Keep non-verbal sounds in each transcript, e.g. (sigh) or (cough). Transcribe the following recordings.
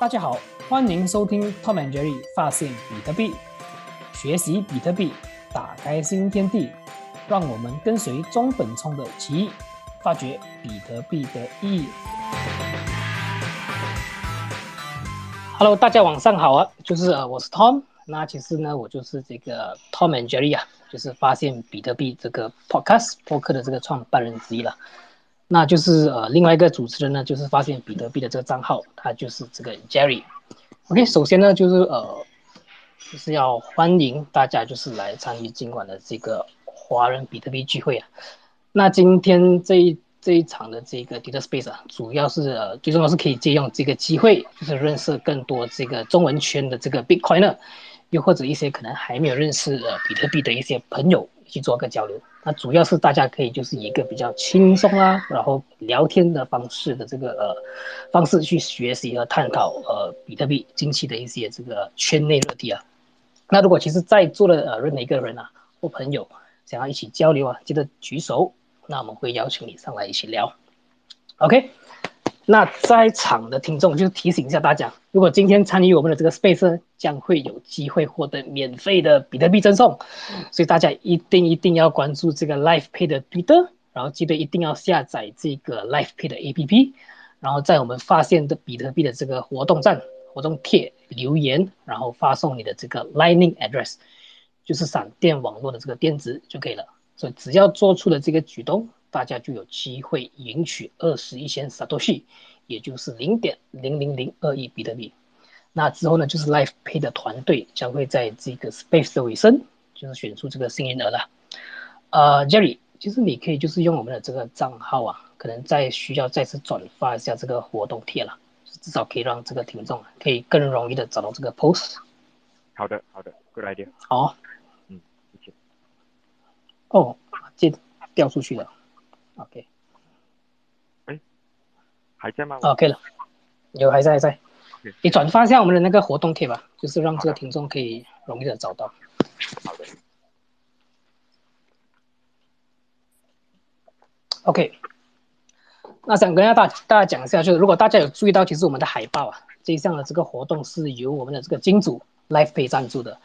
大家好，欢迎收听 Tom and Jerry 发现比特币，学习比特币，打开新天地。让我们跟随中本聪的奇遇，发掘比特币的意义。Hello，大家晚上好啊，就是呃，我是 Tom。那其实呢，我就是这个 Tom and Jerry 啊，就是发现比特币这个 Podcast 播客的这个创办人之一了。那就是呃，另外一个主持人呢，就是发现比特币的这个账号，他就是这个 Jerry。OK，首先呢，就是呃，就是要欢迎大家就是来参与今晚的这个。华人比特币聚会啊，那今天这一这一场的这个 Data Space 啊，主要是呃最重要是可以借用这个机会，就是认识更多这个中文圈的这个 Bitcoiner，又或者一些可能还没有认识呃比特币的一些朋友去做个交流。那主要是大家可以就是一个比较轻松啊，然后聊天的方式的这个呃方式去学习和探讨呃比特币近期的一些这个圈内热点啊。那如果其实在座的呃任何一个人啊或朋友，想要一起交流啊，记得举手，那我们会邀请你上来一起聊。OK，那在场的听众就提醒一下大家，如果今天参与我们的这个 Space，将会有机会获得免费的比特币赠送，所以大家一定一定要关注这个 LifePay 的 Twitter，然后记得一定要下载这个 LifePay 的 APP，然后在我们发现的比特币的这个活动站活动帖留言，然后发送你的这个 Lightning Address。就是闪电网络的这个电子就可以了，所以只要做出了这个举动，大家就有机会赢取二十一千 Satoshi，也就是零点零零零二亿比特币。那之后呢，就是 Life Pay 的团队将会在这个 Space 的尾声，就是选出这个幸运儿了。呃，Jerry，其实你可以就是用我们的这个账号啊，可能再需要再次转发一下这个活动贴了，至少可以让这个听众可以更容易的找到这个 post。好的，好的，Good idea。好。嗯，谢谢哦，这掉出去了。OK，哎，还在吗？OK 了，有还在还在。你转发一下我们的那个活动贴吧，就是让这个听众可以容易的找到。好的。OK，那想跟大大大家讲一下，就是如果大家有注意到，其实我们的海报啊，这一项的这个活动是由我们的这个金主 LifePay 赞助的。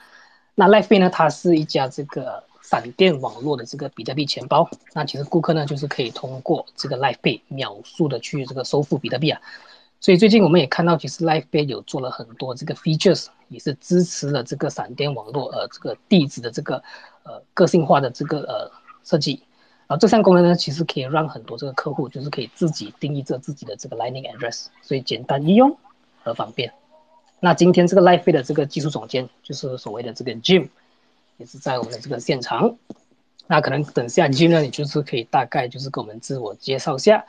那 LifePay 呢，它是一家这个。闪电网络的这个比特币钱包，那其实顾客呢就是可以通过这个 LifePay 秒速的去这个收付比特币啊。所以最近我们也看到，其实 LifePay 有做了很多这个 features，也是支持了这个闪电网络呃这个地址的这个呃个性化的这个呃设计。然后这项功能呢，其实可以让很多这个客户就是可以自己定义着自己的这个 Lightning address，所以简单易用和方便。那今天这个 LifePay 的这个技术总监就是所谓的这个 Jim。也是在我们的这个现场，那可能等下去呢，你就是可以大概就是给我们自我介绍一下，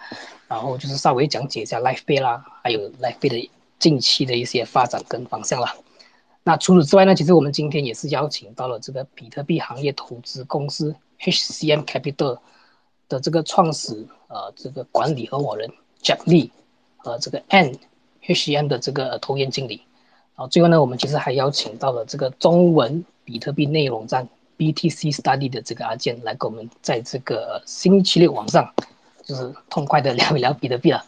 然后就是稍微讲解一下 LifePay 啦，还有 LifePay 的近期的一些发展跟方向啦。那除此之外呢，其实我们今天也是邀请到了这个比特币行业投资公司 HCM Capital 的这个创始呃这个管理合伙人 Jack Lee 和这个 N HCM 的这个投研经理。然后最后呢，我们其实还邀请到了这个中文比特币内容站 BTC Study 的这个阿健来跟我们在这个星期六晚上，就是痛快的聊一聊比特币了。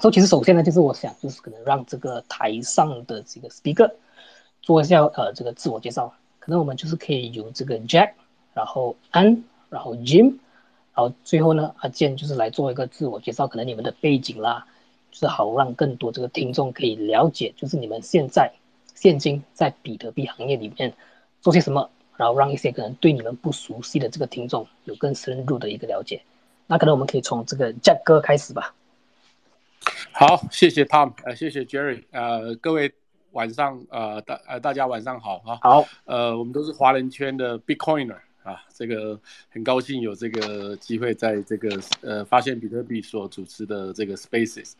所以其实首先呢，就是我想就是可能让这个台上的这个 speaker 做一下呃这个自我介绍，可能我们就是可以由这个 Jack，然后 An，然后 Jim，然后最后呢阿健就是来做一个自我介绍，可能你们的背景啦。就是好让更多这个听众可以了解，就是你们现在现今在比特币行业里面做些什么，然后让一些可能对你们不熟悉的这个听众有更深入的一个了解。那可能我们可以从这个 Jack 哥开始吧。好，谢谢 Tom，呃，谢谢 Jerry，呃，各位晚上，呃，大呃大家晚上好啊。好，呃，我们都是华人圈的 Bitcoiner 啊，这个很高兴有这个机会在这个呃发现比特币所主持的这个 Spaces。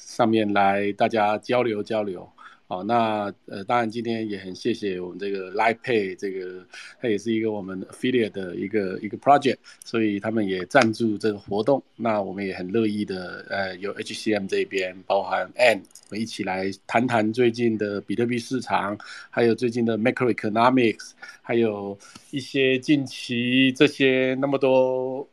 上面来大家交流交流，好，那呃，当然今天也很谢谢我们这个 Live Pay 这个，它也是一个我们 affiliate 的一个一个 project，所以他们也赞助这个活动，那我们也很乐意的，呃，有 HCM 这边，包含 N，我们一起来谈谈最近的比特币市场，还有最近的 macroeconomics，还有一些近期这些那么多。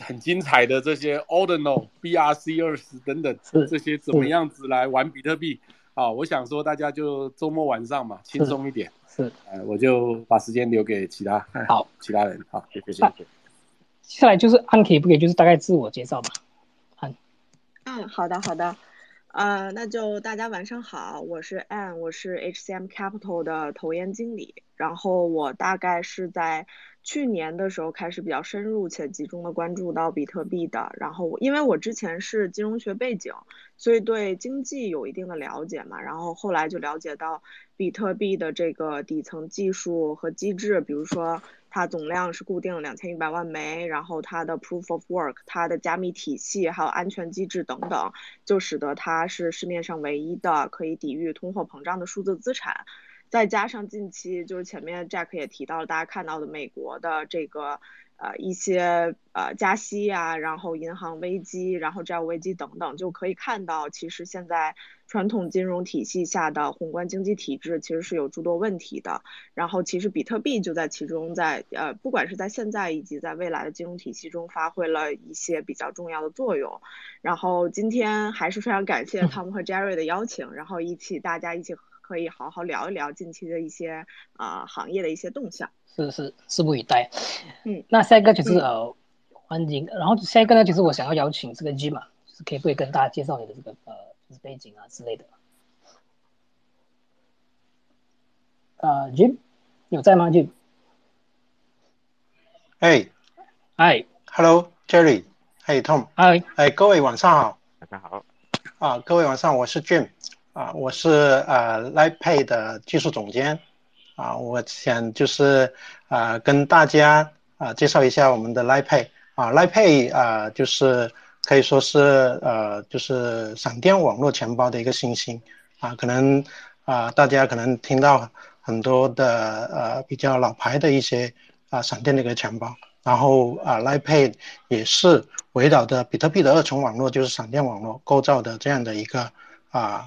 很精彩的这些 ordinal BRC 二十等等这些怎么样子来玩比特币啊，我想说大家就周末晚上嘛，轻松一点。是，呃，我就把时间留给其他好其他人。好，谢谢谢谢。接下来就是按可以不可以就是大概自我介绍吧？安。嗯，好的好的。呃，那就大家晚上好，我是 Ann，我是 HCM Capital 的投研经理，然后我大概是在。去年的时候开始比较深入且集中的关注到比特币的，然后因为我之前是金融学背景，所以对经济有一定的了解嘛，然后后来就了解到比特币的这个底层技术和机制，比如说它总量是固定两千一百万枚，然后它的 Proof of Work、它的加密体系还有安全机制等等，就使得它是市面上唯一的可以抵御通货膨胀的数字资产。再加上近期就是前面 Jack 也提到了，大家看到的美国的这个呃一些呃加息呀，然后银行危机，然后债务危机等等，就可以看到其实现在传统金融体系下的宏观经济体制其实是有诸多问题的。然后其实比特币就在其中，在呃不管是在现在以及在未来的金融体系中发挥了一些比较重要的作用。然后今天还是非常感谢 (laughs) 汤姆和 Jerry 的邀请，然后一起大家一起。可以好好聊一聊近期的一些啊行业的一些动向。是是，拭目以待。嗯，那下一个就是呃，欢迎。然后下一个呢，就是我想要邀请这个 G 嘛，就是可以不可以跟大家介绍你的这个呃，就是背景啊之类的。呃，Jim 有在吗？Jim？哎，哎，Hello，Jerry，嘿，Tom，嗨，哎，各位晚上好。晚上好。啊，各位晚上，我是 Jim。啊，我是呃 LivePay 的技术总监，啊，我想就是啊跟大家啊介绍一下我们的 LivePay，啊 LivePay 啊就是可以说是呃就是闪电网络钱包的一个新星，啊可能啊大家可能听到很多的呃比较老牌的一些啊闪电的一个钱包，然后啊 LivePay 也是围绕着比特币的二重网络，就是闪电网络构造的这样的一个啊。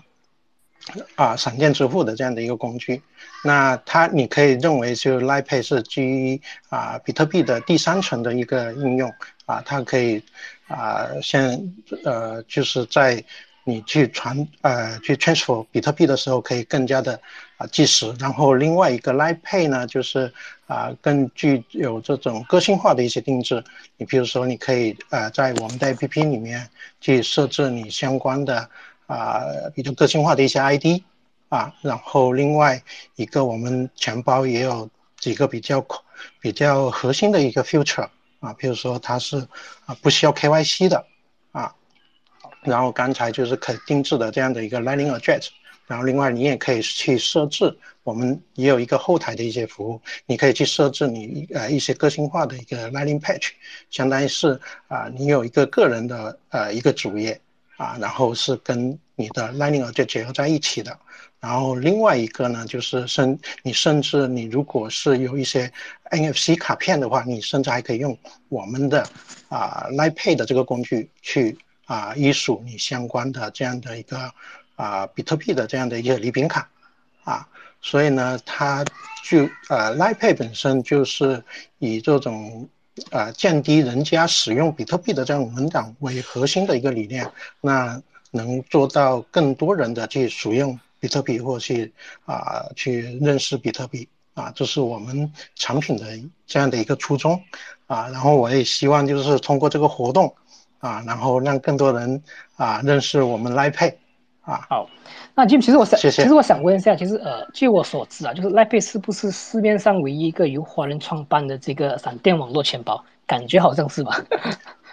啊，闪电支付的这样的一个工具，那它你可以认为就 LiPay 是基于啊比特币的第三层的一个应用啊，它可以啊像呃就是在你去传呃去 transfer 比特币的时候可以更加的啊计时，然后另外一个 LiPay 呢就是啊更具有这种个性化的一些定制，你比如说你可以呃在我们的 APP 里面去设置你相关的。啊，比较个性化的一些 ID，啊，然后另外一个我们钱包也有几个比较比较核心的一个 feature，啊，比如说它是啊不需要 KYC 的，啊，然后刚才就是可定制的这样的一个 lining Address，然后另外你也可以去设置，我们也有一个后台的一些服务，你可以去设置你呃一些个性化的一个 lining Page，相当于是啊你有一个个人的呃一个主页。啊，然后是跟你的 lining 就结合在一起的，然后另外一个呢，就是甚你甚至你如果是有一些 NFC 卡片的话，你甚至还可以用我们的啊 LightPay 的这个工具去啊依属你相关的这样的一个啊比特币的这样的一个礼品卡，啊，所以呢，它就呃 LightPay 本身就是以这种。啊，降低人家使用比特币的这样门槛为核心的一个理念，那能做到更多人的去使用比特币或去啊去认识比特币啊，这是我们产品的这样的一个初衷啊。然后我也希望就是通过这个活动啊，然后让更多人啊认识我们莱配啊。好。那 Jim，其实我想，其实我想问一下，其实呃，据我所知啊，就是 l i p e 是不是市面上唯一一个由华人创办的这个闪电网络钱包？感觉好像是吧？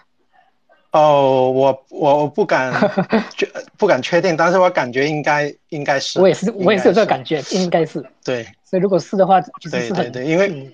(laughs) 哦，我我我不敢 (laughs) 确不敢确定，但是我感觉应该应该是。我也是，我也是有这个感觉，应该是。对。所以如果是的话，就是对对对，因为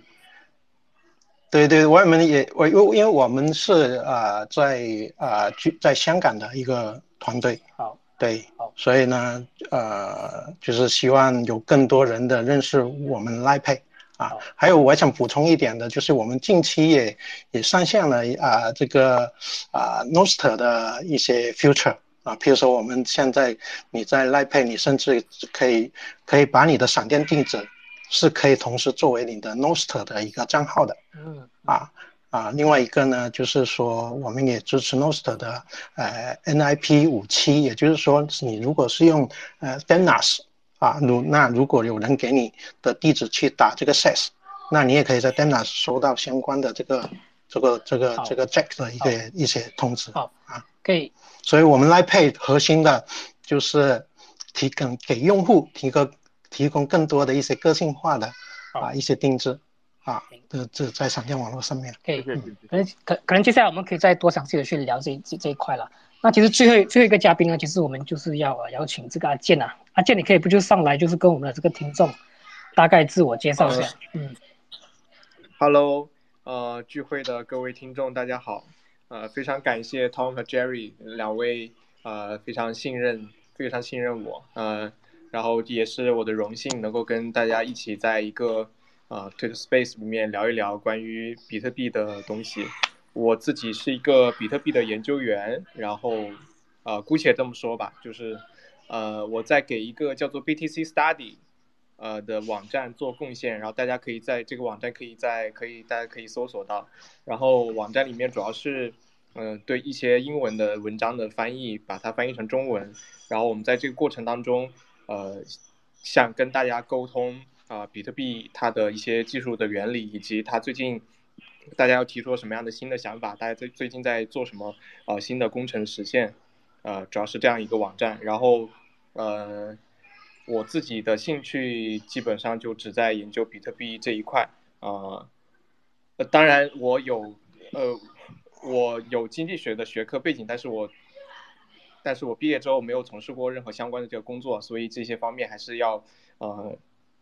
对对，我们也我因因为我们是啊在啊居在香港的一个团队。好。对，所以呢，呃，就是希望有更多人的认识我们 LiPay 啊。还有我想补充一点的，就是我们近期也也上线了啊这个啊 Noster 的一些 future 啊，譬如说我们现在你在 LiPay，你甚至可以可以把你的闪电地址是可以同时作为你的 Noster 的一个账号的。嗯。啊。啊，另外一个呢，就是说我们也支持 Nostr 的呃 NIP 五七，也就是说你如果是用呃 Demnas 啊，如那如果有人给你的地址去打这个 SES，那你也可以在 Demnas 收到相关的这个这个这个这个 Jack 的一个一些通知。好啊，可以。所以我们 LivePay 核心的就是提供给用户提供提供更多的一些个性化的啊一些定制。啊，这这在闪电网络上面，可以，可能可可能接下来我们可以再多详细的去聊这这这一块了。那其实最后最后一个嘉宾呢，其实我们就是要邀请这个阿健啊，阿健你可以不就上来就是跟我们的这个听众大概自我介绍一下。嗯，Hello，呃，聚会的各位听众大家好，呃，非常感谢 Tom 和 Jerry 两位，呃，非常信任非常信任我，呃，然后也是我的荣幸能够跟大家一起在一个。啊，Twitter Space 里面聊一聊关于比特币的东西。我自己是一个比特币的研究员，然后，呃，姑且这么说吧，就是，呃，我在给一个叫做 BTC Study，呃的网站做贡献，然后大家可以在这个网站可以在可以大家可以搜索到，然后网站里面主要是，嗯，对一些英文的文章的翻译，把它翻译成中文，然后我们在这个过程当中，呃，想跟大家沟通。啊，比特币它的一些技术的原理，以及它最近大家要提出什么样的新的想法，大家最最近在做什么呃新的工程实现，呃，主要是这样一个网站。然后呃，我自己的兴趣基本上就只在研究比特币这一块啊。呃，当然我有呃我有经济学的学科背景，但是我但是我毕业之后没有从事过任何相关的这个工作，所以这些方面还是要呃。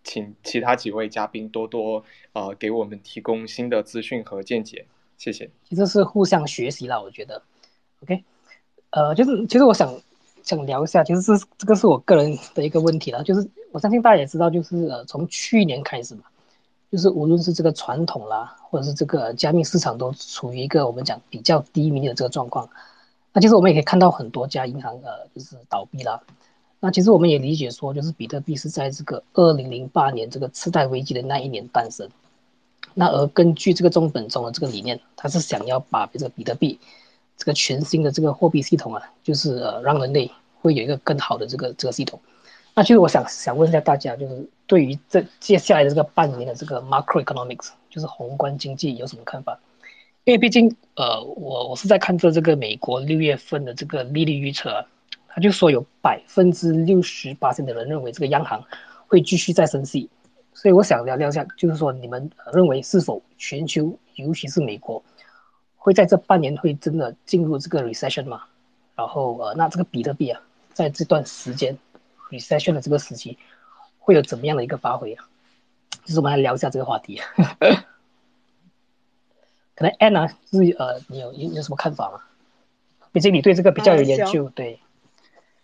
请其他几位嘉宾多多呃给我们提供新的资讯和见解，谢谢。其实是互相学习啦，我觉得。OK，呃，就是其实我想想聊一下，其实是这个是我个人的一个问题了，就是我相信大家也知道，就是呃从去年开始嘛，就是无论是这个传统啦，或者是这个加密市场都处于一个我们讲比较低迷的这个状况。那其实我们也可以看到很多家银行呃就是倒闭了。那其实我们也理解说，就是比特币是在这个二零零八年这个次贷危机的那一年诞生。那而根据这个中本钟的这个理念，他是想要把这个比特币这个全新的这个货币系统啊，就是呃让人类会有一个更好的这个这个系统。那其实我想想问一下大家，就是对于这接下来的这个半年的这个 macroeconomics，就是宏观经济有什么看法？因为毕竟呃我我是在看着这个美国六月份的这个利率预测。他就说有百分之六十八的人认为这个央行会继续再升息，所以我想聊聊一下，就是说你们认为是否全球，尤其是美国，会在这半年会真的进入这个 recession 吗？然后呃，那这个比特币啊，在这段时间 recession 的这个时期，会有怎么样的一个发挥啊？就是我们来聊一下这个话题。(laughs) 可能 Anna 是呃，你有有有什么看法吗？毕竟你对这个比较有研究，对。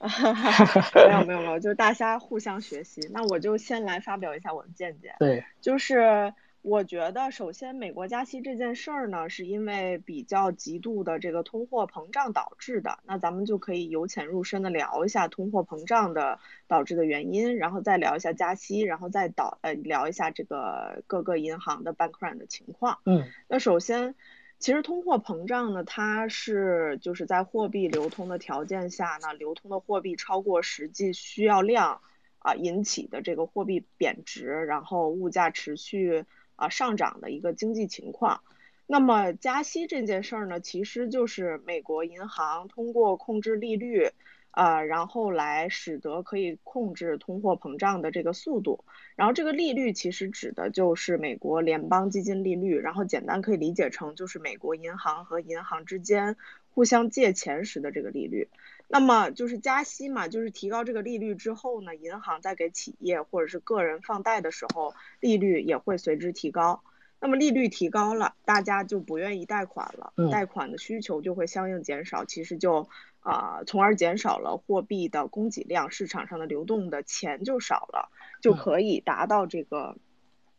(laughs) 没有没有没有，就是大家互相学习。那我就先来发表一下我的见解。对，就是我觉得，首先美国加息这件事儿呢，是因为比较极度的这个通货膨胀导致的。那咱们就可以由浅入深的聊一下通货膨胀的导致的原因，然后再聊一下加息，然后再导呃聊一下这个各个银行的 bank run 的情况。嗯，那首先。其实通货膨胀呢，它是就是在货币流通的条件下呢，流通的货币超过实际需要量啊引起的这个货币贬值，然后物价持续啊上涨的一个经济情况。那么加息这件事儿呢，其实就是美国银行通过控制利率。啊，然后来使得可以控制通货膨胀的这个速度，然后这个利率其实指的就是美国联邦基金利率，然后简单可以理解成就是美国银行和银行之间互相借钱时的这个利率。那么就是加息嘛，就是提高这个利率之后呢，银行在给企业或者是个人放贷的时候，利率也会随之提高。那么利率提高了，大家就不愿意贷款了，贷款的需求就会相应减少，其实就。啊，从而减少了货币的供给量，市场上的流动的钱就少了，就可以达到这个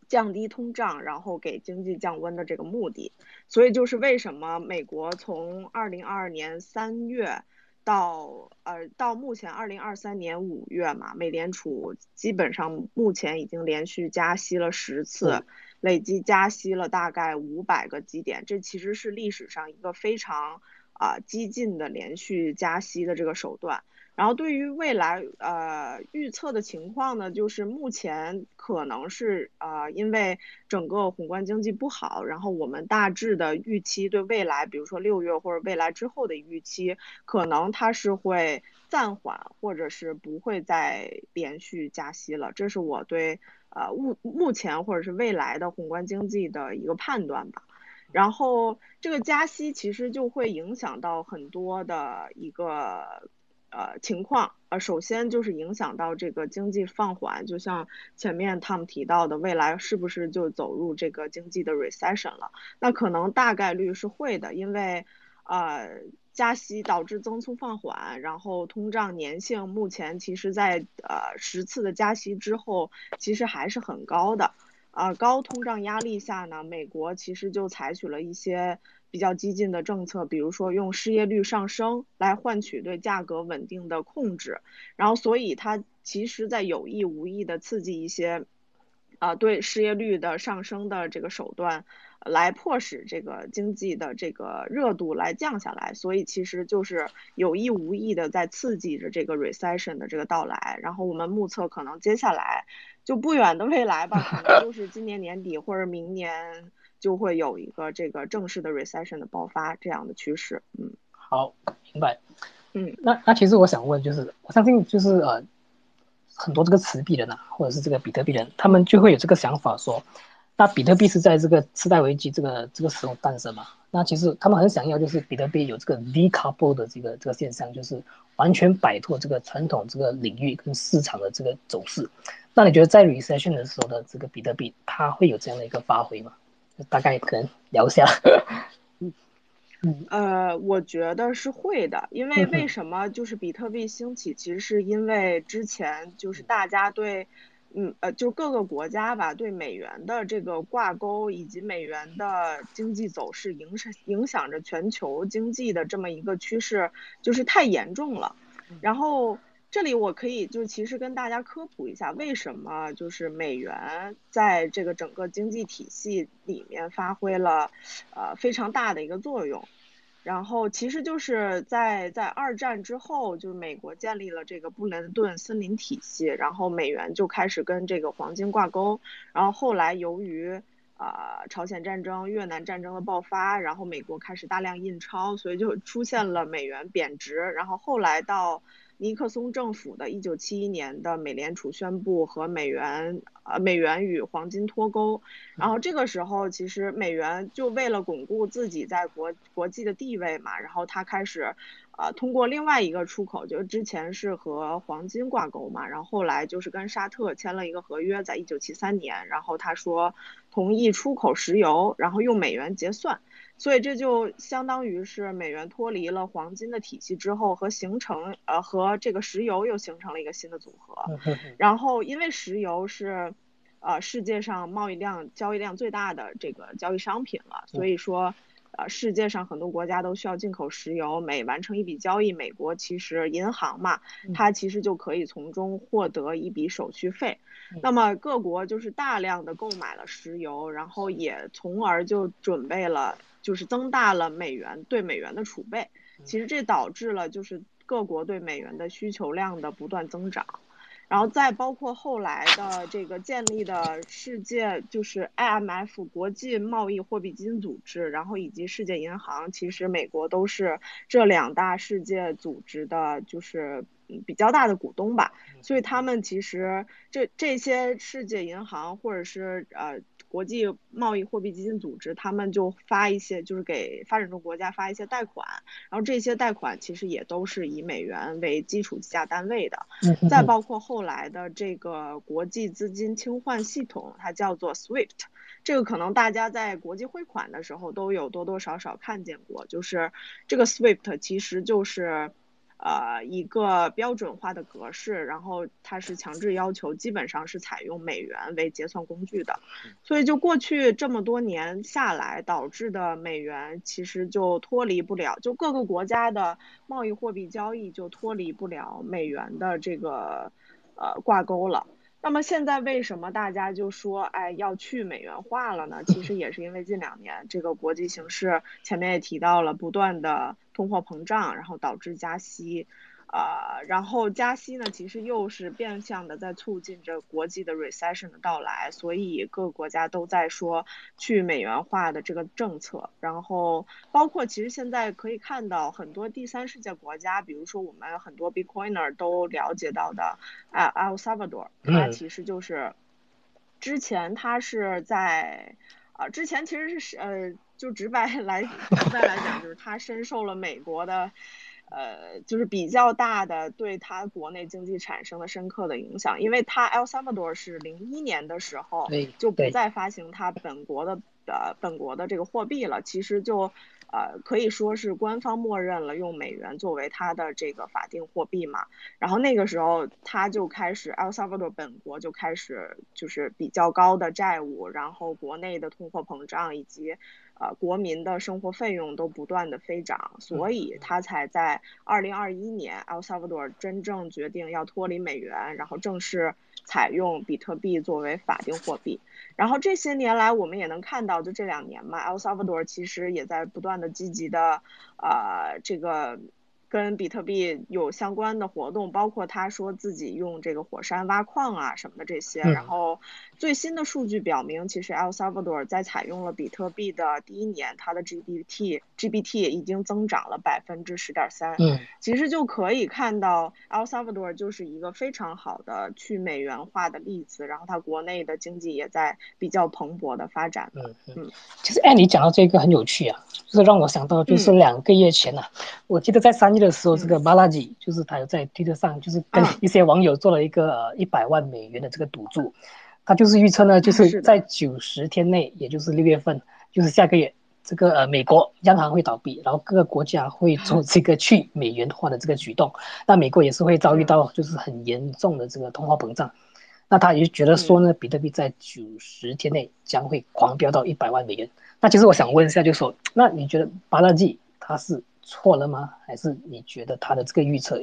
降低通胀，然后给经济降温的这个目的。所以就是为什么美国从二零二二年三月到呃到目前二零二三年五月嘛，美联储基本上目前已经连续加息了十次。累计加息了大概五百个基点，这其实是历史上一个非常啊激进的连续加息的这个手段。然后对于未来呃预测的情况呢，就是目前可能是呃因为整个宏观经济不好，然后我们大致的预期对未来，比如说六月或者未来之后的预期，可能它是会暂缓，或者是不会再连续加息了。这是我对呃目目前或者是未来的宏观经济的一个判断吧。然后这个加息其实就会影响到很多的一个。呃，情况呃，首先就是影响到这个经济放缓，就像前面他们提到的，未来是不是就走入这个经济的 recession 了？那可能大概率是会的，因为呃加息导致增速放缓，然后通胀粘性目前其实在呃十次的加息之后，其实还是很高的。啊，高通胀压力下呢，美国其实就采取了一些。比较激进的政策，比如说用失业率上升来换取对价格稳定的控制，然后所以它其实在有意无意的刺激一些，啊对失业率的上升的这个手段，来迫使这个经济的这个热度来降下来，所以其实就是有意无意的在刺激着这个 recession 的这个到来，然后我们目测可能接下来就不远的未来吧，(laughs) 可能就是今年年底或者明年。就会有一个这个正式的 recession 的爆发这样的趋势，嗯，好，明白，嗯，那那其实我想问，就是我相信就是呃，很多这个持币人啊，或者是这个比特币人，他们就会有这个想法说，那比特币是在这个次贷危机这个这个时候诞生嘛？那其实他们很想要就是比特币有这个 decouple 的这个这个现象，就是完全摆脱这个传统这个领域跟市场的这个走势。那你觉得在 recession 的时候的这个比特币，它会有这样的一个发挥吗？大概可能聊一下，嗯 (laughs) 嗯，呃，我觉得是会的，因为为什么就是比特币兴起，其实是因为之前就是大家对，嗯呃，就各个国家吧，对美元的这个挂钩以及美元的经济走势影响影响着全球经济的这么一个趋势，就是太严重了，然后。这里我可以就其实跟大家科普一下，为什么就是美元在这个整个经济体系里面发挥了呃非常大的一个作用。然后其实就是在在二战之后，就是美国建立了这个布伦顿森林体系，然后美元就开始跟这个黄金挂钩。然后后来由于啊朝鲜战争、越南战争的爆发，然后美国开始大量印钞，所以就出现了美元贬值。然后后来到尼克松政府的1971年的美联储宣布和美元，呃，美元与黄金脱钩，然后这个时候其实美元就为了巩固自己在国国际的地位嘛，然后他开始，呃，通过另外一个出口，就是之前是和黄金挂钩嘛，然后后来就是跟沙特签了一个合约，在1973年，然后他说同意出口石油，然后用美元结算。所以这就相当于是美元脱离了黄金的体系之后，和形成呃和这个石油又形成了一个新的组合。然后因为石油是，呃世界上贸易量交易量最大的这个交易商品了，所以说，呃世界上很多国家都需要进口石油，每完成一笔交易，美国其实银行嘛，它其实就可以从中获得一笔手续费。那么各国就是大量的购买了石油，然后也从而就准备了。就是增大了美元对美元的储备，其实这导致了就是各国对美元的需求量的不断增长，然后再包括后来的这个建立的世界就是 IMF 国际贸易货币基金组织，然后以及世界银行，其实美国都是这两大世界组织的，就是比较大的股东吧，所以他。们其实这这些世界银行或者是呃。国际贸易货币基金组织，他们就发一些，就是给发展中国家发一些贷款，然后这些贷款其实也都是以美元为基础计价单位的。再包括后来的这个国际资金清换系统，它叫做 SWIFT，这个可能大家在国际汇款的时候都有多多少少看见过，就是这个 SWIFT 其实就是。呃，一个标准化的格式，然后它是强制要求，基本上是采用美元为结算工具的，所以就过去这么多年下来，导致的美元其实就脱离不了，就各个国家的贸易货币交易就脱离不了美元的这个呃挂钩了。那么现在为什么大家就说，哎，要去美元化了呢？其实也是因为近两年这个国际形势，前面也提到了，不断的通货膨胀，然后导致加息。呃，然后加息呢，其实又是变相的在促进着国际的 recession 的到来，所以各个国家都在说去美元化的这个政策。然后包括其实现在可以看到很多第三世界国家，比如说我们很多 Bitcoiner 都了解到的，啊，El Salvador，它其实就是之前它是在啊，之前其实是呃，就直白来直白来讲，就是它深受了美国的。呃，就是比较大的对它国内经济产生了深刻的影响，因为它 El Salvador 是零一年的时候就不再发行它本国的呃本国的这个货币了，其实就呃可以说是官方默认了用美元作为它的这个法定货币嘛。然后那个时候它就开始 El Salvador 本国就开始就是比较高的债务，然后国内的通货膨胀以及。呃，国民的生活费用都不断的飞涨，所以他才在二零二一年，El Salvador 真正决定要脱离美元，然后正式采用比特币作为法定货币。然后这些年来，我们也能看到，就这两年嘛，El Salvador 其实也在不断的积极的，呃，这个。跟比特币有相关的活动，包括他说自己用这个火山挖矿啊什么的这些。然后最新的数据表明，其实 El Salvador 在采用了比特币的第一年，它的 GDP GDP 已经增长了百分之十点三。嗯，其实就可以看到 El Salvador 就是一个非常好的去美元化的例子。然后它国内的经济也在比较蓬勃的发展。嗯嗯，其实哎，你讲到这个很有趣啊，就是让我想到就是两个月前呢，我记得在三月。的时候，这个巴拉吉就是他有在推特上，就是跟一些网友做了一个一百万美元的这个赌注，他就是预测呢，就是在九十天内，也就是六月份，就是下个月，这个呃美国央行会倒闭，然后各个国家会做这个去美元化的这个举动，那美国也是会遭遇到就是很严重的这个通货膨胀，那他也觉得说呢，比特币在九十天内将会狂飙到一百万美元。那其实我想问一下，就是说那你觉得巴拉吉他是？错了吗？还是你觉得他的这个预测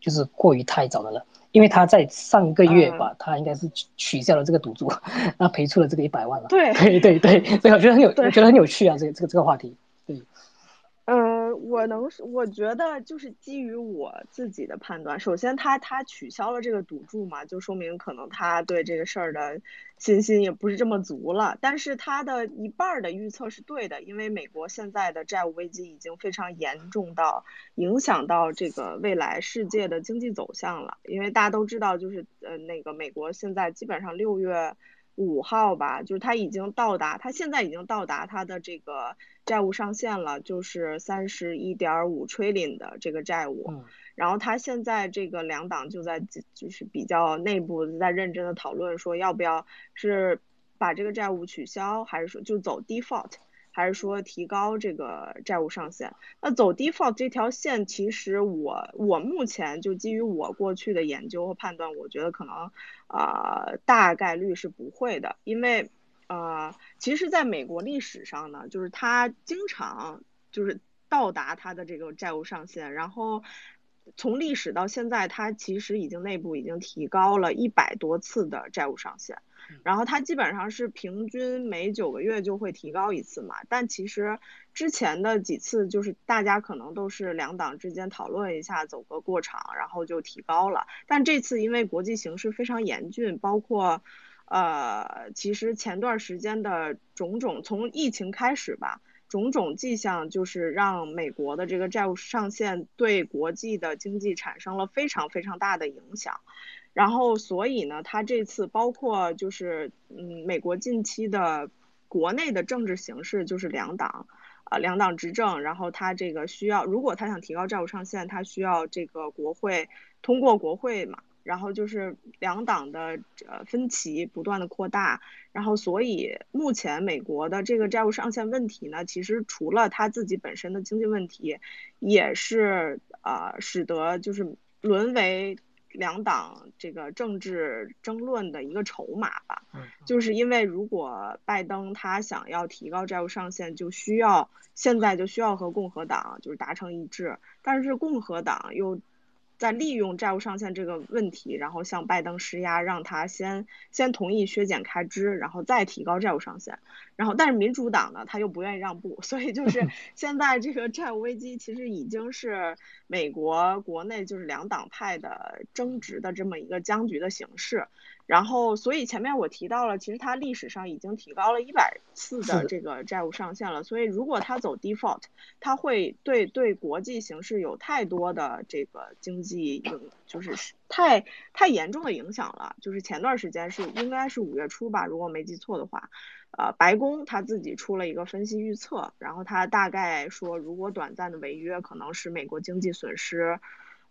就是过于太早的了？因为他在上个月吧，他应该是取消了这个赌注，(laughs) 那赔出了这个一百万了。对对对对，所以我觉得很有，我觉得很有趣啊，这个这个这个话题。我能，我觉得就是基于我自己的判断，首先他他取消了这个赌注嘛，就说明可能他对这个事儿的信心也不是这么足了。但是他的一半的预测是对的，因为美国现在的债务危机已经非常严重到影响到这个未来世界的经济走向了。因为大家都知道，就是呃那个美国现在基本上六月。五号吧，就是他已经到达，他现在已经到达他的这个债务上限了，就是三十一点五 trillion 的这个债务。然后他现在这个两党就在就是比较内部在认真的讨论，说要不要是把这个债务取消，还是说就走 default。还是说提高这个债务上限？那走 default 这条线，其实我我目前就基于我过去的研究和判断，我觉得可能啊大概率是不会的，因为呃，其实在美国历史上呢，就是它经常就是到达它的这个债务上限，然后从历史到现在，它其实已经内部已经提高了一百多次的债务上限。然后它基本上是平均每九个月就会提高一次嘛，但其实之前的几次就是大家可能都是两党之间讨论一下，走个过场，然后就提高了。但这次因为国际形势非常严峻，包括呃，其实前段时间的种种，从疫情开始吧，种种迹象就是让美国的这个债务上限对国际的经济产生了非常非常大的影响。然后，所以呢，他这次包括就是，嗯，美国近期的国内的政治形势就是两党，啊，两党执政，然后他这个需要，如果他想提高债务上限，他需要这个国会通过国会嘛，然后就是两党的呃分歧不断的扩大，然后所以目前美国的这个债务上限问题呢，其实除了他自己本身的经济问题，也是啊，使得就是沦为。两党这个政治争论的一个筹码吧，就是因为如果拜登他想要提高债务上限，就需要现在就需要和共和党就是达成一致，但是共和党又在利用债务上限这个问题，然后向拜登施压，让他先先同意削减开支，然后再提高债务上限。然后，但是民主党呢，他又不愿意让步，所以就 (laughs) 是现在这个债务危机其实已经是美国国内就是两党派的争执的这么一个僵局的形式。然后，所以前面我提到了，其实它历史上已经提高了一百次的这个债务上限了。所以，如果它走 default，它会对对国际形势有太多的这个经济影，就是太太严重的影响了。就是前段时间是应该是五月初吧，如果没记错的话，呃，白宫他自己出了一个分析预测，然后他大概说，如果短暂的违约，可能使美国经济损失。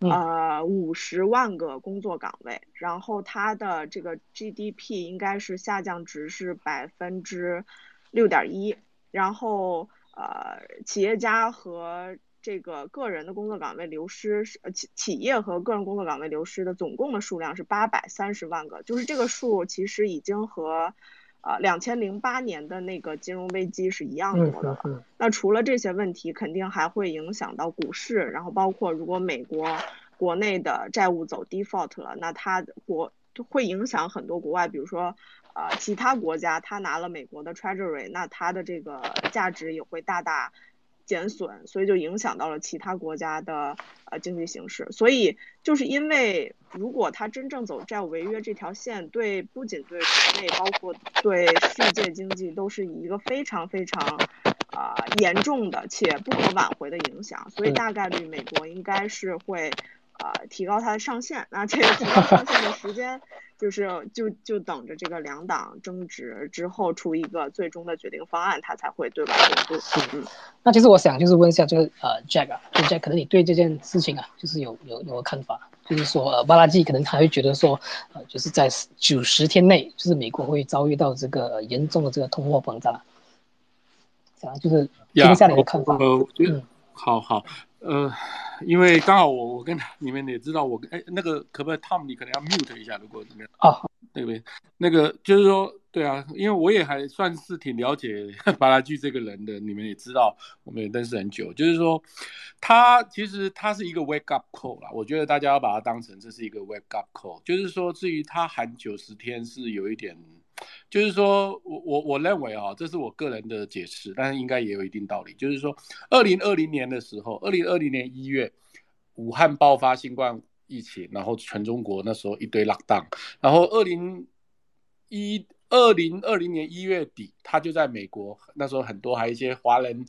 呃，五十万个工作岗位，然后它的这个 GDP 应该是下降值是百分之六点一，然后呃，企业家和这个个人的工作岗位流失是企企业和个人工作岗位流失的总共的数量是八百三十万个，就是这个数其实已经和。呃，两千零八年的那个金融危机是一样多的了。那除了这些问题，肯定还会影响到股市，然后包括如果美国国内的债务走 default 了，那它国会影响很多国外，比如说呃其他国家，它拿了美国的 treasury，那它的这个价值也会大大。减损，所以就影响到了其他国家的呃经济形势。所以就是因为，如果他真正走债务违约这条线，对不仅对国内，包括对世界经济都是一个非常非常啊严重的且不可挽回的影响。所以大概率美国应该是会啊提高它的上限。那这个提高上限的时间。就是就就等着这个两党争执之后出一个最终的决定方案，他才会对外公布。嗯，那其实我想就是问一下这个呃 Jack 啊，就 Jack 可能你对这件事情啊，就是有有有个看法，就是说呃巴拉季可能他会觉得说呃就是在九十天内，就是美国会遭遇到这个严重的这个通货膨胀，这样就是听一下你的看法。嗯，好好。呃，因为刚好我我跟你们也知道，我哎那个可不可以 Tom，你可能要 mute 一下，如果怎么样啊？对不对？那个就是说，对啊，因为我也还算是挺了解 (laughs) 巴拉剧这个人的，你们也知道，我们也认识很久。就是说，他其实他是一个 wake up call 啦，我觉得大家要把它当成这是一个 wake up call。就是说，至于他喊九十天是有一点。就是说，我我我认为啊，这是我个人的解释，但是应该也有一定道理。就是说，二零二零年的时候，二零二零年一月，武汉爆发新冠疫情，然后全中国那时候一堆 lock down，然后二零一二零二零年一月底，他就在美国，那时候很多还有一些华人。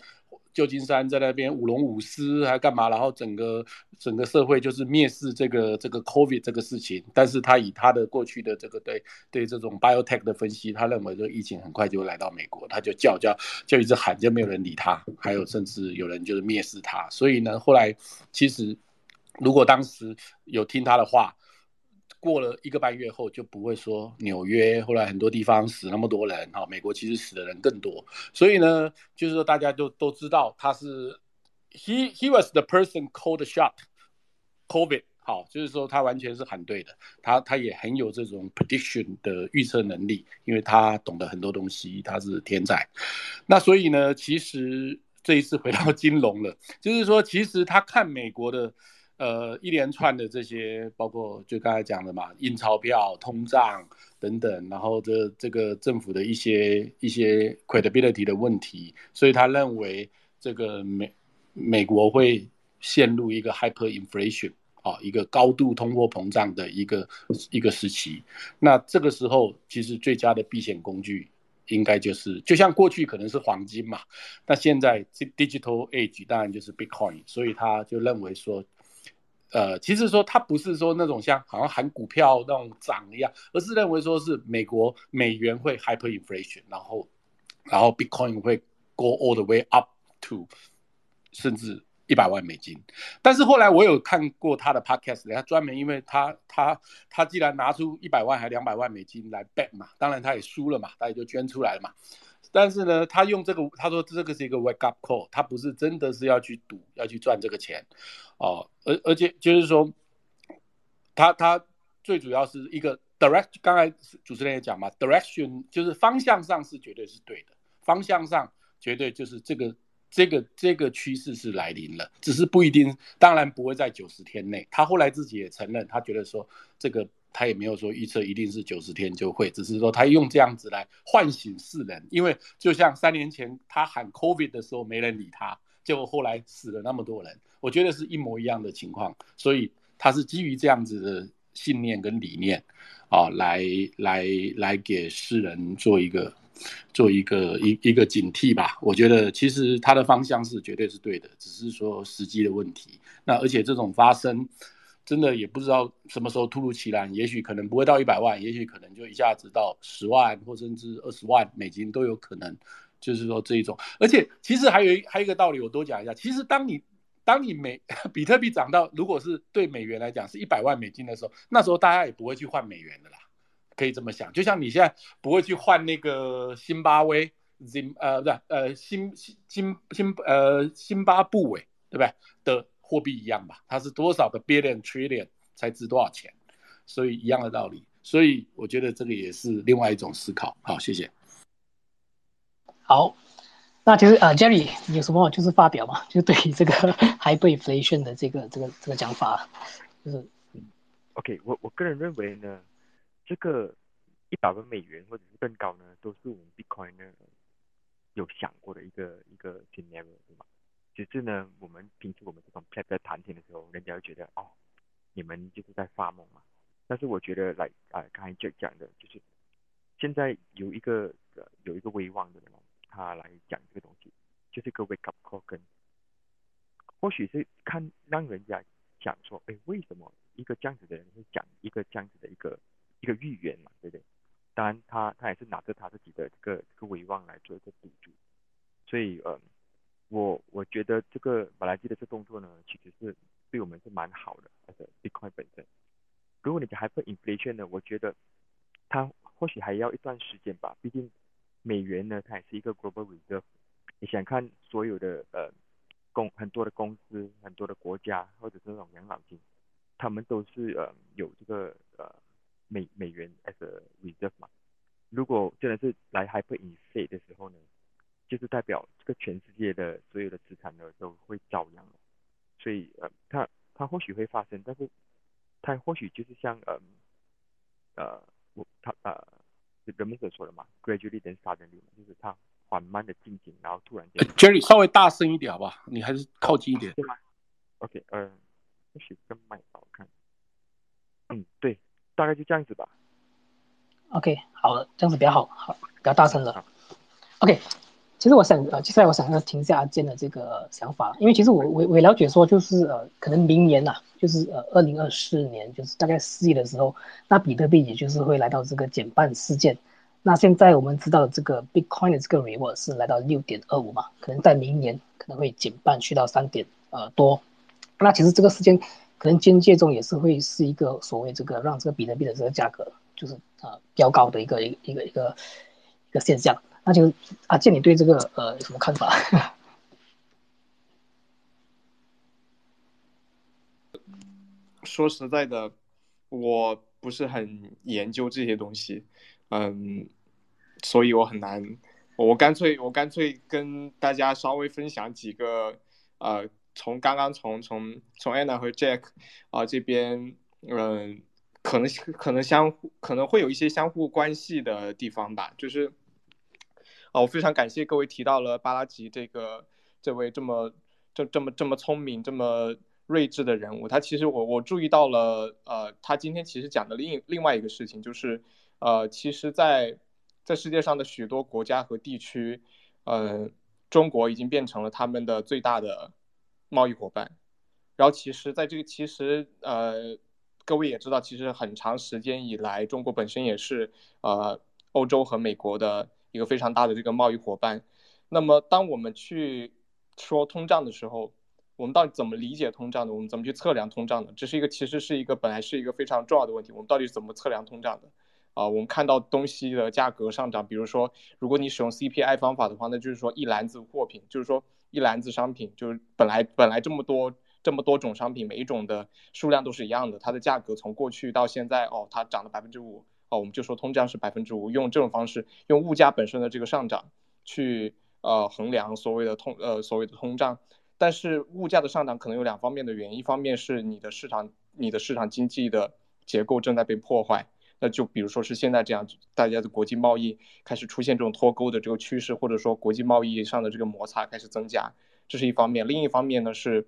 旧金山在那边舞龙舞狮还干嘛？然后整个整个社会就是蔑视这个这个 COVID 这个事情。但是他以他的过去的这个对对这种 biotech 的分析，他认为这疫情很快就会来到美国，他就叫叫就一直喊，就没有人理他。还有甚至有人就是蔑视他。所以呢，后来其实如果当时有听他的话。过了一个半月后，就不会说纽约后来很多地方死那么多人哈，美国其实死的人更多，所以呢，就是说大家都都知道他是 he he was the person called shot COVID 好，就是说他完全是喊对的，他他也很有这种 prediction 的预测能力，因为他懂得很多东西，他是天才。那所以呢，其实这一次回到金融了，就是说其实他看美国的。呃，一连串的这些，包括就刚才讲的嘛，印钞票、通胀等等，然后这这个政府的一些一些 credibility 的问题，所以他认为这个美美国会陷入一个 hyperinflation 啊，一个高度通货膨胀的一个一个时期。那这个时候，其实最佳的避险工具应该就是，就像过去可能是黄金嘛，那现在 digital age 当然就是 Bitcoin，所以他就认为说。呃，其实说它不是说那种像好像喊股票那种涨一样，而是认为说是美国美元会 hyperinflation，然后然后 Bitcoin 会 go all the way up to 甚至一百万美金。但是后来我有看过他的 podcast，他专门因为他他他既然拿出一百万还两百万美金来 bet 嘛，当然他也输了嘛，他也就捐出来了嘛。但是呢，他用这个，他说这个是一个 wake up call，他不是真的是要去赌，要去赚这个钱，哦，而而且就是说，他他最主要是一个 direct，刚才主持人也讲嘛，direction 就是方向上是绝对是对的，方向上绝对就是这个这个这个趋势是来临了，只是不一定，当然不会在九十天内。他后来自己也承认，他觉得说这个他也没有说预测一定是九十天就会，只是说他用这样子来唤醒世人。因为就像三年前他喊 COVID 的时候没人理他，结果后来死了那么多人，我觉得是一模一样的情况。所以他是基于这样子的信念跟理念啊，来来来给世人做一个。做一个一一个警惕吧，我觉得其实他的方向是绝对是对的，只是说时机的问题。那而且这种发生，真的也不知道什么时候突如其来，也许可能不会到一百万，也许可能就一下子到十万或甚至二十万美金都有可能。就是说这一种，而且其实还有一还有一个道理，我多讲一下。其实当你当你美 (laughs) 比特币涨到如果是对美元来讲是一百万美金的时候，那时候大家也不会去换美元的啦。可以这么想，就像你现在不会去换那个辛巴威，Zim 呃不是呃辛辛辛辛呃辛巴布韦对不对的货币一样吧？它是多少个 billion trillion 才值多少钱？所以一样的道理。所以我觉得这个也是另外一种思考。好，谢谢。好，那其实呃，Jerry 有什么就是发表嘛？就对于这个 (laughs) hyperinflation 的这个这个这个讲法，就是，OK，我我个人认为呢。这个一百万美元或者是更高呢，都是我们 Bitcoin 呢有想过的一个一个 scenario，对吗？只是呢，我们平时我们这种在谈天的时候，人家会觉得哦，你们就是在发梦嘛。但是我觉得来啊，刚才就讲的就是现在有一个呃有一个威望的人，他来讲这个东西，就是个 wake up call，跟或许是看让人家讲说，哎，为什么一个这样子的人会讲一个这样子的一个。一个预言嘛，对不对？当然，他他也是拿着他自己的这个这个威望来做一个赌注，所以呃，我我觉得这个马来基的这动作呢，其实是对我们是蛮好的，而且 Bitcoin 本身。如果你讲 Hyperinflation 呢，我觉得它或许还要一段时间吧，毕竟美元呢，它也是一个 global reserve。你想看所有的呃公很多的公司、很多的国家或者是那种养老金，他们都是呃有这个呃。美美元 as a reserve 嘛，如果真的是来 hyperinflate 的时候呢，就是代表这个全世界的所有的资产呢都会遭殃所以呃，它它或许会发生，但是它或许就是像呃呃我它呃人们所说的嘛，gradually then suddenly，就是它缓慢的进行，然后突然间。Jerry 稍微大声一点好不好？你还是靠近一点。对吗？OK，呃，或许更麦好看。嗯，对。大概就这样子吧。OK，好了，这样子比较好，好，比较大声了。OK，其实我想呃，接下来我想要听一下阿健的这个想法，因为其实我我我了解说，就是呃，可能明年呐，就是呃，二零二四年，就是大概四月的时候，那比特币也就是会来到这个减半事件。那现在我们知道这个 Bitcoin 的这个 reward 是来到六点二五嘛，可能在明年可能会减半去到三点呃多。那其实这个时间。可能间接中也是会是一个所谓这个让这个比特币的这个价格就是呃飙高的一个一一个一个一个现象。那就阿健，你对这个呃有什么看法？(laughs) 说实在的，我不是很研究这些东西，嗯，所以我很难，我干脆我干脆跟大家稍微分享几个呃。从刚刚从从从 Anna 和 Jack 啊这边，嗯，可能可能相互可能会有一些相互关系的地方吧。就是啊，我非常感谢各位提到了巴拉吉这个这位这么这这么这么聪明这么睿智的人物。他其实我我注意到了，呃，他今天其实讲的另另外一个事情就是，呃，其实，在在世界上的许多国家和地区，嗯，中国已经变成了他们的最大的。贸易伙伴，然后其实，在这个其实呃，各位也知道，其实很长时间以来，中国本身也是呃欧洲和美国的一个非常大的这个贸易伙伴。那么，当我们去说通胀的时候，我们到底怎么理解通胀的？我们怎么去测量通胀的？这是一个其实是一个本来是一个非常重要的问题。我们到底是怎么测量通胀的？啊，我们看到东西的价格上涨，比如说，如果你使用 CPI 方法的话，那就是说一篮子货品，就是说。一篮子商品就是本来本来这么多这么多种商品，每一种的数量都是一样的，它的价格从过去到现在哦，它涨了百分之五哦，我们就说通胀是百分之五，用这种方式用物价本身的这个上涨去呃衡量所谓的通呃所谓的通胀。但是物价的上涨可能有两方面的原因，一方面是你的市场你的市场经济的结构正在被破坏，那就比如说是现在这样，大家的国际贸易开始出现这种脱钩的这个趋势，或者说国际贸易上的这个摩擦开始增加，这是一方面。另一方面呢是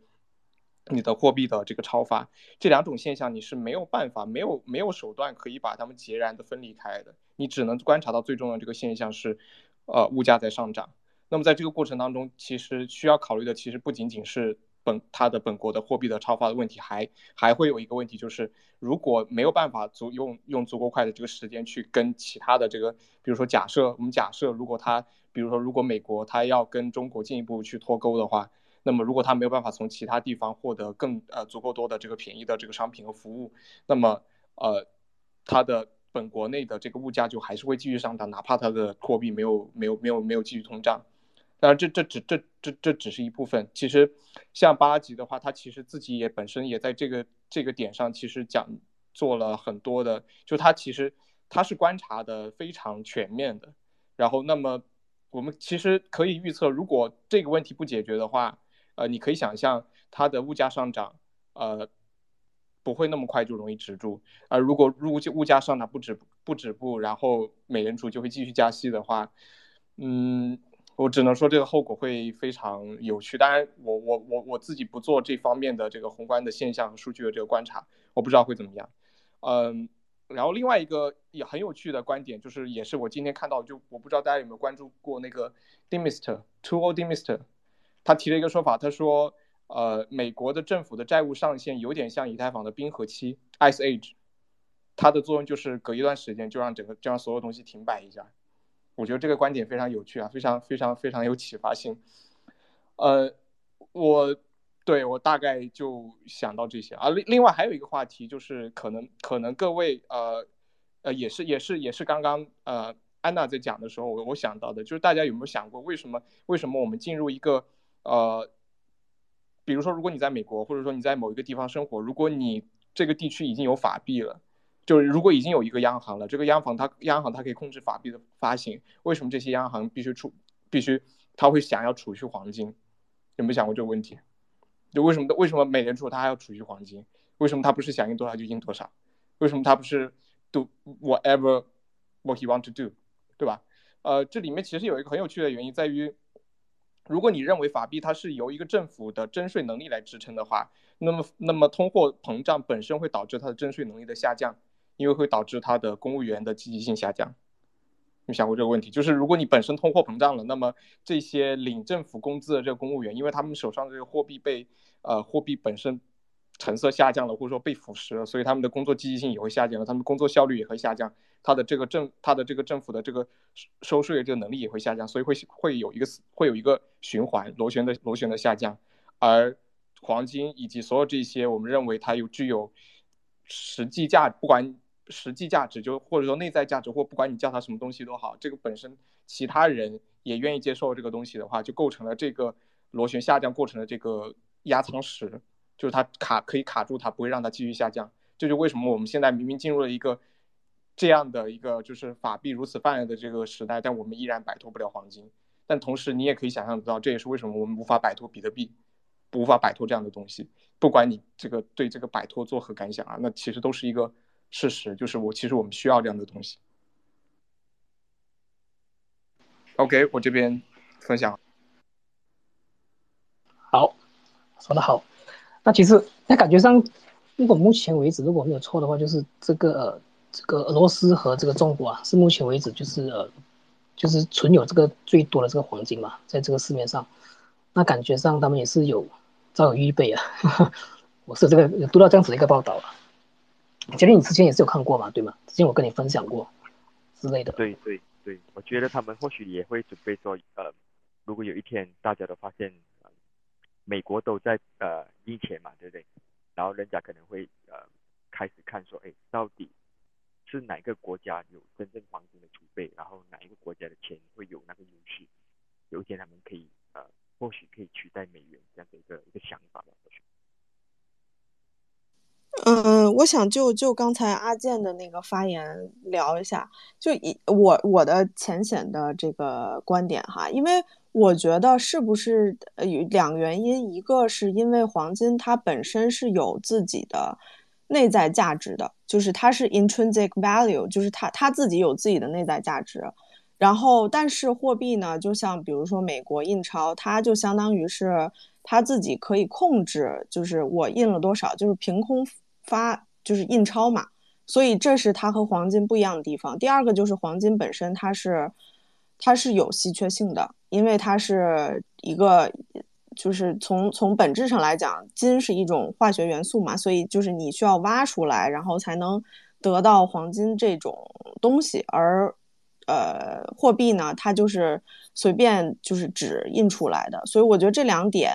你的货币的这个超发，这两种现象你是没有办法没有没有手段可以把它们截然的分离开的，你只能观察到最终的这个现象是，呃物价在上涨。那么在这个过程当中，其实需要考虑的其实不仅仅是本它的本国的货币的超发的问题，还还会有一个问题，就是如果没有办法足用用足够快的这个时间去跟其他的这个，比如说假设我们假设如果它，比如说如果美国它要跟中国进一步去脱钩的话，那么如果它没有办法从其他地方获得更呃足够多的这个便宜的这个商品和服务，那么呃它的本国内的这个物价就还是会继续上涨，哪怕它的货币没有没有没有没有继续通胀。当然，这这只这这这只是一部分。其实，像巴吉的话，他其实自己也本身也在这个这个点上，其实讲做了很多的。就他其实他是观察的非常全面的。然后，那么我们其实可以预测，如果这个问题不解决的话，呃，你可以想象它的物价上涨，呃，不会那么快就容易止住。而如果物物价上涨不止不止步，然后美联储就会继续加息的话，嗯。我只能说这个后果会非常有趣。当然，我我我我自己不做这方面的这个宏观的现象和数据的这个观察，我不知道会怎么样。嗯，然后另外一个也很有趣的观点，就是也是我今天看到，就我不知道大家有没有关注过那个 Dimister Two O Dimister 他提了一个说法，他说，呃，美国的政府的债务上限有点像以太坊的冰河期 （Ice Age），它的作用就是隔一段时间就让整个就让所有东西停摆一下。我觉得这个观点非常有趣啊，非常非常非常有启发性。呃，我对我大概就想到这些啊。另另外还有一个话题就是，可能可能各位呃呃也是也是也是刚刚呃安娜在讲的时候，我我想到的就是大家有没有想过，为什么为什么我们进入一个呃，比如说如果你在美国或者说你在某一个地方生活，如果你这个地区已经有法币了。就是如果已经有一个央行了，这个央行它央行它可以控制法币的发行，为什么这些央行必须储必须他会想要储蓄黄金？有没有想过这个问题？就为什么为什么美联储它还要储蓄黄金？为什么它不是想印多少就印多少？为什么它不是 do whatever what he want to do，对吧？呃，这里面其实有一个很有趣的原因在于，如果你认为法币它是由一个政府的征税能力来支撑的话，那么那么通货膨胀本身会导致它的征税能力的下降。因为会导致它的公务员的积极性下降，你想过这个问题？就是如果你本身通货膨胀了，那么这些领政府工资的这个公务员，因为他们手上这个货币被呃货币本身成色下降了，或者说被腐蚀了，所以他们的工作积极性也会下降了，他们工作效率也会下降，他的这个政他的这个政府的这个收税的这个能力也会下降，所以会会有一个会有一个循环螺旋的螺旋的下降，而黄金以及所有这些我们认为它有具有实际价，不管。实际价值就或者说内在价值，或不管你叫它什么东西都好，这个本身其他人也愿意接受这个东西的话，就构成了这个螺旋下降过程的这个压舱石，就是它卡可以卡住它，不会让它继续下降。这就为什么我们现在明明进入了一个这样的一个就是法币如此泛滥的这个时代，但我们依然摆脱不了黄金。但同时你也可以想象得到，这也是为什么我们无法摆脱比特币，无法摆脱这样的东西。不管你这个对这个摆脱作何感想啊，那其实都是一个。事实就是我其实我们需要这样的东西。OK，我这边分享。好，说的好。那其实那感觉上，如果目前为止如果没有错的话，就是这个这个俄罗斯和这个中国啊，是目前为止就是呃就是存有这个最多的这个黄金嘛，在这个市面上。那感觉上他们也是有早有预备啊。(laughs) 我是这个有读到这样子的一个报道啊。杰林，你之前也是有看过嘛，对吗？之前我跟你分享过之类的。对对对，我觉得他们或许也会准备说，呃，如果有一天大家都发现，美国都在呃印钱嘛，对不对？然后人家可能会呃开始看说，哎，到底是哪个国家有真正黄金的储备，然后哪一个国家的钱会有那个优势？有一天他们可以呃，或许可以取代美元这样的一个一个想法吧，嗯，我想就就刚才阿健的那个发言聊一下，就以我我的浅显的这个观点哈，因为我觉得是不是呃有两个原因，一个是因为黄金它本身是有自己的内在价值的，就是它是 intrinsic value，就是它它自己有自己的内在价值。然后，但是货币呢，就像比如说美国印钞，它就相当于是它自己可以控制，就是我印了多少，就是凭空发，就是印钞嘛。所以这是它和黄金不一样的地方。第二个就是黄金本身它是它是有稀缺性的，因为它是一个，就是从从本质上来讲，金是一种化学元素嘛，所以就是你需要挖出来，然后才能得到黄金这种东西，而。呃，货币呢，它就是随便就是纸印出来的，所以我觉得这两点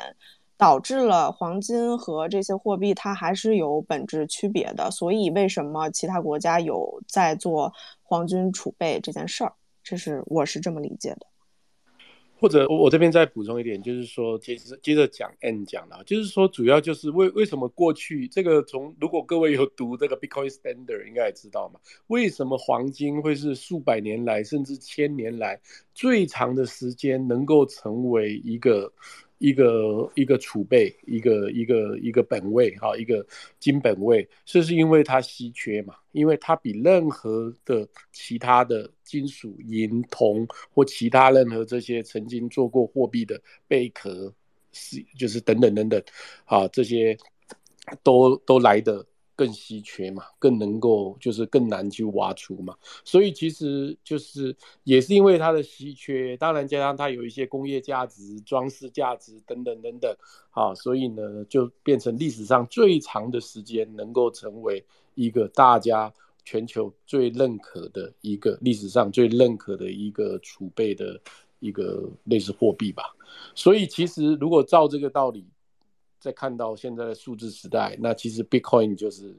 导致了黄金和这些货币它还是有本质区别的。所以为什么其他国家有在做黄金储备这件事儿，这是我是这么理解的。或者我这边再补充一点，就是说接着接着讲 N 讲了，就是说主要就是为为什么过去这个从如果各位有读这个 Bitcoin Standard 应该也知道嘛，为什么黄金会是数百年来甚至千年来最长的时间能够成为一个。一个一个储备，一个一个一个本位，哈，一个金本位，这是因为它稀缺嘛？因为它比任何的其他的金属，银、铜或其他任何这些曾经做过货币的贝壳，是就是等等等等，啊，这些都都来的。更稀缺嘛，更能够就是更难去挖出嘛，所以其实就是也是因为它的稀缺，当然加上它有一些工业价值、装饰价值等等等等，啊，所以呢就变成历史上最长的时间能够成为一个大家全球最认可的一个历史上最认可的一个储备的一个类似货币吧。所以其实如果照这个道理。再看到现在的数字时代，那其实 Bitcoin 就是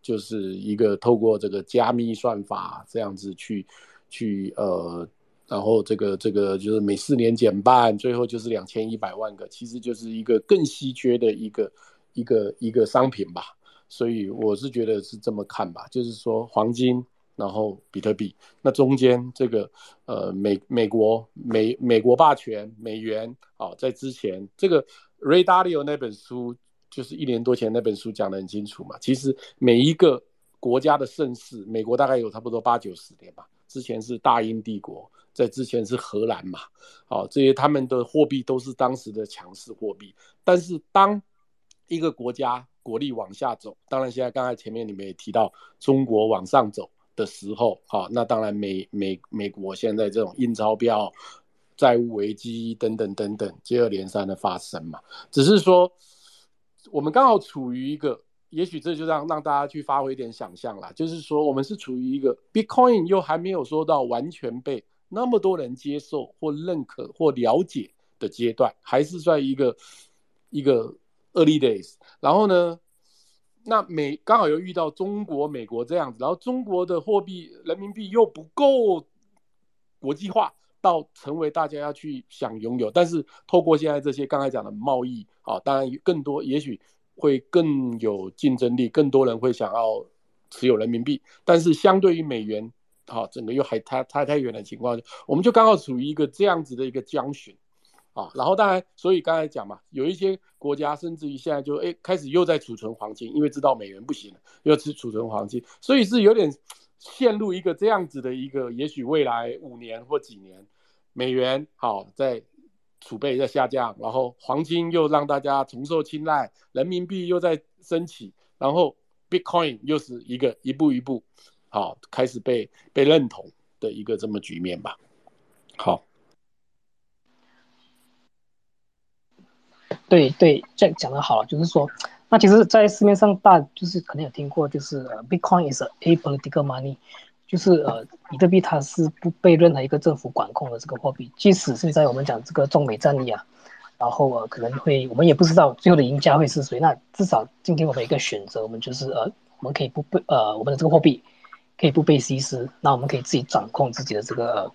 就是一个透过这个加密算法这样子去去呃，然后这个这个就是每四年减半，最后就是两千一百万个，其实就是一个更稀缺的一个一个一个商品吧。所以我是觉得是这么看吧，就是说黄金，然后比特币，那中间这个呃美美国美美国霸权美元啊，在之前这个。Radio 那本书就是一年多前那本书讲得很清楚嘛。其实每一个国家的盛世，美国大概有差不多八九十年吧。之前是大英帝国，在之前是荷兰嘛。哦，这些他们的货币都是当时的强势货币。但是当一个国家国力往下走，当然现在刚才前面你们也提到中国往上走的时候，好，那当然美美美国现在这种印钞票。债务危机等等等等接二连三的发生嘛，只是说我们刚好处于一个，也许这就让让大家去发挥一点想象啦，就是说我们是处于一个 Bitcoin 又还没有说到完全被那么多人接受或认可或了解的阶段，还是在一个一个 early days。然后呢，那美刚好又遇到中国、美国这样子，然后中国的货币人民币又不够国际化。到成为大家要去想拥有，但是透过现在这些刚才讲的贸易啊，当然更多也许会更有竞争力，更多人会想要持有人民币，但是相对于美元，啊，整个又还差差太远的情况，我们就刚好处于一个这样子的一个僵循啊。然后当然，所以刚才讲嘛，有一些国家甚至于现在就哎开始又在储存黄金，因为知道美元不行了，又去储存黄金，所以是有点。陷入一个这样子的一个，也许未来五年或几年，美元好在储备在下降，然后黄金又让大家重受青睐，人民币又在升起，然后 Bitcoin 又是一个一步一步好开始被被认同的一个这么局面吧。好，对对，这讲的好，就是说。那其实，在市面上大就是可能有听过，就是呃，Bitcoin is a political money，就是呃，比特币它是不被任何一个政府管控的这个货币，即使是在我们讲这个中美战役啊，然后呃，可能会我们也不知道最后的赢家会是谁，那至少今天我们一个选择，我们就是呃，我们可以不被呃，我们的这个货币可以不被稀释，那我们可以自己掌控自己的这个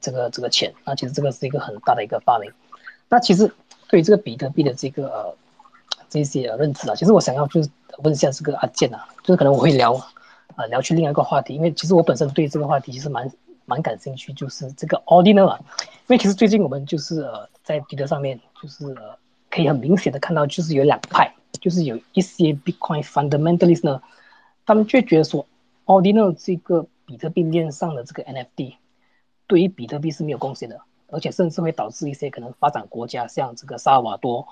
这个这个钱，那其实这个是一个很大的一个发明。那其实对于这个比特币的这个呃。这些认知啊，其实我想要就是问一下这个阿健啊，就是可能我会聊，啊聊去另外一个话题，因为其实我本身对这个话题其实蛮蛮感兴趣，就是这个 Ordinal 啊，因为其实最近我们就是呃在 Twitter 上面就是可以很明显的看到，就是有两派，就是有一些 Bitcoin fundamentalist 呢，他们就觉得说 Ordinal 这个比特币链上的这个 NFT 对于比特币是没有贡献的，而且甚至会导致一些可能发展国家像这个萨尔瓦多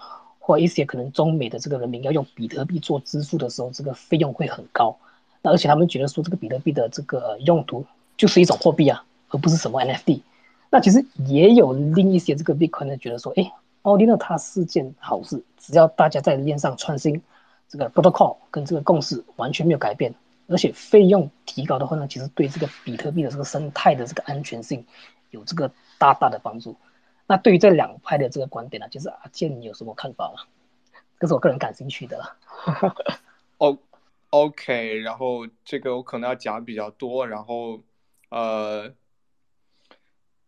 或一些可能中美的这个人民要用比特币做支付的时候，这个费用会很高。那而且他们觉得说这个比特币的这个用途就是一种货币啊，而不是什么 NFT。那其实也有另一些这个 Bitcoin 觉得说，哎，Ordinal 它是件好事，只要大家在链上创新，这个 protocol 跟这个共识完全没有改变，而且费用提高的话呢，其实对这个比特币的这个生态的这个安全性有这个大大的帮助。那对于这两派的这个观点呢，就是阿健你有什么看法吗？这是我个人感兴趣的。哦。OK，然后这个我可能要讲比较多，然后，呃，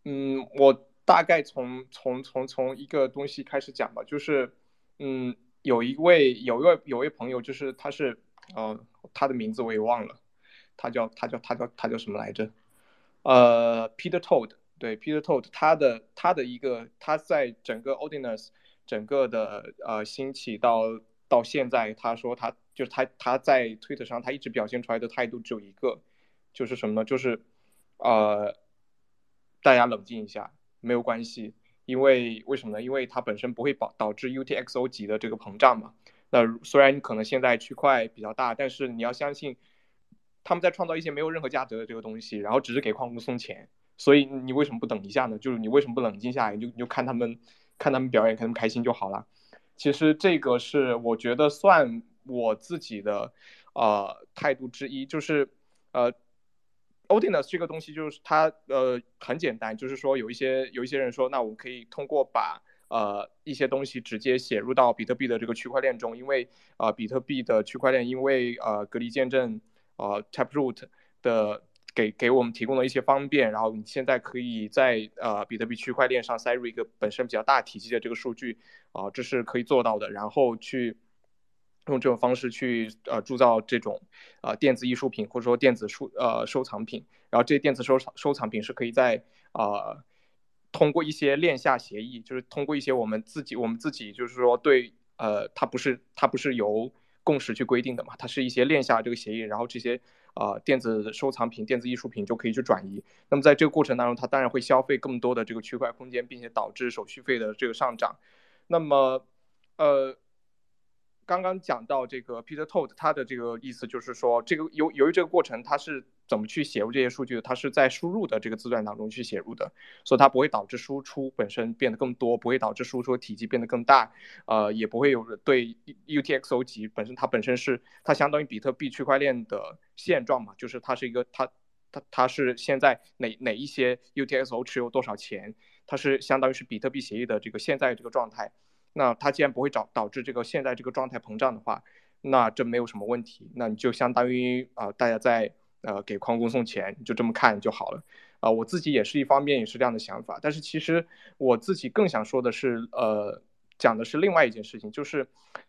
嗯，我大概从从从从一个东西开始讲吧，就是，嗯，有一位有一位有一位朋友，就是他是，呃，他的名字我也忘了，他叫他叫他叫他叫什么来着？呃，Peter Todd，对，Peter Todd，他的他的一个他在整个 Ordinance 整个的呃兴起到到现在，他说他。就是他他在推特上，他一直表现出来的态度只有一个，就是什么呢？就是，呃，大家冷静一下，没有关系，因为为什么呢？因为它本身不会导导致 UTXO 级的这个膨胀嘛。那虽然可能现在区块比较大，但是你要相信，他们在创造一些没有任何价值的这个东西，然后只是给矿工送钱。所以你为什么不等一下呢？就是你为什么不冷静下来？你就你就看他们看他们表演，看他们开心就好了。其实这个是我觉得算。我自己的呃态度之一就是，呃，Odinus 这个东西就是它呃很简单，就是说有一些有一些人说，那我可以通过把呃一些东西直接写入到比特币的这个区块链中，因为呃比特币的区块链因为呃隔离见证呃 Taproot 的给给我们提供了一些方便，然后你现在可以在呃比特币区块链上塞入一个本身比较大体积的这个数据啊，这是可以做到的，然后去。用这种方式去呃铸造这种呃电子艺术品或者说电子收呃收藏品，然后这些电子收藏收藏品是可以在呃通过一些链下协议，就是通过一些我们自己我们自己就是说对呃它不是它不是由共识去规定的嘛，它是一些链下这个协议，然后这些啊电子收藏品电子艺术品就可以去转移。那么在这个过程当中，它当然会消费更多的这个区块空间，并且导致手续费的这个上涨。那么呃。刚刚讲到这个 Peter Todd，他的这个意思就是说，这个由由于这个过程它是怎么去写入这些数据的？他是在输入的这个字段当中去写入的，所以它不会导致输出本身变得更多，不会导致输出体积变得更大，呃，也不会有对 UTXO 级本身它本身是它相当于比特币区块链的现状嘛，就是它是一个它它它是现在哪哪一些 UTXO 持有多少钱，它是相当于是比特币协议的这个现在这个状态。那它既然不会导导致这个现在这个状态膨胀的话，那这没有什么问题。那你就相当于啊，大家在呃给矿工送钱，就这么看就好了。啊，我自己也是一方面也是这样的想法。但是其实我自己更想说的是，呃，讲的是另外一件事情，就是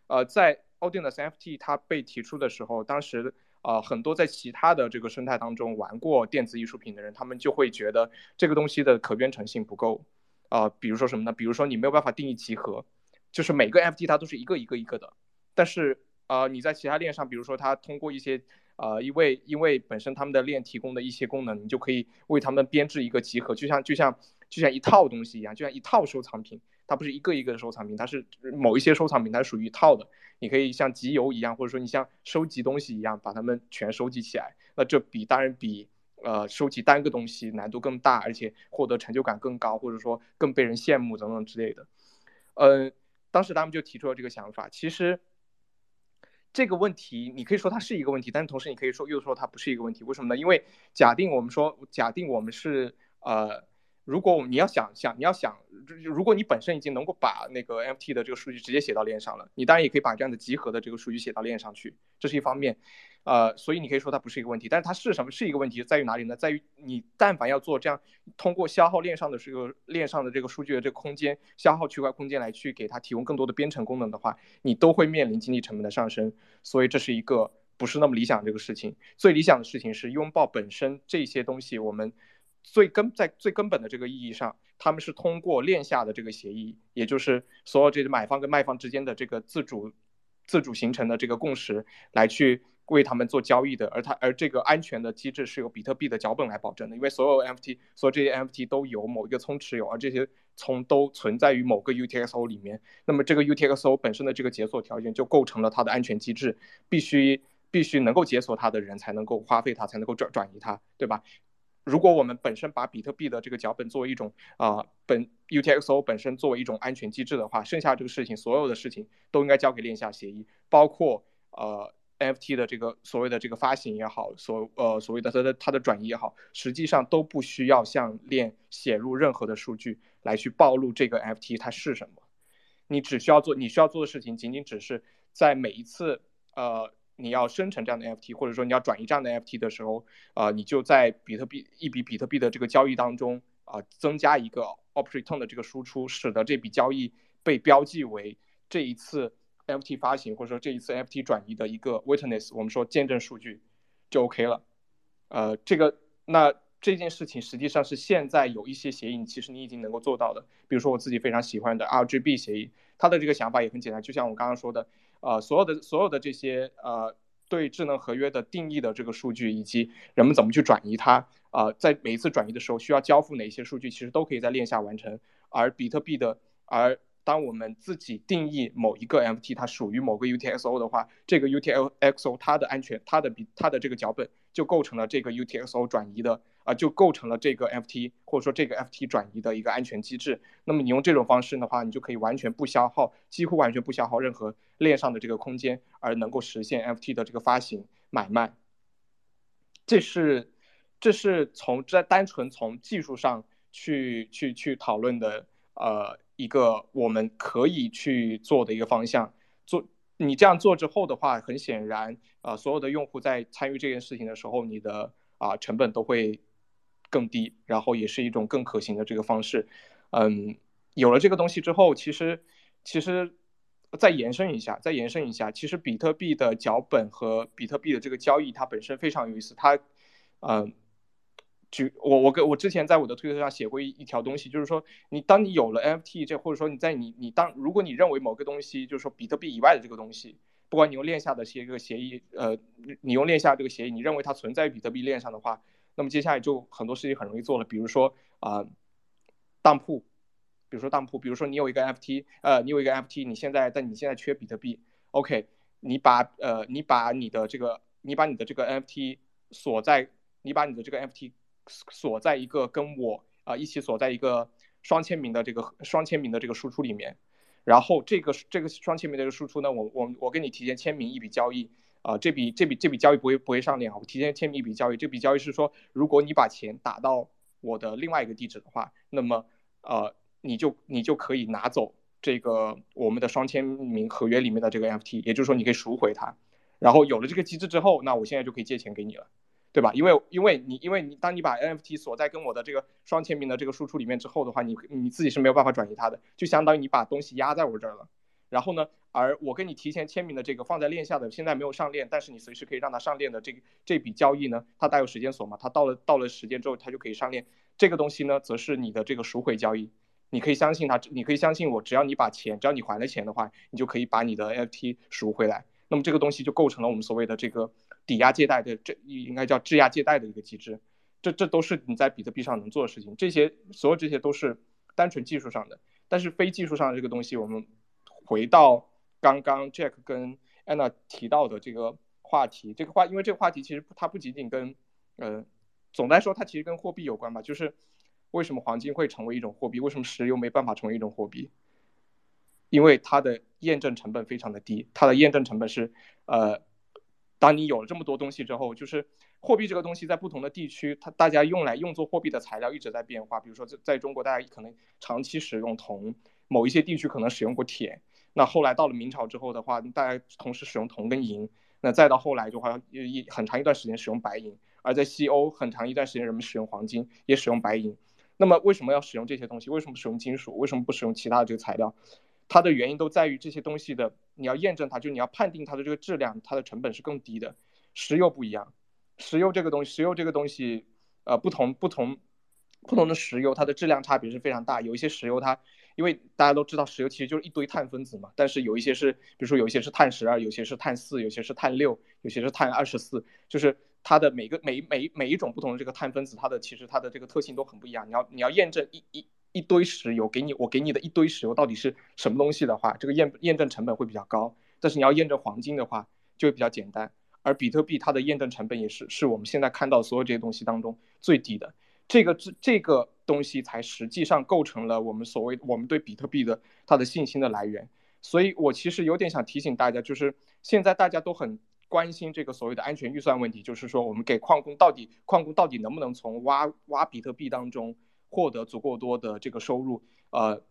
呃，在 Odinus FT 它被提出的时候，当时啊很多在其他的这个生态当中玩过电子艺术品的人，他们就会觉得这个东西的可编程性不够。啊，比如说什么呢？比如说你没有办法定义集合。就是每个 FT 它都是一个一个一个的，但是呃你在其他链上，比如说它通过一些呃因为因为本身他们的链提供的一些功能，你就可以为他们编制一个集合，就像就像就像一套东西一样，就像一套收藏品，它不是一个一个的收藏品，它是某一些收藏品它是属于一套的，你可以像集邮一样，或者说你像收集东西一样把它们全收集起来，那这比当然比呃收集单个东西难度更大，而且获得成就感更高，或者说更被人羡慕等等之类的，嗯。当时他们就提出了这个想法。其实这个问题，你可以说它是一个问题，但是同时你可以说又说它不是一个问题。为什么呢？因为假定我们说，假定我们是呃，如果你要想想，你要想，如果你本身已经能够把那个 M T 的这个数据直接写到链上了，你当然也可以把这样的集合的这个数据写到链上去，这是一方面。呃，所以你可以说它不是一个问题，但是它是什么？是一个问题在于哪里呢？在于你但凡要做这样，通过消耗链上的这个链上的这个数据的这个空间，消耗区块空间来去给它提供更多的编程功能的话，你都会面临经济成本的上升。所以这是一个不是那么理想这个事情。最理想的事情是拥抱本身这些东西，我们最根在最根本的这个意义上，他们是通过链下的这个协议，也就是所有这些买方跟卖方之间的这个自主自主形成的这个共识来去。为他们做交易的，而它而这个安全的机制是由比特币的脚本来保证的，因为所有 NFT，所有这些 NFT 都有某一个聪持有，而这些聪都存在于某个 UTXO 里面，那么这个 UTXO 本身的这个解锁条件就构成了它的安全机制，必须必须能够解锁它的人才能够花费它，才能够转转移它，对吧？如果我们本身把比特币的这个脚本作为一种啊本 UTXO 本身作为一种安全机制的话，剩下这个事情所有的事情都应该交给链下协议，包括呃。NFT 的这个所谓的这个发行也好，所呃所谓的它的它的转移也好，实际上都不需要向链写入任何的数据来去暴露这个 F T 它是什么。你只需要做你需要做的事情，仅仅只是在每一次呃你要生成这样的 F T，或者说你要转移这样的 F T 的时候，呃你就在比特币一笔比特币的这个交易当中啊增加一个 op return 的这个输出，使得这笔交易被标记为这一次。NFT 发行或者说这一次 NFT 转移的一个 witness，我们说见证数据就 OK 了。呃，这个那这件事情实际上是现在有一些协议，其实你已经能够做到的。比如说我自己非常喜欢的 RGB 协议，它的这个想法也很简单，就像我刚刚说的，呃，所有的所有的这些呃对智能合约的定义的这个数据，以及人们怎么去转移它，呃，在每一次转移的时候需要交付哪些数据，其实都可以在链下完成。而比特币的而当我们自己定义某一个 FT 它属于某个 UTXO 的话，这个 UTXO 它的安全，它的比它的这个脚本就构成了这个 UTXO 转移的啊，就构成了这个 FT 或者说这个 FT 转移的一个安全机制。那么你用这种方式的话，你就可以完全不消耗，几乎完全不消耗任何链上的这个空间，而能够实现 FT 的这个发行买卖。这是这是从在单纯从技术上去去去讨论的呃。一个我们可以去做的一个方向，做你这样做之后的话，很显然啊，所有的用户在参与这件事情的时候，你的啊成本都会更低，然后也是一种更可行的这个方式。嗯，有了这个东西之后，其实其实再延伸一下，再延伸一下，其实比特币的脚本和比特币的这个交易，它本身非常有意思，它嗯。举我我跟我之前在我的推特上写过一一条东西，就是说你当你有了 NFT 这或者说你在你你当如果你认为某个东西就是说比特币以外的这个东西，不管你用链下的协个协议，呃，你用链下这个协议，你认为它存在比特币链上的话，那么接下来就很多事情很容易做了，比如说啊，当铺，比如说当铺，比如说你有一个 NFT，呃，你有一个 NFT，你现在但你现在缺比特币，OK，你把呃你把你的这个你把你的这个 NFT 锁在你把你的这个 NFT 锁在一个跟我啊一起锁在一个双签名的这个双签名的这个输出里面，然后这个这个双签名的这个输出呢，我我我跟你提前签名一笔交易啊，这笔这笔这笔交易不会不会上链啊，我提前签名一笔交易，这笔交易是说，如果你把钱打到我的另外一个地址的话，那么呃你就你就可以拿走这个我们的双签名合约里面的这个 FT，也就是说你可以赎回它，然后有了这个机制之后，那我现在就可以借钱给你了。对吧？因为因为你因为你当你把 NFT 锁在跟我的这个双签名的这个输出里面之后的话，你你自己是没有办法转移它的，就相当于你把东西压在我这儿了。然后呢，而我跟你提前签名的这个放在链下的，现在没有上链，但是你随时可以让它上链的这这笔交易呢，它带有时间锁嘛，它到了到了时间之后，它就可以上链。这个东西呢，则是你的这个赎回交易，你可以相信它，你可以相信我，只要你把钱，只要你还了钱的话，你就可以把你的 NFT 赎回来。那么这个东西就构成了我们所谓的这个。抵押借贷的这应该叫质押借贷的一个机制，这这都是你在比特币上能做的事情。这些所有这些都是单纯技术上的，但是非技术上的这个东西，我们回到刚刚 Jack 跟 Anna 提到的这个话题，这个话因为这个话题其实它不仅仅跟呃，总的来说它其实跟货币有关吧，就是为什么黄金会成为一种货币，为什么石油没办法成为一种货币？因为它的验证成本非常的低，它的验证成本是呃。当你有了这么多东西之后，就是货币这个东西在不同的地区，它大家用来用作货币的材料一直在变化。比如说在在中国，大家可能长期使用铜，某一些地区可能使用过铁。那后来到了明朝之后的话，大家同时使用铜跟银。那再到后来就好像一很长一段时间使用白银。而在西欧很长一段时间人们使用黄金，也使用白银。那么为什么要使用这些东西？为什么使用金属？为什么不使用其他的这个材料？它的原因都在于这些东西的，你要验证它，就你要判定它的这个质量，它的成本是更低的。石油不一样，石油这个东西，石油这个东西，呃，不同不同不同的石油它的质量差别是非常大，有一些石油它。因为大家都知道，石油其实就是一堆碳分子嘛。但是有一些是，比如说有一些是碳十二，有些是碳四，有些是碳六，有些是碳二十四。就是它的每个每每每一种不同的这个碳分子，它的其实它的这个特性都很不一样。你要你要验证一一一堆石油给你我给你的一堆石油到底是什么东西的话，这个验验证成本会比较高。但是你要验证黄金的话，就会比较简单。而比特币它的验证成本也是是我们现在看到所有这些东西当中最低的。这个这这个。东西才实际上构成了我们所谓我们对比特币的它的信心的来源，所以我其实有点想提醒大家，就是现在大家都很关心这个所谓的安全预算问题，就是说我们给矿工到底矿工到底能不能从挖挖比特币当中获得足够多的这个收入，呃。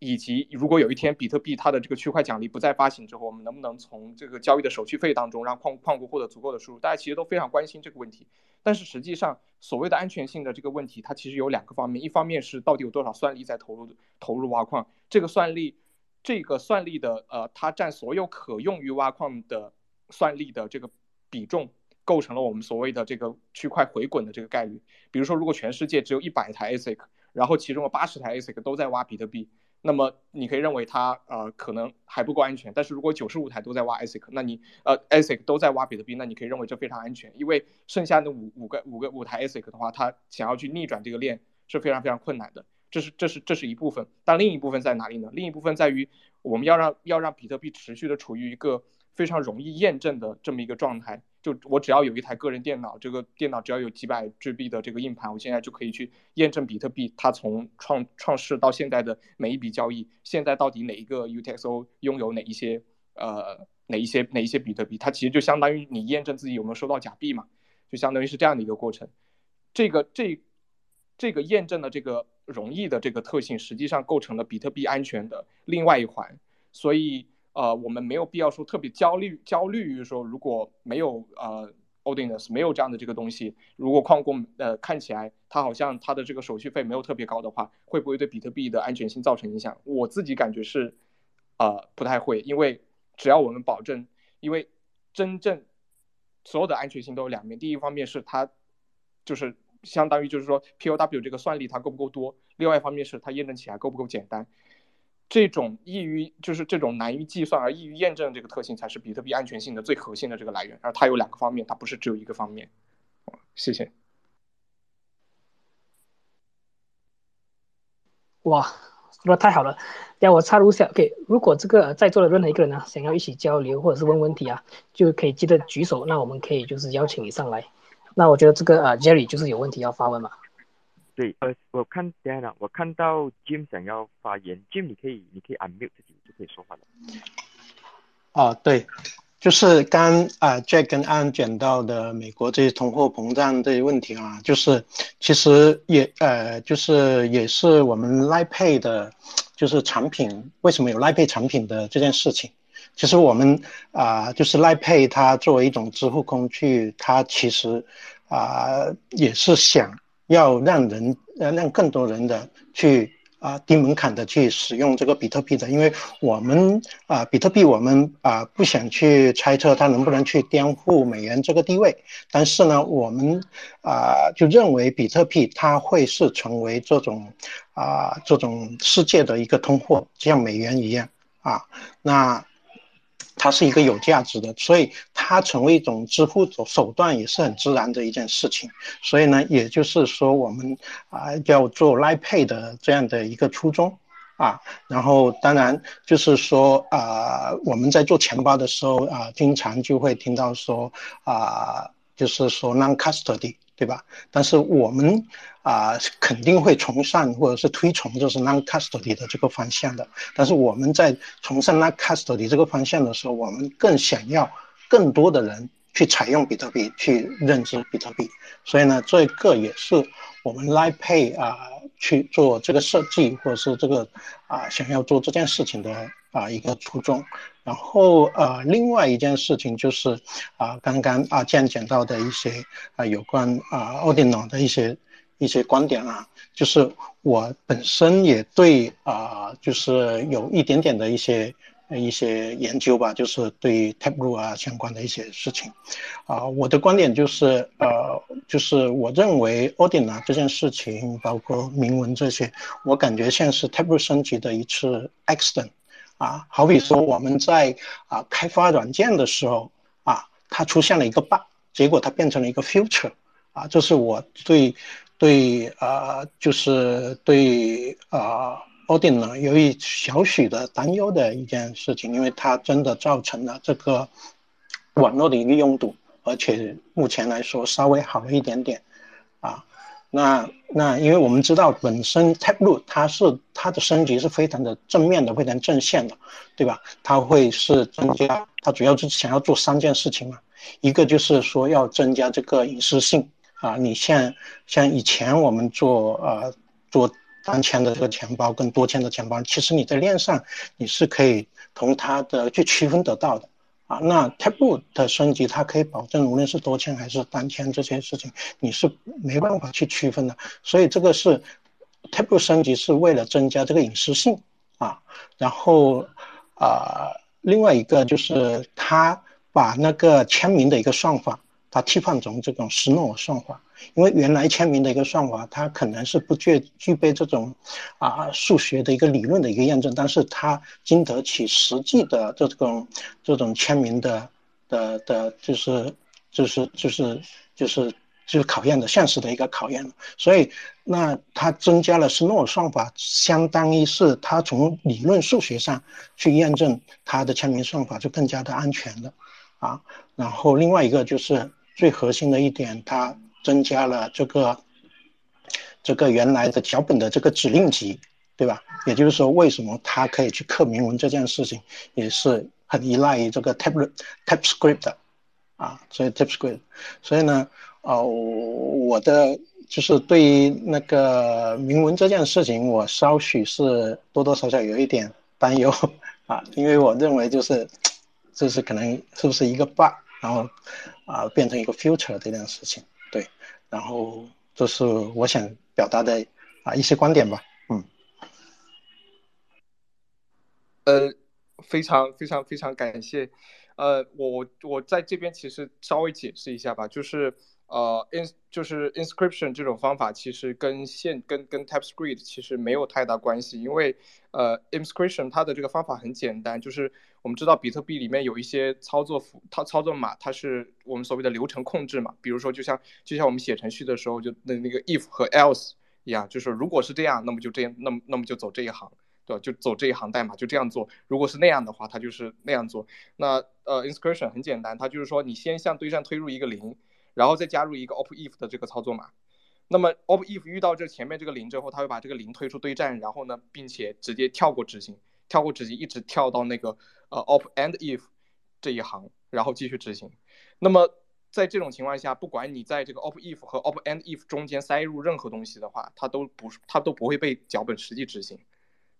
以及如果有一天比特币它的这个区块奖励不再发行之后，我们能不能从这个交易的手续费当中让矿矿工获得足够的收入？大家其实都非常关心这个问题。但是实际上，所谓的安全性的这个问题，它其实有两个方面：一方面是到底有多少算力在投入投入挖矿，这个算力，这个算力的呃，它占所有可用于挖矿的算力的这个比重，构成了我们所谓的这个区块回滚的这个概率。比如说，如果全世界只有一百台 ASIC，然后其中有八十台 ASIC 都在挖比特币。那么你可以认为它呃可能还不够安全，但是如果九十五台都在挖 ASIC，那你呃 ASIC 都在挖比特币，那你可以认为这非常安全，因为剩下的五五个五个五台 ASIC 的话，它想要去逆转这个链是非常非常困难的。这是这是这是一部分，但另一部分在哪里呢？另一部分在于我们要让要让比特币持续的处于一个非常容易验证的这么一个状态。就我只要有一台个人电脑，这个电脑只要有几百 GB 的这个硬盘，我现在就可以去验证比特币它从创创世到现在的每一笔交易，现在到底哪一个 UTXO 拥有哪一些呃哪一些哪一些比特币，它其实就相当于你验证自己有没有收到假币嘛，就相当于是这样的一个过程。这个这这个验证的这个容易的这个特性，实际上构成了比特币安全的另外一环，所以。呃，我们没有必要说特别焦虑，焦虑于说如果没有呃 Odinus 没有这样的这个东西，如果矿工呃看起来他好像他的这个手续费没有特别高的话，会不会对比特币的安全性造成影响？我自己感觉是，呃不太会，因为只要我们保证，因为真正所有的安全性都有两面，第一方面是它就是相当于就是说 POW 这个算力它够不够多，另外一方面是它验证起来够不够简单。这种易于就是这种难于计算而易于验证这个特性，才是比特币安全性的最核心的这个来源。而它有两个方面，它不是只有一个方面。谢谢。哇，说的太好了！让我插入一下，OK，如果这个在座的任何一个人呢，想要一起交流或者是问问题啊，就可以记得举手，那我们可以就是邀请你上来。那我觉得这个呃，Jerry 就是有问题要发问嘛。对，呃，我看见了，我看到 Jim 想要发言，Jim 你可以，你可以 unmute 自己就可以说话了。哦，对，就是刚啊，Jack 跟 An 讲到的美国这些通货膨胀这些问题啊，就是其实也呃，就是也是我们 l i Pay 的，就是产品为什么有 l i Pay 产品的这件事情，其实我们啊，就是 l i Pay 它作为一种支付工具，它其实啊也是想。要让人呃让更多人的去啊低门槛的去使用这个比特币的，因为我们啊比特币我们啊不想去猜测它能不能去颠覆美元这个地位，但是呢我们啊就认为比特币它会是成为这种啊这种世界的一个通货，像美元一样啊那。它是一个有价值的，所以它成为一种支付手手段也是很自然的一件事情。所以呢，也就是说我们啊要做 l i Pay 的这样的一个初衷啊。然后当然就是说啊，我们在做钱包的时候啊，经常就会听到说啊，就是说 non custody。对吧？但是我们啊肯定会崇尚或者是推崇就是 non custody 的这个方向的。但是我们在崇尚 non custody 这个方向的时候，我们更想要更多的人去采用比特币，去认知比特币。所以呢，这个也是我们 l i Pay 啊去做这个设计，或者是这个啊想要做这件事情的啊一个初衷。然后呃，另外一件事情就是啊，刚刚阿健讲到的一些啊有关啊奥迪脑的一些一些观点啊，就是我本身也对啊，就是有一点点的一些一些研究吧，就是对 Taproot 啊相关的一些事情，啊，我的观点就是，呃，就是我认为 Odin 啊这件事情，包括铭文这些，我感觉像是 Taproot 升级的一次 accident，啊，好比说我们在啊开发软件的时候，啊，它出现了一个 bug，结果它变成了一个 future，啊，这是我对对啊，就是对啊。Odin 呢，由于小许的担忧的一件事情，因为它真的造成了这个网络的一个拥堵，而且目前来说稍微好了一点点，啊，那那因为我们知道本身 Taproot 它是它的升级是非常的正面的，非常正线的，对吧？它会是增加，它主要是想要做三件事情嘛，一个就是说要增加这个隐私性啊，你像像以前我们做呃做。单签的这个钱包跟多签的钱包，其实你在链上你是可以从它的去区分得到的啊。那 Taproot 的升级，它可以保证无论是多签还是单签这些事情，你是没办法去区分的。所以这个是 Taproot 升级是为了增加这个隐私性啊。然后啊，另外一个就是它把那个签名的一个算法，它替换成这种 Snow 算法。因为原来签名的一个算法，它可能是不具具备这种啊数学的一个理论的一个验证，但是它经得起实际的这种这种签名的的的，就是就是就是就是就是考验的现实的一个考验。所以那它增加了斯诺尔算法，相当于是它从理论数学上去验证它的签名算法就更加的安全了啊。然后另外一个就是最核心的一点，它。增加了这个这个原来的脚本的这个指令集，对吧？也就是说，为什么它可以去刻铭文这件事情，也是很依赖于这个 tap TypeScript 啊，所以 TypeScript，所以呢，呃，我的就是对于那个铭文这件事情，我稍许是多多少少有一点担忧 (laughs) 啊，因为我认为就是就是可能是不是一个 bug，然后啊变成一个 future 这件事情。对然后这是我想表达的啊一些观点吧，嗯，呃，非常非常非常感谢，呃，我我在这边其实稍微解释一下吧，就是呃，in 就是 inscription 这种方法其实跟线跟跟 TypeScript 其实没有太大关系，因为呃，inscription 它的这个方法很简单，就是。我们知道比特币里面有一些操作符，它操作码，它是我们所谓的流程控制嘛。比如说，就像就像我们写程序的时候，就那那个 if 和 else 一样，就是如果是这样，那么就这样，那么那么就走这一行，对吧？就走这一行代码，就这样做。如果是那样的话，它就是那样做。那呃，inscription 很简单，它就是说你先向对象推入一个零，然后再加入一个 op if 的这个操作码。那么 op if 遇到这前面这个零之后，它会把这个零推出对战，然后呢，并且直接跳过执行，跳过执行，一直跳到那个。呃，op and if 这一行，然后继续执行。那么在这种情况下，不管你在这个 op if 和 op and if 中间塞入任何东西的话，它都不是，它都不会被脚本实际执行。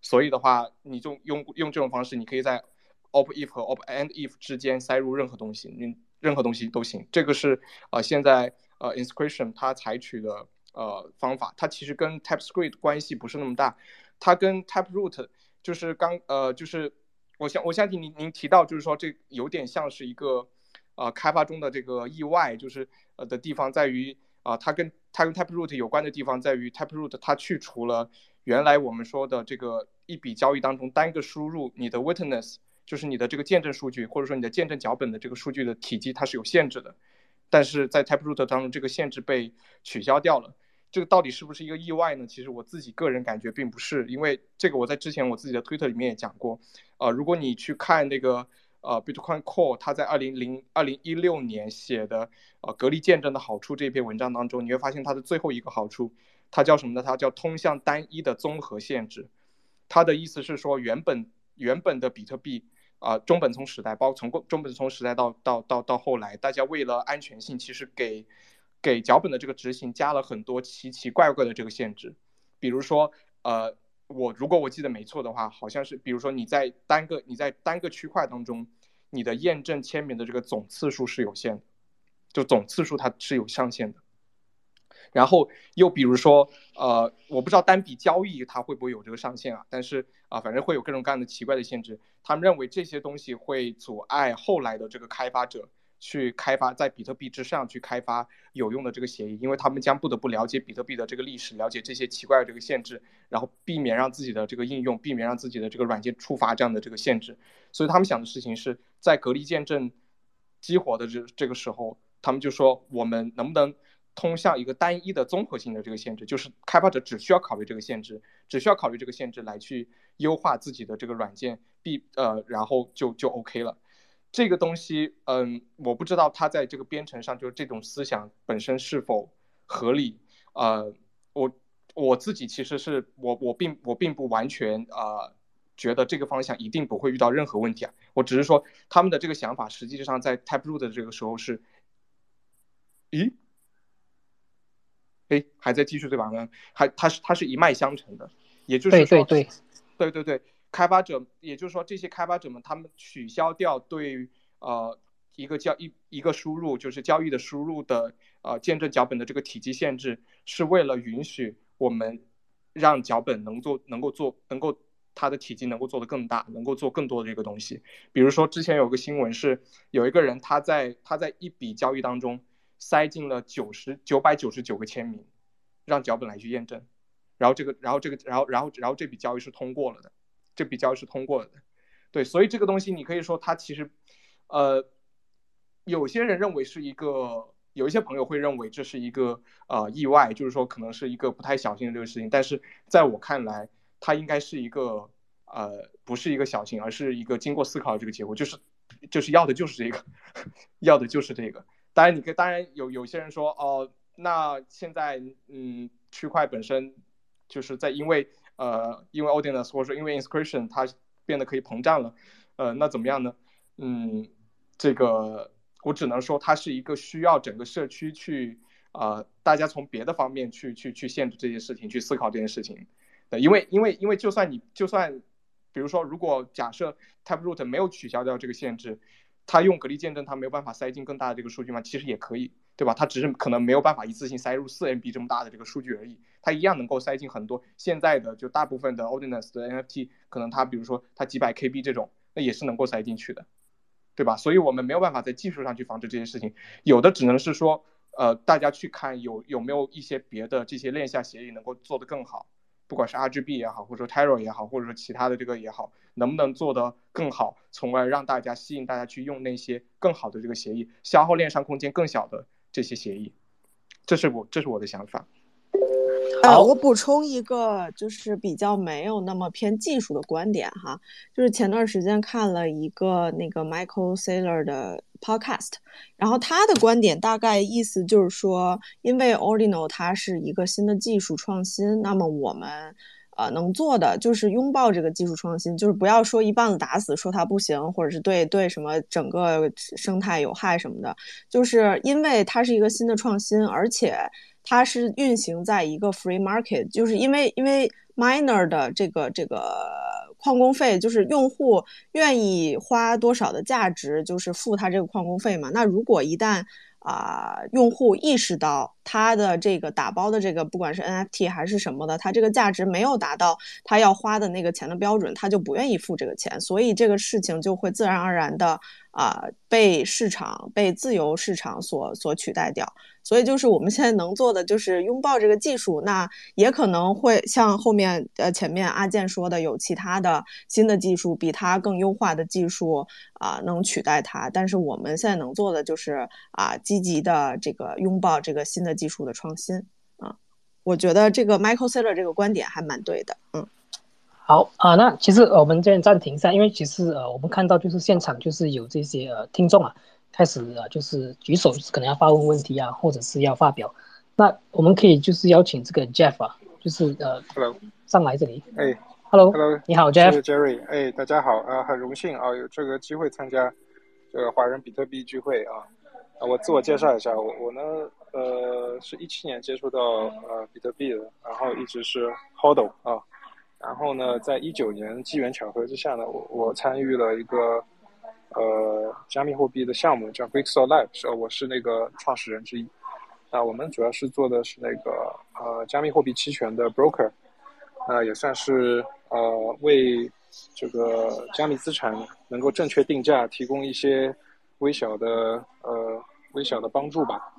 所以的话，你就用用这种方式，你可以在 op if 和 op and if 之间塞入任何东西，你任何东西都行。这个是呃现在呃 inscription 它采取的呃方法，它其实跟 TypeScript 关系不是那么大，它跟 TypeRoot 就是刚呃就是。我相我相信您您提到就是说这有点像是一个，呃开发中的这个意外，就是呃的地方在于啊它跟它跟 TypeRoot 有关的地方在于 TypeRoot 它去除了原来我们说的这个一笔交易当中单个输入你的 witness 就是你的这个见证数据或者说你的见证脚本的这个数据的体积它是有限制的，但是在 Taproot 当中这个限制被取消掉了。这个到底是不是一个意外呢？其实我自己个人感觉并不是，因为这个我在之前我自己的推特里面也讲过。呃，如果你去看那个呃 Bitcoin Core 他在二零零二零一六年写的呃隔离见证的好处这篇文章当中，你会发现它的最后一个好处，它叫什么呢？它叫通向单一的综合限制。它的意思是说，原本原本的比特币啊中本聪时代，包括从中本聪时代到到到到后来，大家为了安全性，其实给给脚本的这个执行加了很多奇奇怪怪的这个限制，比如说，呃，我如果我记得没错的话，好像是，比如说你在单个你在单个区块当中，你的验证签名的这个总次数是有限的，就总次数它是有上限的。然后又比如说，呃，我不知道单笔交易它会不会有这个上限啊？但是啊，反正会有各种各样的奇怪的限制。他们认为这些东西会阻碍后来的这个开发者去开发在比特币之上去开发有用的这个协议，因为他们将不得不了解比特币的这个历史，了解这些奇怪的这个限制，然后避免让自己的这个应用，避免让自己的这个软件触发这样的这个限制。所以他们想的事情是在隔离见证激活的这这个时候，他们就说我们能不能。通向一个单一的综合性的这个限制，就是开发者只需要考虑这个限制，只需要考虑这个限制来去优化自己的这个软件，必呃，然后就就 OK 了。这个东西，嗯，我不知道它在这个编程上，就是这种思想本身是否合理。呃，我我自己其实是我我并我并不完全啊觉得这个方向一定不会遇到任何问题啊。我只是说他们的这个想法实际上在 Taproot 的这个时候是，咦？哎，还在继续对吧？嗯，还它是它是一脉相承的，也就是说，对对对，对对对，开发者，也就是说这些开发者们，他们取消掉对呃一个交一一个输入就是交易的输入的呃见证脚本的这个体积限制，是为了允许我们让脚本能做能够做能够它的体积能够做得更大，能够做更多的这个东西。比如说之前有个新闻是有一个人他在他在一笔交易当中。塞进了九十九百九十九个签名，让脚本来去验证，然后这个，然后这个，然后然后然后这笔交易是通过了的，这笔交易是通过了的，对，所以这个东西你可以说它其实，呃，有些人认为是一个，有一些朋友会认为这是一个呃意外，就是说可能是一个不太小心的这个事情，但是在我看来，它应该是一个呃不是一个小心，而是一个经过思考的这个结果，就是就是要的就是这个，(laughs) 要的就是这个。当然，你可以当然有有些人说哦，那现在嗯，区块本身就是在因为呃，因为 audience 或者说因为 inscription 它变得可以膨胀了，呃，那怎么样呢？嗯，这个我只能说它是一个需要整个社区去呃，大家从别的方面去去去限制这件事情，去思考这件事情。对，因为因为因为就算你就算比如说，如果假设 Taproot 没有取消掉这个限制。他用隔离见证，他没有办法塞进更大的这个数据吗？其实也可以，对吧？他只是可能没有办法一次性塞入四 MB 这么大的这个数据而已。他一样能够塞进很多现在的就大部分的 Ordinance 的 NFT，可能它比如说它几百 KB 这种，那也是能够塞进去的，对吧？所以我们没有办法在技术上去防止这些事情，有的只能是说，呃，大家去看有有没有一些别的这些链下协议能够做得更好。不管是 RGB 也好，或者说 Terra 也好，或者说其他的这个也好，能不能做得更好，从而让大家吸引大家去用那些更好的这个协议，消耗链上空间更小的这些协议，这是我这是我的想法。呃，我补充一个，就是比较没有那么偏技术的观点哈，就是前段时间看了一个那个 Michael Saylor 的 podcast，然后他的观点大概意思就是说，因为 Ordinal 它是一个新的技术创新，那么我们呃能做的就是拥抱这个技术创新，就是不要说一棒子打死，说它不行，或者是对对什么整个生态有害什么的，就是因为它是一个新的创新，而且。它是运行在一个 free market，就是因为因为 miner 的这个这个矿工费，就是用户愿意花多少的价值，就是付他这个矿工费嘛。那如果一旦啊，用户意识到他的这个打包的这个不管是 NFT 还是什么的，它这个价值没有达到他要花的那个钱的标准，他就不愿意付这个钱，所以这个事情就会自然而然的啊被市场被自由市场所所取代掉。所以就是我们现在能做的就是拥抱这个技术，那也可能会像后面呃前面阿健说的，有其他的新的技术比它更优化的技术啊能取代它。但是我们现在能做的就是啊积极的这个拥抱这个新的技术的创新啊。我觉得这个 Michael Saylor 这个观点还蛮对的，嗯。好啊，那其实我们这边暂停一下，因为其实呃我们看到就是现场就是有这些呃听众啊。开始啊，就是举手，就是可能要发问问题啊，或者是要发表。那我们可以就是邀请这个 Jeff 啊，就是呃，Hello，上来这里。哎，Hello，Hello，你好，Jeff。Jerry，哎，大家好啊，很荣幸啊，有这个机会参加这个华人比特币聚会啊。啊，我自我介绍一下，我我呢，呃，是一七年接触到呃比特币的，然后一直是 Hodl 啊，然后呢，在一九年机缘巧合之下呢，我我参与了一个。呃，加密货币的项目叫 Bixo Lab，是我是那个创始人之一。那我们主要是做的是那个呃加密货币期权的 broker，那也算是呃为这个加密资产能够正确定价提供一些微小的呃微小的帮助吧。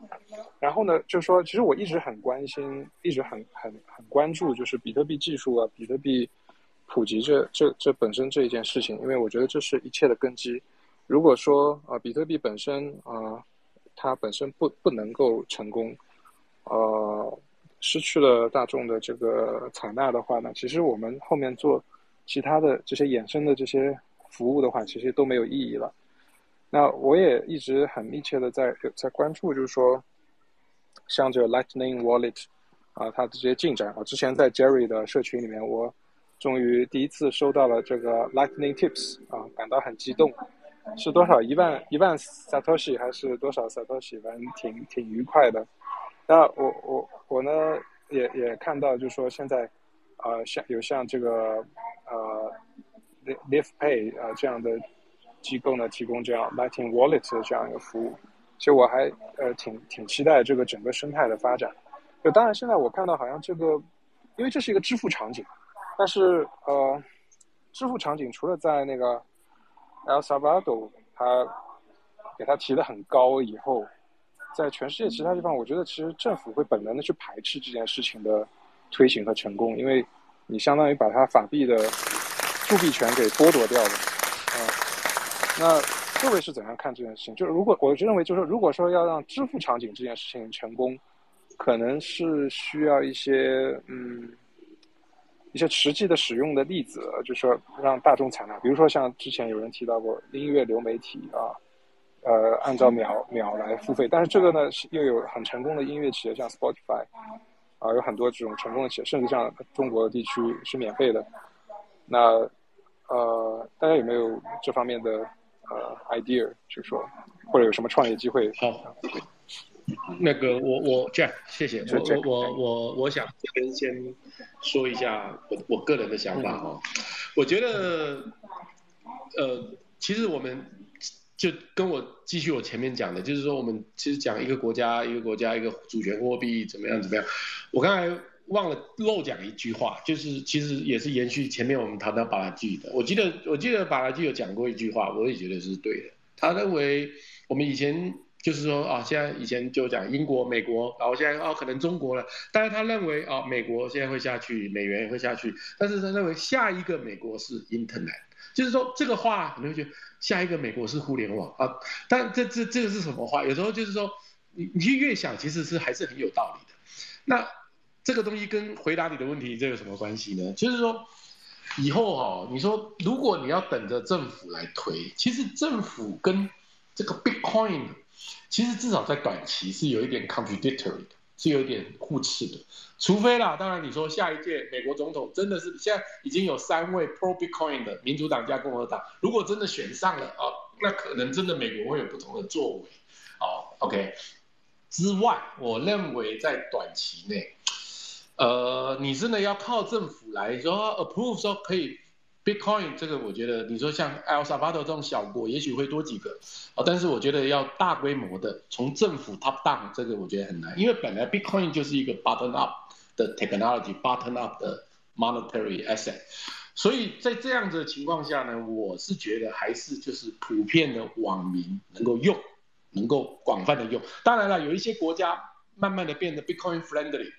然后呢，就是说，其实我一直很关心，一直很很很关注，就是比特币技术啊，比特币普及这这这本身这一件事情，因为我觉得这是一切的根基。如果说啊，比特币本身啊，它本身不不能够成功，呃，失去了大众的这个采纳的话呢，其实我们后面做其他的这些衍生的这些服务的话，其实都没有意义了。那我也一直很密切的在在关注，就是说。像这个 Lightning Wallet，啊，它的这些进展啊，之前在 Jerry 的社群里面，我终于第一次收到了这个 Lightning Tips，啊，感到很激动。是多少一万一万 Satoshi 还是多少 Satoshi？反正挺挺愉快的。那我我我呢，也也看到，就是说现在，啊，像有像这个呃 Live Pay 啊这样的机构呢，提供这样 Lightning Wallet 的这样一个服务。其实我还呃挺挺期待这个整个生态的发展，就当然现在我看到好像这个，因为这是一个支付场景，但是呃，支付场景除了在那个 El Salvador 它给它提的很高以后，在全世界其他地方，我觉得其实政府会本能的去排斥这件事情的推行和成功，因为你相当于把它法币的铸币权给剥夺掉了，那。各位是怎样看这件事情？就是如果我就认为，就是如果说要让支付场景这件事情成功，可能是需要一些嗯一些实际的使用的例子，就是说让大众采纳。比如说像之前有人提到过音乐流媒体啊，呃，按照秒秒来付费。但是这个呢，是又有很成功的音乐企业，像 Spotify 啊，有很多这种成功的企业，甚至像中国地区是免费的。那呃，大家有没有这方面的？呃，idea 就说，或者有什么创业机会？好，那个我我 Jack，谢谢。我我我我想先先说一下我我个人的想法哈。我觉得，呃，其实我们就跟我继续我前面讲的，就是说我们其实讲一个国家一个国家一个主权货币怎么样怎么样。我刚才。忘了漏讲一句话，就是其实也是延续前面我们谈到巴拉基的。我记得我记得巴拉基有讲过一句话，我也觉得是对的。他认为我们以前就是说啊，现在以前就讲英国、美国，然后现在哦可能中国了。但是他认为啊，美国现在会下去，美元也会下去。但是他认为下一个美国是 Internet，就是说这个话你会觉得下一个美国是互联网啊。但这这这个是什么话？有时候就是说你你去越想，其实是还是很有道理的。那。这个东西跟回答你的问题这有什么关系呢？就是说，以后哈，你说如果你要等着政府来推，其实政府跟这个 Bitcoin，其实至少在短期是有一点 contradictory 的，是有一点互斥的。除非啦，当然你说下一届美国总统真的是现在已经有三位 pro Bitcoin 的民主党加共和党，如果真的选上了啊，那可能真的美国会有不同的作为。哦，OK，之外，我认为在短期内。呃，你真的要靠政府来说 approve 说可以 Bitcoin 这个，我觉得你说像 El Salvador 这种小国，也许会多几个，哦，但是我觉得要大规模的从政府 top down 这个，我觉得很难，因为本来 Bitcoin 就是一个 button up 的 technology，button up 的 monetary asset，所以在这样子的情况下呢，我是觉得还是就是普遍的网民能够用，能够广泛的用，当然了，有一些国家慢慢的变得 Bitcoin friendly。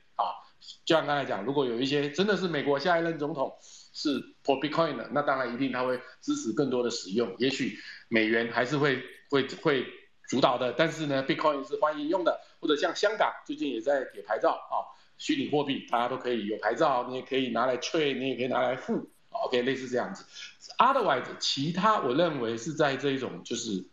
就像刚才讲，如果有一些真的是美国下一任总统是 pro Bitcoin 的，那当然一定他会支持更多的使用。也许美元还是会会会主导的，但是呢，Bitcoin 是欢迎用的。或者像香港最近也在给牌照啊，虚拟货币大家都可以有牌照，你也可以拿来 trade，你也可以拿来付，OK，类似这样子。Otherwise，其他我认为是在这一种就是。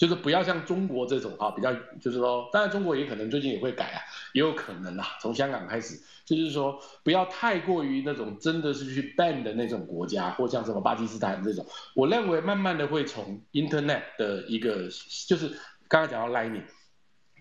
就是不要像中国这种啊，比较就是说，当然中国也可能最近也会改啊，也有可能啊。从香港开始，就是说不要太过于那种真的是去 ban 的那种国家，或像什么巴基斯坦这种。我认为慢慢的会从 Internet 的一个，就是刚刚讲到 Lightning，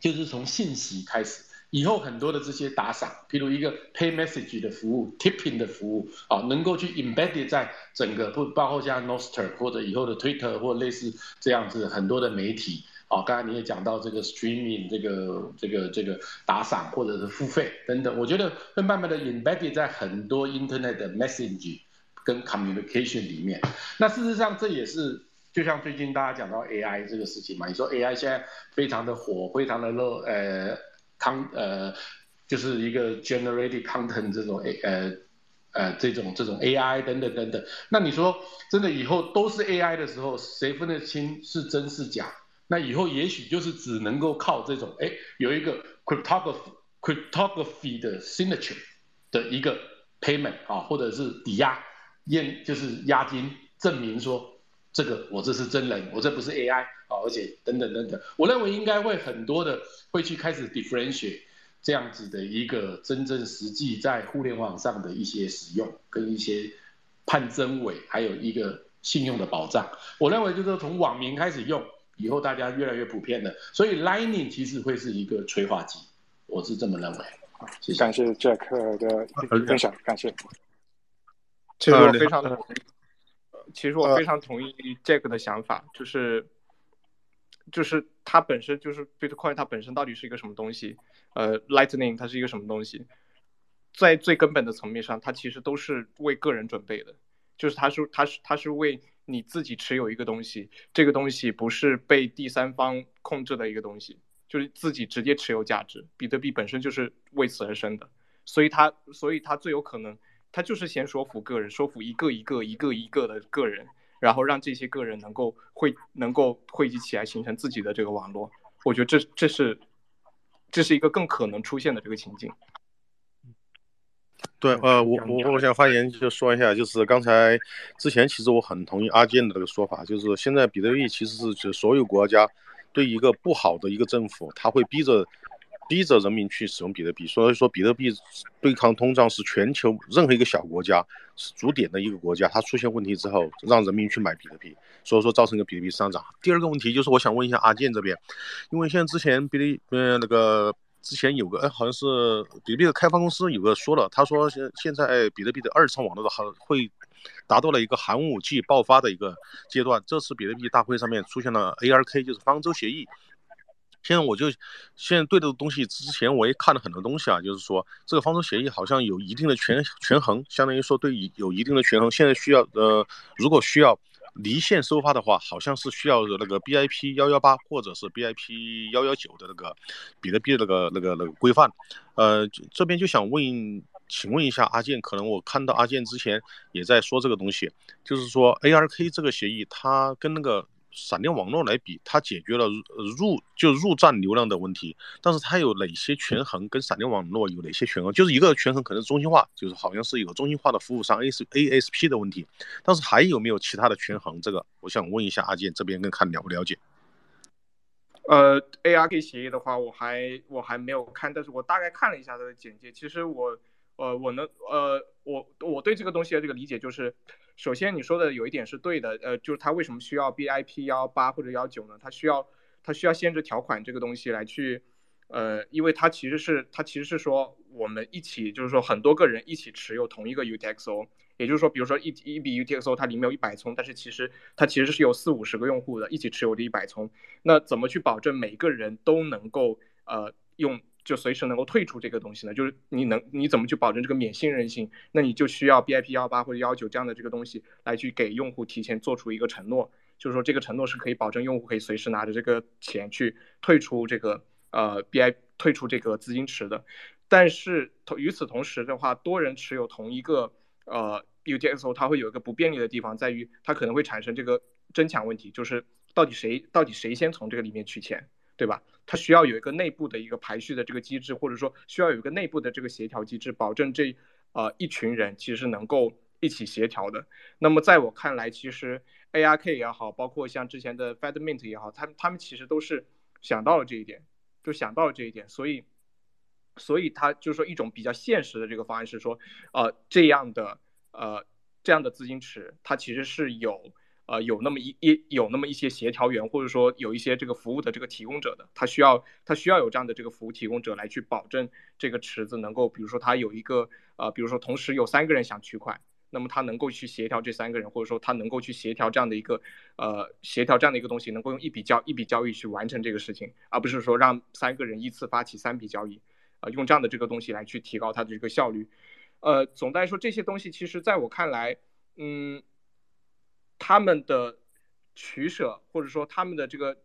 就是从信息开始。以后很多的这些打赏，譬如一个 pay message 的服务，tipping 的服务啊，能够去 embedded 在整个不包括像 Noster 或者以后的 Twitter 或类似这样子很多的媒体啊，刚才你也讲到这个 streaming 这个这个这个打赏或者是付费等等，我觉得会慢慢的 embedded 在很多 internet 的 message 跟 communication 里面。那事实上这也是就像最近大家讲到 AI 这个事情嘛，你说 AI 现在非常的火，非常的热，呃，康呃就是一个 generated content 这种 A 呃。呃，这种这种 AI 等等等等，那你说真的以后都是 AI 的时候，谁分得清是真是假？那以后也许就是只能够靠这种，哎，有一个 cryptography cryptography 的 signature 的一个 payment 啊，或者是抵押验就是押金证明说这个我这是真人，我这不是 AI 啊，而且等等等等，我认为应该会很多的会去开始 differentiate。这样子的一个真正实际在互联网上的一些使用，跟一些判真伪，还有一个信用的保障，我认为就是从网民开始用，以后大家越来越普遍的，所以 Lightning 其实会是一个催化剂，我是这么认为。谢谢，感谢 Jack 的分享，感谢。这个非常，其实我非常同意 Jack 的想法，就是。就是它本身就是 Bitcoin，它本身到底是一个什么东西？呃，Lightning 它是一个什么东西？在最根本的层面上，它其实都是为个人准备的。就是它是它是它是为你自己持有一个东西，这个东西不是被第三方控制的一个东西，就是自己直接持有价值。比特币本身就是为此而生的，所以它所以它最有可能，它就是先说服个人，说服一个一个一个一个的个人。然后让这些个人能够汇能够汇集起来，形成自己的这个网络。我觉得这这是这是一个更可能出现的这个情景。对，呃，我我我想发言就说一下，就是刚才之前其实我很同意阿健的这个说法，就是现在比特币其实是就所有国家对一个不好的一个政府，他会逼着。逼着人民去使用比特币，所以说比特币对抗通胀是全球任何一个小国家是主点的一个国家，它出现问题之后，让人民去买比特币，所以说造成一个比特币上涨。第二个问题就是我想问一下阿健这边，因为现在之前比特呃那个之前有个哎好像是比特币的开发公司有个说了，他说现现在比特币的二层网络的行会达到了一个寒武纪爆发的一个阶段。这次比特币大会上面出现了 ARK，就是方舟协议。现在我就现在对这个东西之前我也看了很多东西啊，就是说这个方舟协议好像有一定的权权衡，相当于说对有一定的权衡。现在需要呃，如果需要离线收发的话，好像是需要那个 BIP 幺幺八或者是 BIP 幺幺九的那个比特币那个那个那个规范。呃，这边就想问，请问一下阿健，可能我看到阿健之前也在说这个东西，就是说 ARK 这个协议它跟那个。闪电网络来比，它解决了入就入站流量的问题，但是它有哪些权衡？跟闪电网络有哪些权衡？就是一个权衡可能是中心化，就是好像是有中心化的服务商 A S A S P 的问题，但是还有没有其他的权衡？这个我想问一下阿健这边跟看了不了解？呃，A R K 协议的话，我还我还没有看，但是我大概看了一下它的简介。其实我呃我能呃我我对这个东西的这个理解就是。首先，你说的有一点是对的，呃，就是它为什么需要 BIP 幺八或者幺九呢？它需要它需要限制条款这个东西来去，呃，因为它其实是它其实是说我们一起就是说很多个人一起持有同一个 UTXO，也就是说，比如说一一笔 UTXO 它里面有一百聪，但是其实它其实是有四五十个用户的一起持有的一百聪，那怎么去保证每个人都能够呃用？就随时能够退出这个东西呢？就是你能你怎么去保证这个免信任性？那你就需要 BIP 幺八或者幺九这样的这个东西来去给用户提前做出一个承诺，就是说这个承诺是可以保证用户可以随时拿着这个钱去退出这个呃 BI 退出这个资金池的。但是同与此同时的话，多人持有同一个呃 UTXO，它会有一个不便利的地方，在于它可能会产生这个争抢问题，就是到底谁到底谁先从这个里面取钱。对吧？它需要有一个内部的一个排序的这个机制，或者说需要有一个内部的这个协调机制，保证这呃一群人其实能够一起协调的。那么在我看来，其实 ARK 也好，包括像之前的 Fedmint 也好，他们他们其实都是想到了这一点，就想到了这一点，所以所以他就是说一种比较现实的这个方案是说，呃这样的呃这样的资金池，它其实是有。呃，有那么一一有那么一些协调员，或者说有一些这个服务的这个提供者的，他需要他需要有这样的这个服务提供者来去保证这个池子能够，比如说他有一个呃，比如说同时有三个人想取款，那么他能够去协调这三个人，或者说他能够去协调这样的一个呃协调这样的一个东西，能够用一笔交一笔交易去完成这个事情，而不是说让三个人依次发起三笔交易，呃，用这样的这个东西来去提高它的这个效率。呃，总的来说，这些东西其实在我看来，嗯，他们的取舍或者说他们的这个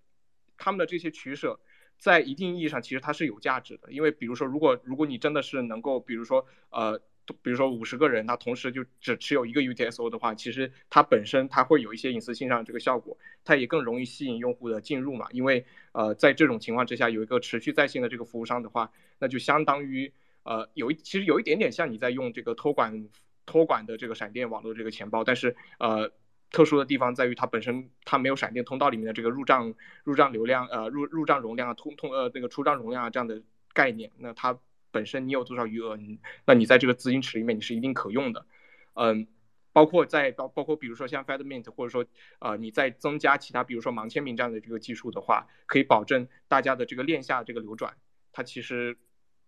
他们的这些取舍，在一定意义上其实它是有价值的，因为比如说，如果如果你真的是能够，比如说呃。比如说五十个人，他同时就只持有一个 UTSO 的话，其实它本身它会有一些隐私性上这个效果，它也更容易吸引用户的进入嘛。因为呃，在这种情况之下，有一个持续在线的这个服务商的话，那就相当于呃有一其实有一点点像你在用这个托管托管的这个闪电网络这个钱包，但是呃特殊的地方在于它本身它没有闪电通道里面的这个入账入账流量呃入入账容量啊通通呃那个出账容量啊这样的概念，那它。本身你有多少余额，你那你在这个资金池里面你是一定可用的，嗯，包括在包包括比如说像 Fedmint 或者说呃你在增加其他比如说盲签名这样的这个技术的话，可以保证大家的这个链下这个流转，它其实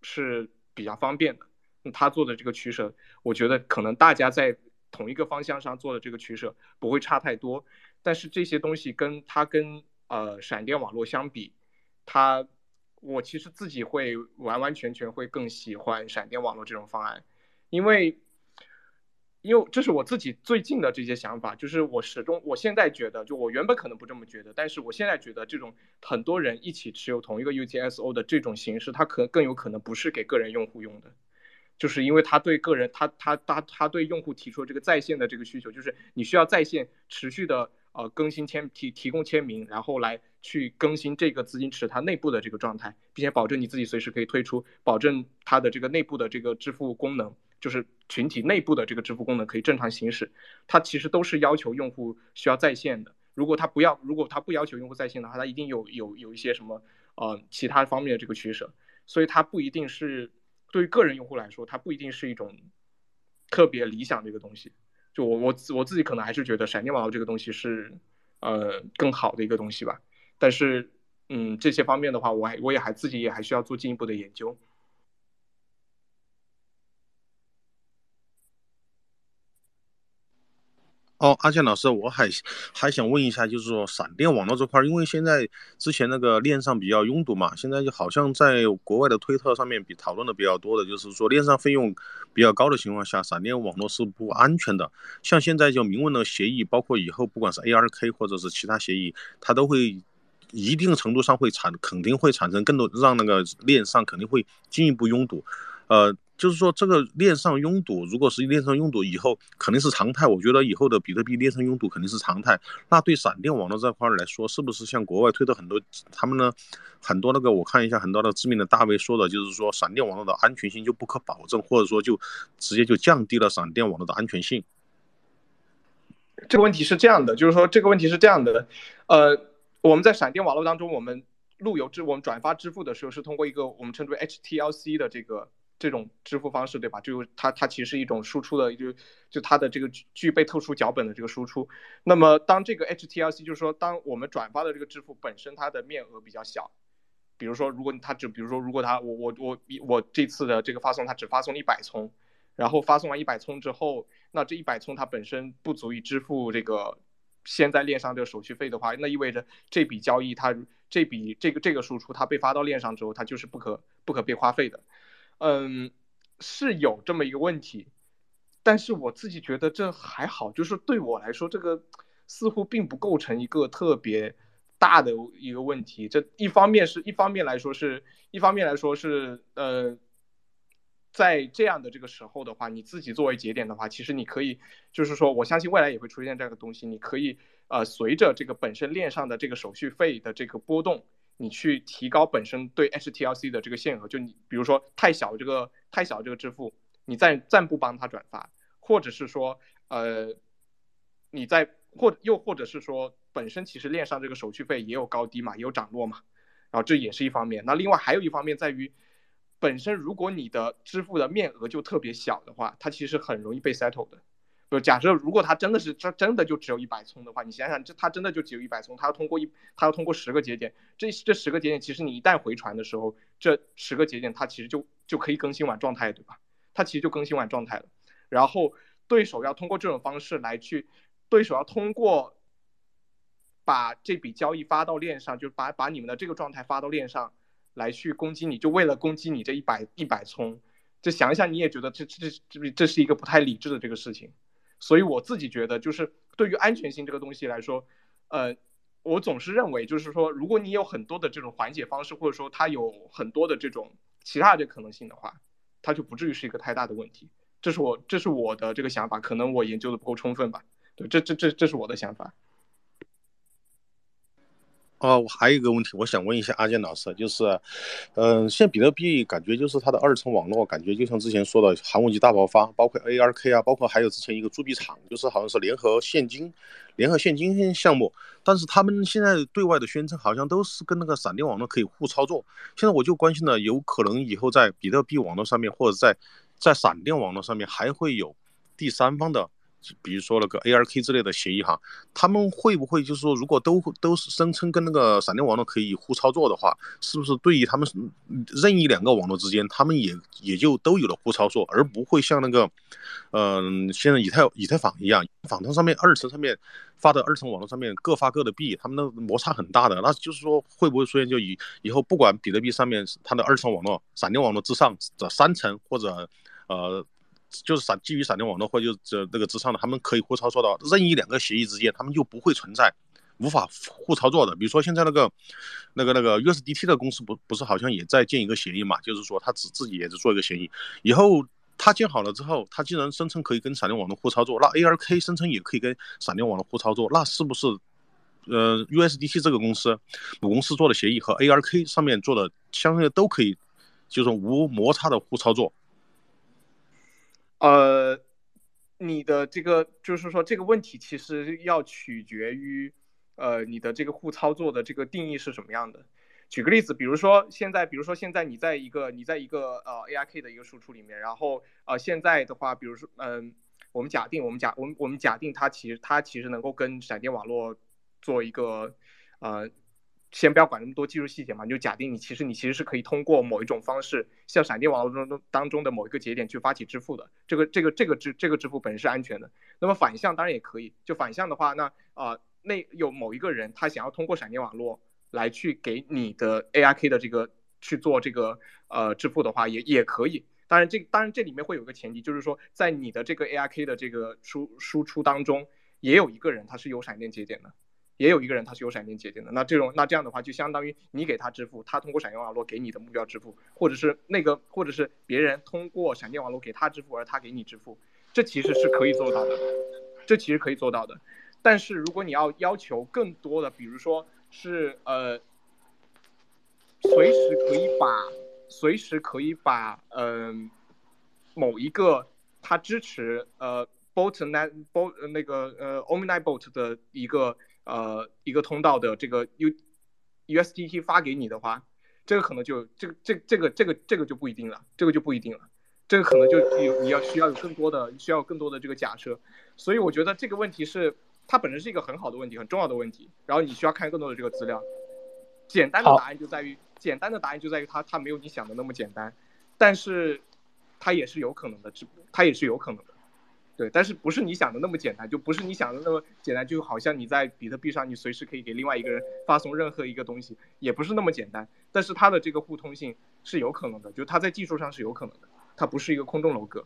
是比较方便的。那他做的这个取舍，我觉得可能大家在同一个方向上做的这个取舍不会差太多，但是这些东西跟它跟呃闪电网络相比，它。我其实自己会完完全全会更喜欢闪电网络这种方案，因为，因为这是我自己最近的这些想法，就是我始终我现在觉得，就我原本可能不这么觉得，但是我现在觉得这种很多人一起持有同一个 UTSO 的这种形式，它可更有可能不是给个人用户用的，就是因为它对个人，它它它它对用户提出这个在线的这个需求，就是你需要在线持续的。呃，更新签提提供签名，然后来去更新这个资金池它内部的这个状态，并且保证你自己随时可以退出，保证它的这个内部的这个支付功能，就是群体内部的这个支付功能可以正常行驶。它其实都是要求用户需要在线的。如果它不要，如果它不要求用户在线的话，它一定有有有一些什么呃其他方面的这个取舍。所以它不一定是对于个人用户来说，它不一定是一种特别理想的一个东西。就我我我自己可能还是觉得闪电网络这个东西是，呃，更好的一个东西吧。但是，嗯，这些方面的话，我还我也还自己也还需要做进一步的研究。哦，阿健老师，我还还想问一下，就是说闪电网络这块，因为现在之前那个链上比较拥堵嘛，现在就好像在国外的推特上面比讨论的比较多的，就是说链上费用比较高的情况下，闪电网络是不安全的。像现在就明文的协议，包括以后不管是 ARK 或者是其他协议，它都会一定程度上会产，肯定会产生更多，让那个链上肯定会进一步拥堵，呃。就是说，这个链上拥堵，如果是链上拥堵以后肯定是常态。我觉得以后的比特币链上拥堵肯定是常态。那对闪电网络这块来说，是不是像国外推的很多，他们呢，很多那个我看一下，很多的知名的大 V 说的，就是说闪电网络的安全性就不可保证，或者说就直接就降低了闪电网络的安全性。这个问题是这样的，就是说这个问题是这样的，呃，我们在闪电网络当中，我们路由支我们转发支付的时候是通过一个我们称之为 HTLC 的这个。这种支付方式，对吧？就它它其实是一种输出的，就就它的这个具备特殊脚本的这个输出。那么当这个 HTLC，就是说当我们转发的这个支付本身它的面额比较小，比如说如果它只比如说如果它我我我我这次的这个发送它只发送一百葱，然后发送完一百葱之后，那这一百葱它本身不足以支付这个现在链上这个手续费的话，那意味着这笔交易它这笔这个这个输出它被发到链上之后，它就是不可不可被花费的。嗯，是有这么一个问题，但是我自己觉得这还好，就是对我来说，这个似乎并不构成一个特别大的一个问题。这一方面是一方面来说是一方面来说是呃，在这样的这个时候的话，你自己作为节点的话，其实你可以就是说，我相信未来也会出现这样的东西，你可以呃随着这个本身链上的这个手续费的这个波动。你去提高本身对 HTLC 的这个限额，就你比如说太小这个太小这个支付，你暂暂不帮他转发，或者是说呃，你在或又或者是说本身其实链上这个手续费也有高低嘛，也有涨落嘛，然后这也是一方面。那另外还有一方面在于，本身如果你的支付的面额就特别小的话，它其实很容易被 settle 的。就，假设如果他真的是真真的就只有一百葱的话，你想想，这他真的就只有一百葱，他要通过一他要通过十个节点，这这十个节点其实你一旦回传的时候，这十个节点它其实就就可以更新完状态，对吧？它其实就更新完状态了。然后对手要通过这种方式来去，对手要通过把这笔交易发到链上，就把把你们的这个状态发到链上来去攻击你，就为了攻击你这一百一百冲，就想一想你也觉得这这这这是一个不太理智的这个事情，所以我自己觉得就是对于安全性这个东西来说，呃，我总是认为就是说，如果你有很多的这种缓解方式，或者说它有很多的这种其他的可能性的话，它就不至于是一个太大的问题。这是我这是我的这个想法，可能我研究的不够充分吧。对，这这这这是我的想法。哦，我还有一个问题，我想问一下阿健老师，就是，嗯，现在比特币感觉就是它的二层网络，感觉就像之前说的寒武纪大爆发，包括 ARK 啊，包括还有之前一个铸币厂，就是好像是联合现金，联合现金项目，但是他们现在对外的宣称好像都是跟那个闪电网络可以互操作。现在我就关心了，有可能以后在比特币网络上面，或者在在闪电网络上面还会有第三方的。比如说那个 ARK 之类的协议哈，他们会不会就是说，如果都都是声称跟那个闪电网络可以互操作的话，是不是对于他们任意两个网络之间，他们也也就都有了互操作，而不会像那个，嗯，现在以太以太坊一样，坊层上面二层上面发的二层网络上面各发各的币，他们的摩擦很大的，那就是说会不会出现就以以后不管比特币上面它的二层网络、闪电网络之上的三层或者呃。就是闪基于闪电网络或者这那个之上的，他们可以互操作到任意两个协议之间，他们就不会存在无法互操作的。比如说现在那个那个那个 USDT 的公司不不是好像也在建一个协议嘛？就是说他自自己也是做一个协议，以后他建好了之后，他既然声称可以跟闪电网络互操作，那 ARK 声称也可以跟闪电网络互操作，那是不是呃 USDT 这个公司母公司做的协议和 ARK 上面做的相对都可以，就是无摩擦的互操作？呃，你的这个就是说这个问题其实要取决于，呃，你的这个互操作的这个定义是什么样的。举个例子，比如说现在，比如说现在你在一个你在一个呃 ARK 的一个输出里面，然后呃现在的话，比如说嗯，我们假定我们假我们我们假定它其实它其实能够跟闪电网络做一个呃。先不要管那么多技术细节嘛，你就假定你其实你其实是可以通过某一种方式，像闪电网络中当中的某一个节点去发起支付的。这个这个这个支这个支付本身是安全的。那么反向当然也可以，就反向的话，那啊那有某一个人他想要通过闪电网络来去给你的 ARK 的这个去做这个呃支付的话，也也可以。当然这当然这里面会有个前提，就是说在你的这个 ARK 的这个输输出当中，也有一个人他是有闪电节点的。也有一个人他是有闪电节点的，那这种那这样的话就相当于你给他支付，他通过闪电网络给你的目标支付，或者是那个或者是别人通过闪电网络给他支付，而他给你支付，这其实是可以做到的，这其实可以做到的。但是如果你要要求更多的，比如说是呃，随时可以把随时可以把嗯某一个他支持呃 botnet bot 那个呃 omnibot 的一个。呃，一个通道的这个 U USDT 发给你的话，这个可能就这个这这个这个这个就不一定了，这个就不一定了，这个可能就有你要需要有更多的需要更多的这个假设，所以我觉得这个问题是它本身是一个很好的问题，很重要的问题，然后你需要看更多的这个资料。简单的答案就在于简单的答案就在于它它没有你想的那么简单，但是它也是有可能的，它也是有可能的。对，但是不是你想的那么简单，就不是你想的那么简单，就好像你在比特币上，你随时可以给另外一个人发送任何一个东西，也不是那么简单。但是它的这个互通性是有可能的，就它在技术上是有可能的，它不是一个空中楼阁。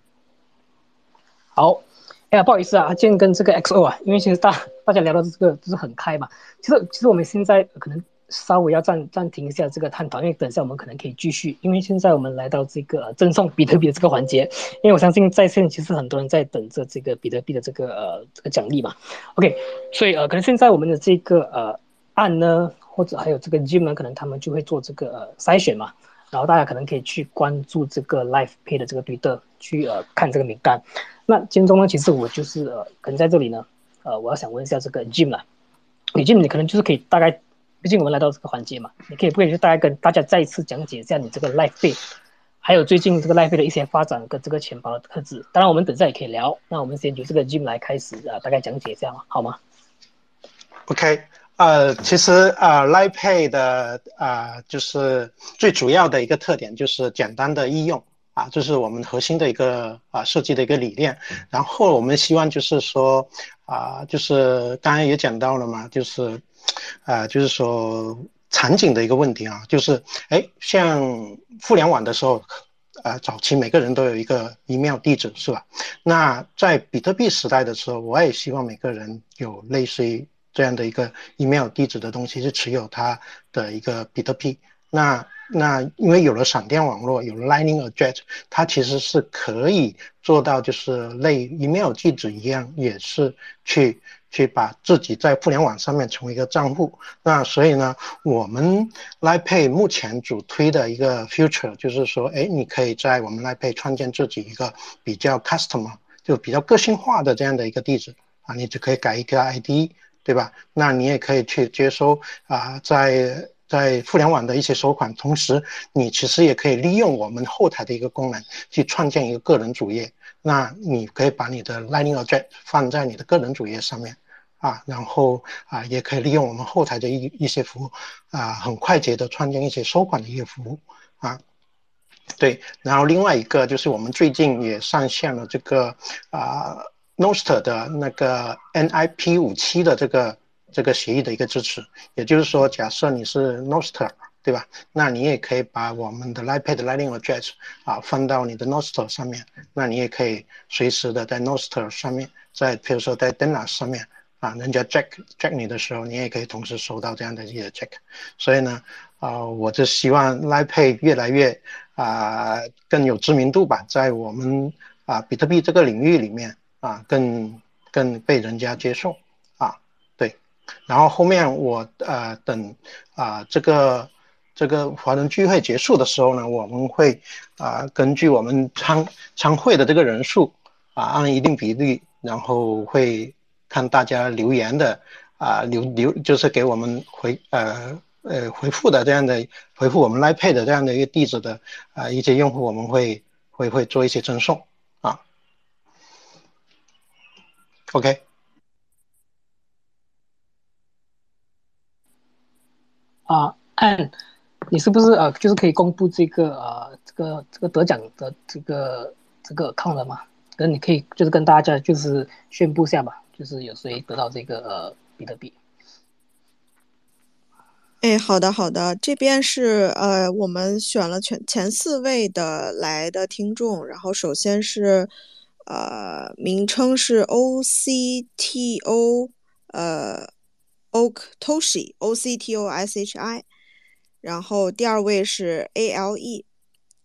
好，哎呀，不好意思啊，建跟这个 XO 啊，因为其实大大家聊的这个就是很开嘛，其实其实我们现在可能。稍微要暂暂停一下这个探讨，因为等一下我们可能可以继续。因为现在我们来到这个赠送比特币的这个环节，因为我相信在线其实很多人在等着这个比特币的这个呃这个奖励嘛。OK，所以呃可能现在我们的这个呃案呢，或者还有这个 Jim 呢，可能他们就会做这个呃筛选嘛。然后大家可能可以去关注这个 Life Pay 的这个推特，去呃看这个名单。那今天中呢，其实我就是呃可能在这里呢，呃我要想问一下这个 Jim 了，你 Jim 你可能就是可以大概。毕竟我们来到这个环节嘛，你可以不可以就大概跟大家再一次讲解一下你这个 Life 费，还有最近这个 Life 费的一些发展跟这个钱包的特质。当然，我们等下也可以聊。那我们先由这个 Jim 来开始啊，大概讲解一下嘛，好吗？OK，呃，其实啊，Life Pay 的啊，就是最主要的一个特点就是简单的易用。啊，这是我们核心的一个啊设计的一个理念。然后我们希望就是说啊，就是刚才也讲到了嘛，就是啊，就是说场景的一个问题啊，就是哎，像互联网的时候。呃，早期每个人都有一个 email 地址，是吧？那在比特币时代的时候，我也希望每个人有类似于这样的一个 email 地址的东西，是持有他的一个比特币。那那因为有了闪电网络，有 Lightning Address，它其实是可以做到，就是类 email 地址一样，也是去。去把自己在互联网上面成为一个账户，那所以呢，我们 LiPay 目前主推的一个 future 就是说，哎，你可以在我们 LiPay 创建自己一个比较 customer 就比较个性化的这样的一个地址啊，你就可以改一个 ID，对吧？那你也可以去接收啊，在在互联网的一些收款，同时你其实也可以利用我们后台的一个功能去创建一个个人主页。那你可以把你的 Lightning Address 放在你的个人主页上面，啊，然后啊，也可以利用我们后台的一一些服务，啊，很快捷的创建一些收款的一些服务，啊，对，然后另外一个就是我们最近也上线了这个啊 Noster 的那个 NIP 五七的这个这个协议的一个支持，也就是说，假设你是 Noster。对吧？那你也可以把我们的 iPad Lightning Address 啊放到你的 Nostr 上面，那你也可以随时的在 Nostr 上面，在比如说在 Dennas 上面啊，人家 Jack Jack 你的时候，你也可以同时收到这样的一些 Jack。所以呢，啊，我就希望 iPad 越来越啊更有知名度吧，在我们啊比特币这个领域里面啊更更被人家接受啊，对。然后后面我呃等啊这个。这个华人聚会结束的时候呢，我们会啊根据我们参参会的这个人数啊按一定比例，然后会看大家留言的啊留留就是给我们回呃呃回复的这样的回复我们 iPad 的这样的一个地址的啊一些用户，我们会会会做一些赠送啊。OK。啊，按。你是不是呃，就是可以公布这个呃，这个这个得奖的这个这个 con 了吗？那你可以就是跟大家就是宣布下吧，就是有谁得到这个呃比特币。哎，好的好的，这边是呃，我们选了全前四位的来的听众，然后首先是呃，名称是 O C T O 呃，Oktoshi O C T O S H I。然后第二位是 A L E，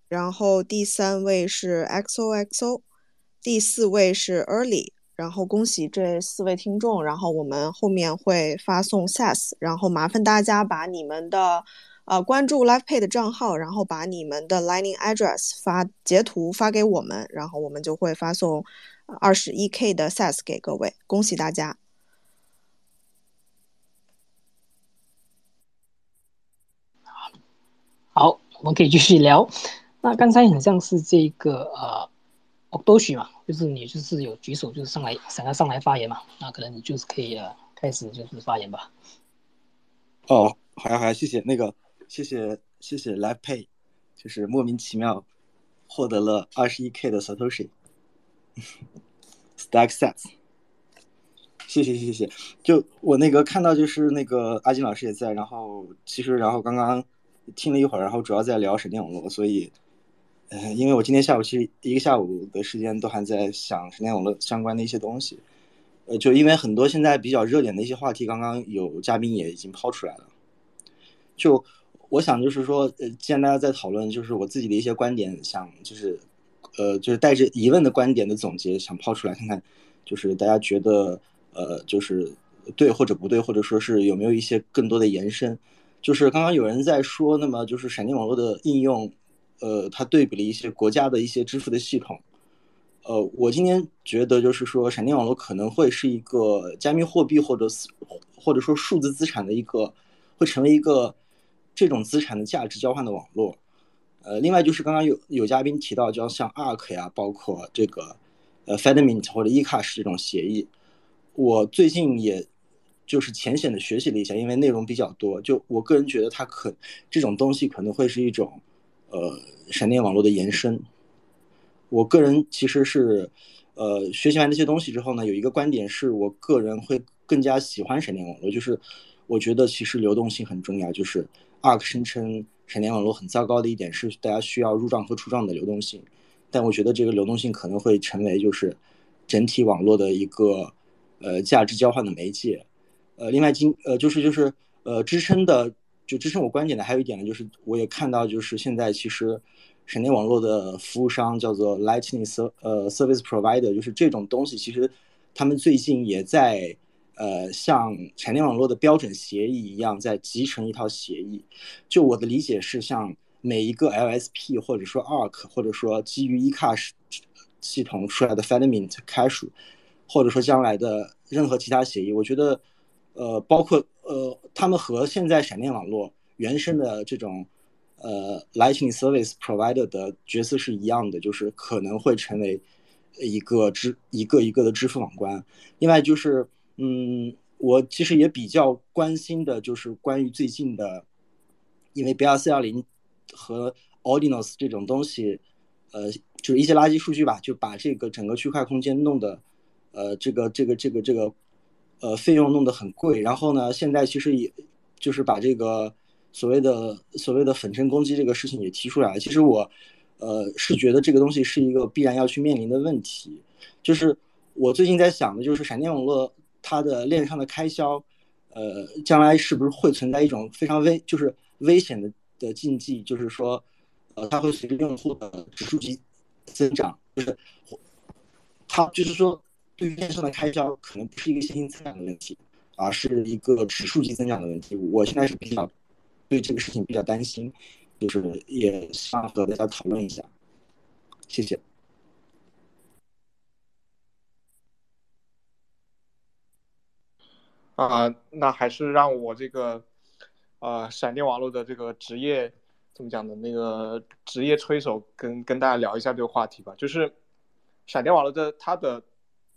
然后第三位是 X O X O，第四位是 Early。然后恭喜这四位听众，然后我们后面会发送 SAS，然后麻烦大家把你们的呃关注 LivePay 的账号，然后把你们的 LINING Address 发截图发给我们，然后我们就会发送二十一 K 的 SAS 给各位，恭喜大家。好，我们可以继续聊。那刚才很像是这个呃 o d o s h i 嘛，就是你就是有举手，就是上来想要上来发言嘛。那可能你就是可以呃开始就是发言吧。哦，好呀好呀，谢谢那个谢谢谢谢 Live Pay，就是莫名其妙获得了二十一 K 的 Satoshi (laughs) Stack Sets。谢谢谢谢，就我那个看到就是那个阿金老师也在，然后其实然后刚刚。听了一会儿，然后主要在聊闪电网络，所以，呃，因为我今天下午其实一个下午的时间都还在想闪电网络相关的一些东西，呃，就因为很多现在比较热点的一些话题，刚刚有嘉宾也已经抛出来了，就我想就是说，呃，既然大家在讨论，就是我自己的一些观点，想就是，呃，就是带着疑问的观点的总结，想抛出来看看，就是大家觉得，呃，就是对或者不对，或者说是有没有一些更多的延伸。就是刚刚有人在说，那么就是闪电网络的应用，呃，它对比了一些国家的一些支付的系统，呃，我今天觉得就是说，闪电网络可能会是一个加密货币或者或者说数字资产的一个，会成为一个这种资产的价值交换的网络，呃，另外就是刚刚有有嘉宾提到，就像 ARK 呀，包括这个呃 Fedmint 或者 eCash 这种协议，我最近也。就是浅显的学习了一下，因为内容比较多。就我个人觉得，它可这种东西可能会是一种，呃，闪电网络的延伸。我个人其实是，呃，学习完这些东西之后呢，有一个观点是我个人会更加喜欢闪电网络，就是我觉得其实流动性很重要。就是 ARK 声称闪电网络很糟糕的一点是大家需要入账和出账的流动性，但我觉得这个流动性可能会成为就是整体网络的一个呃价值交换的媒介。呃，另外今呃就是就是呃支撑的就支撑我观点的还有一点呢，就是我也看到就是现在其实。闪电网络的服务商叫做 Lightning Ser 呃 Service Provider，就是这种东西，其实他们最近也在呃像闪电网络的标准协议一样，在集成一套协议。就我的理解是，像每一个 LSP 或者说 Arc 或者说基于 eCash 系统出来的 Fedmint Cash，或者说将来的任何其他协议，我觉得呃包括呃他们和现在闪电网络原生的这种。呃，Lightning Service Provider 的角色是一样的，就是可能会成为一个支一个一个的支付网关。另外就是，嗯，我其实也比较关心的就是关于最近的，因为 BRC 二零和 Ordinals 这种东西，呃，就是一些垃圾数据吧，就把这个整个区块空间弄得，呃，这个这个这个这个，呃，费用弄得很贵。然后呢，现在其实也就是把这个。所谓的所谓的粉尘攻击这个事情也提出来了。其实我，呃，是觉得这个东西是一个必然要去面临的问题。就是我最近在想的，就是闪电网络它的链上的开销，呃，将来是不是会存在一种非常危，就是危险的的禁忌，就是说，呃，它会随着用户的指数级增长，就是它就是说，对于电商的开销可能不是一个线性增长的问题，而是一个指数级增长的问题。我现在是比较。对这个事情比较担心，就是也想和大家讨论一下，谢谢。啊，那还是让我这个，呃，闪电网络的这个职业怎么讲的那个职业吹手跟跟大家聊一下这个话题吧。就是闪电网络的它的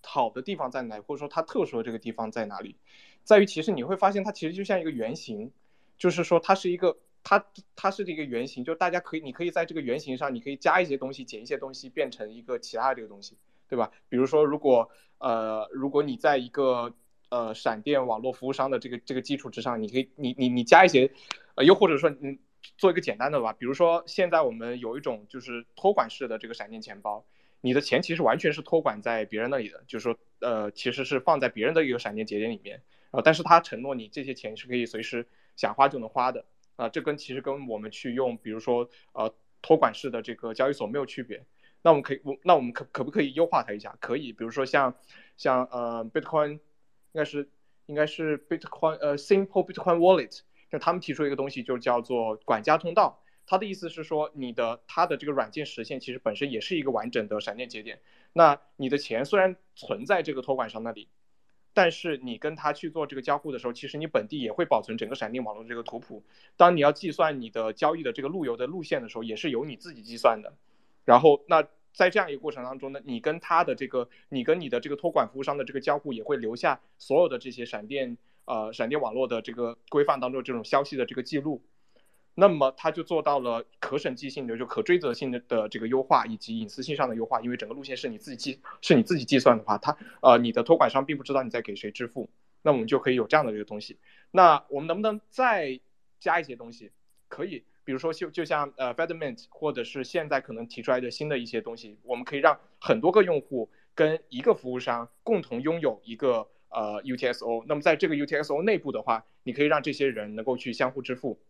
好的地方在哪里，或者说它特殊的这个地方在哪里，在于其实你会发现它其实就像一个圆形。就是说，它是一个，它它是这个原型，就大家可以，你可以在这个原型上，你可以加一些东西，减一些东西，变成一个其他的这个东西，对吧？比如说，如果呃，如果你在一个呃闪电网络服务商的这个这个基础之上，你可以，你你你加一些，呃，又或者说，你做一个简单的吧，比如说现在我们有一种就是托管式的这个闪电钱包，你的钱其实完全是托管在别人那里的，就是说，呃，其实是放在别人的一个闪电节点里面，然后但是他承诺你这些钱是可以随时。想花就能花的啊，这跟其实跟我们去用，比如说呃托管式的这个交易所没有区别。那我们可以，我那我们可可不可以优化它一下？可以，比如说像像呃 Bitcoin，应该是应该是 Bitcoin 呃 Simple Bitcoin Wallet，就他们提出一个东西，就叫做管家通道。它的意思是说，你的它的这个软件实现其实本身也是一个完整的闪电节点。那你的钱虽然存在这个托管商那里。但是你跟他去做这个交互的时候，其实你本地也会保存整个闪电网络这个图谱。当你要计算你的交易的这个路由的路线的时候，也是由你自己计算的。然后，那在这样一个过程当中呢，你跟他的这个，你跟你的这个托管服务商的这个交互，也会留下所有的这些闪电呃闪电网络的这个规范当中这种消息的这个记录。那么它就做到了可审计性的，就可追责性的的这个优化，以及隐私性上的优化。因为整个路线是你自己计，是你自己计算的话，它呃你的托管商并不知道你在给谁支付。那我们就可以有这样的这个东西。那我们能不能再加一些东西？可以，比如说就就像呃 Fedmint，或者是现在可能提出来的新的一些东西，我们可以让很多个用户跟一个服务商共同拥有一个呃 UTSO。那么在这个 UTSO 内部的话，你可以让这些人能够去相互支付。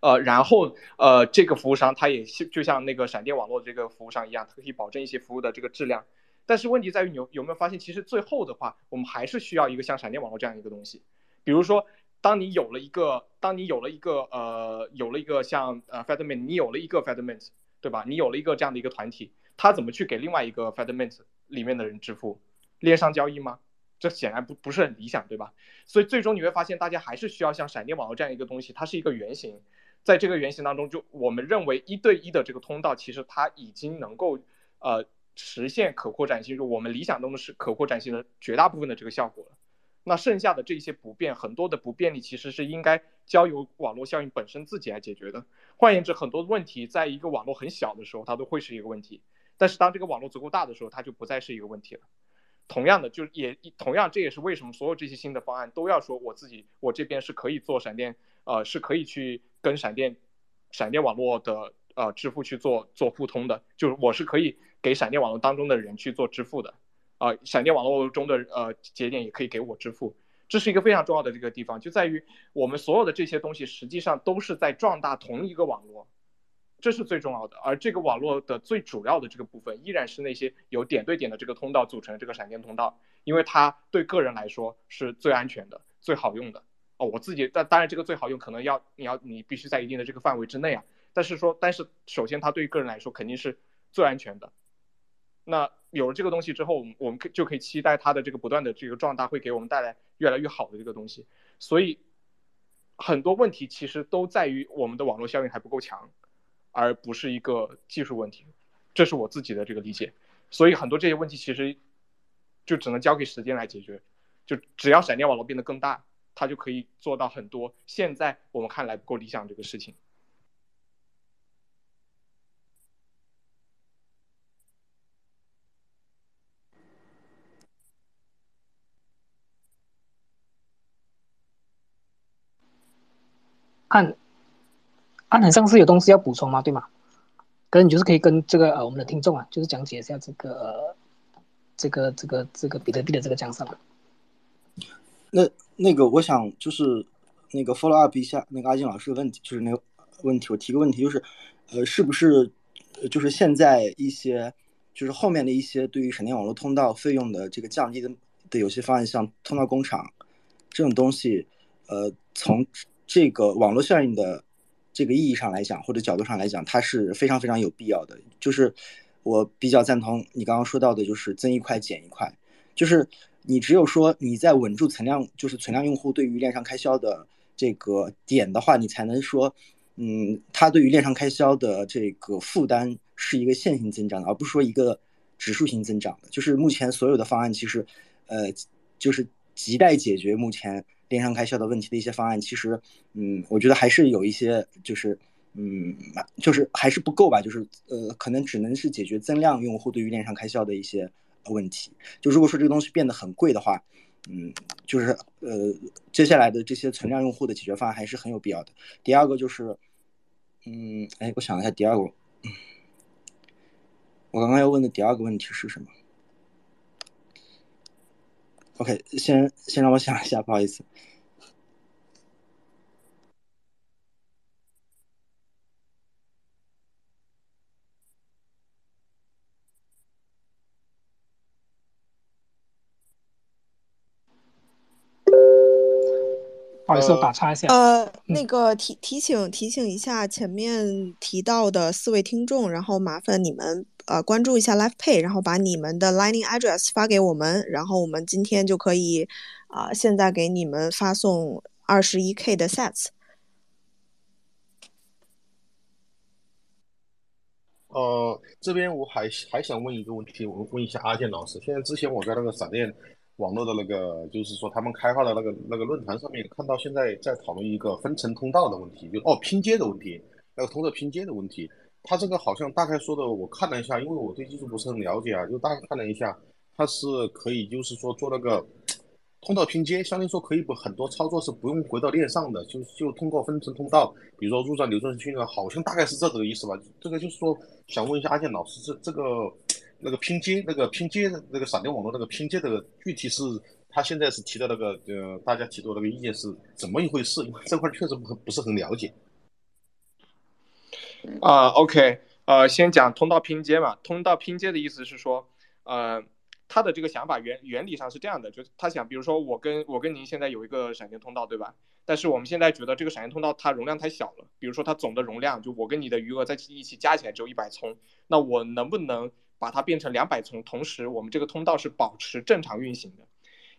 呃，然后呃，这个服务商他也就像那个闪电网络这个服务商一样，它可以保证一些服务的这个质量。但是问题在于，你有有没有发现，其实最后的话，我们还是需要一个像闪电网络这样一个东西。比如说，当你有了一个，当你有了一个呃，有了一个像呃 Fedmint，你有了一个 Fedmint，对吧？你有了一个这样的一个团体，他怎么去给另外一个 Fedmint 里面的人支付？链上交易吗？这显然不不是很理想，对吧？所以最终你会发现，大家还是需要像闪电网络这样一个东西，它是一个原型。在这个原型当中，就我们认为一对一的这个通道，其实它已经能够呃实现可扩展性，就我们理想中的是可扩展性的绝大部分的这个效果了。那剩下的这些不便，很多的不便利，其实是应该交由网络效应本身自己来解决的。换言之，很多问题在一个网络很小的时候，它都会是一个问题。但是当这个网络足够大的时候，它就不再是一个问题了。同样的，就也同样，这也是为什么所有这些新的方案都要说我自己我这边是可以做闪电，呃，是可以去跟闪电闪电网络的呃支付去做做互通的，就是我是可以给闪电网络当中的人去做支付的，啊，闪电网络中的呃节点也可以给我支付。这是一个非常重要的这个地方，就在于我们所有的这些东西实际上都是在壮大同一个网络，这是最重要的。而这个网络的最主要的这个部分依然是那些由点对点的这个通道组成的这个闪电通道，因为它对个人来说是最安全的、最好用的。哦，我自己，但当然这个最好用可能要你要你必须在一定的这个范围之内啊。但是说，但是首先它对于个人来说肯定是最安全的。那有了这个东西之后，我们我们可就可以期待它的这个不断的这个壮大会给我们带来越来越好的这个东西。所以很多问题其实都在于我们的网络效应还不够强，而不是一个技术问题。这是我自己的这个理解。所以很多这些问题其实就只能交给时间来解决。就只要闪电网络变得更大，他就可以做到很多现在我们看来不够理想这个事情。按按很像是有东西要补充吗？对吗？可能你就是可以跟这个呃我们的听众啊，就是讲解一下这个这个这个这个比特币的这个江山。那那个我想就是那个 follow up 一下那个阿金老师的问题，就是那个问题，我提个问题，就是呃是不是就是现在一些就是后面的一些对于闪电网络通道费用的这个降低的的有些方案，像通道工厂这种东西，呃从。这个网络效应的这个意义上来讲，或者角度上来讲，它是非常非常有必要的。就是我比较赞同你刚刚说到的，就是增一块减一块。就是你只有说你在稳住存量，就是存量用户对于链上开销的这个点的话，你才能说，嗯，它对于链上开销的这个负担是一个线性增长的，而不是说一个指数型增长的。就是目前所有的方案，其实，呃，就是亟待解决目前。链上开销的问题的一些方案，其实，嗯，我觉得还是有一些，就是，嗯，就是还是不够吧，就是，呃，可能只能是解决增量用户对于链上开销的一些问题。就如果说这个东西变得很贵的话，嗯，就是，呃，接下来的这些存量用户的解决方案还是很有必要的。第二个就是，嗯，哎，我想一下，第二个，我刚刚要问的第二个问题是什么？OK，先先让我想一下，不好意思。好意思，我打岔一下。呃，那个提提醒提醒一下前面提到的四位听众，然后麻烦你们。呃，关注一下 Live Pay，然后把你们的 Lightning address 发给我们，然后我们今天就可以啊，现在给你们发送二十一 K 的 Sets。呃，这边我还还想问一个问题，我问一下阿健老师。现在之前我在那个闪电网络的那个，就是说他们开发的那个那个论坛上面看到，现在在讨论一个分层通道的问题，就哦拼接的问题，那个通道拼接的问题。他这个好像大概说的，我看了一下，因为我对技术不是很了解啊，就大概看了一下，它是可以就是说做那个通道拼接，相当于说可以不很多操作是不用回到链上的，就就通过分层通道，比如说入账流转序列，好像大概是这个意思吧。这个就是说想问一下阿健老师，这这个那个拼接那个拼接那个闪电网络那个拼接的具体是他现在是提的那个呃，大家提出那个意见是怎么一回事？因为这块确实不不是很了解。啊，OK，呃，先讲通道拼接嘛。通道拼接的意思是说，呃，他的这个想法原原理上是这样的，就是他想，比如说我跟我跟您现在有一个闪电通道，对吧？但是我们现在觉得这个闪电通道它容量太小了，比如说它总的容量就我跟你的余额在一起加起来只有一百聪，那我能不能把它变成两百层？同时我们这个通道是保持正常运行的。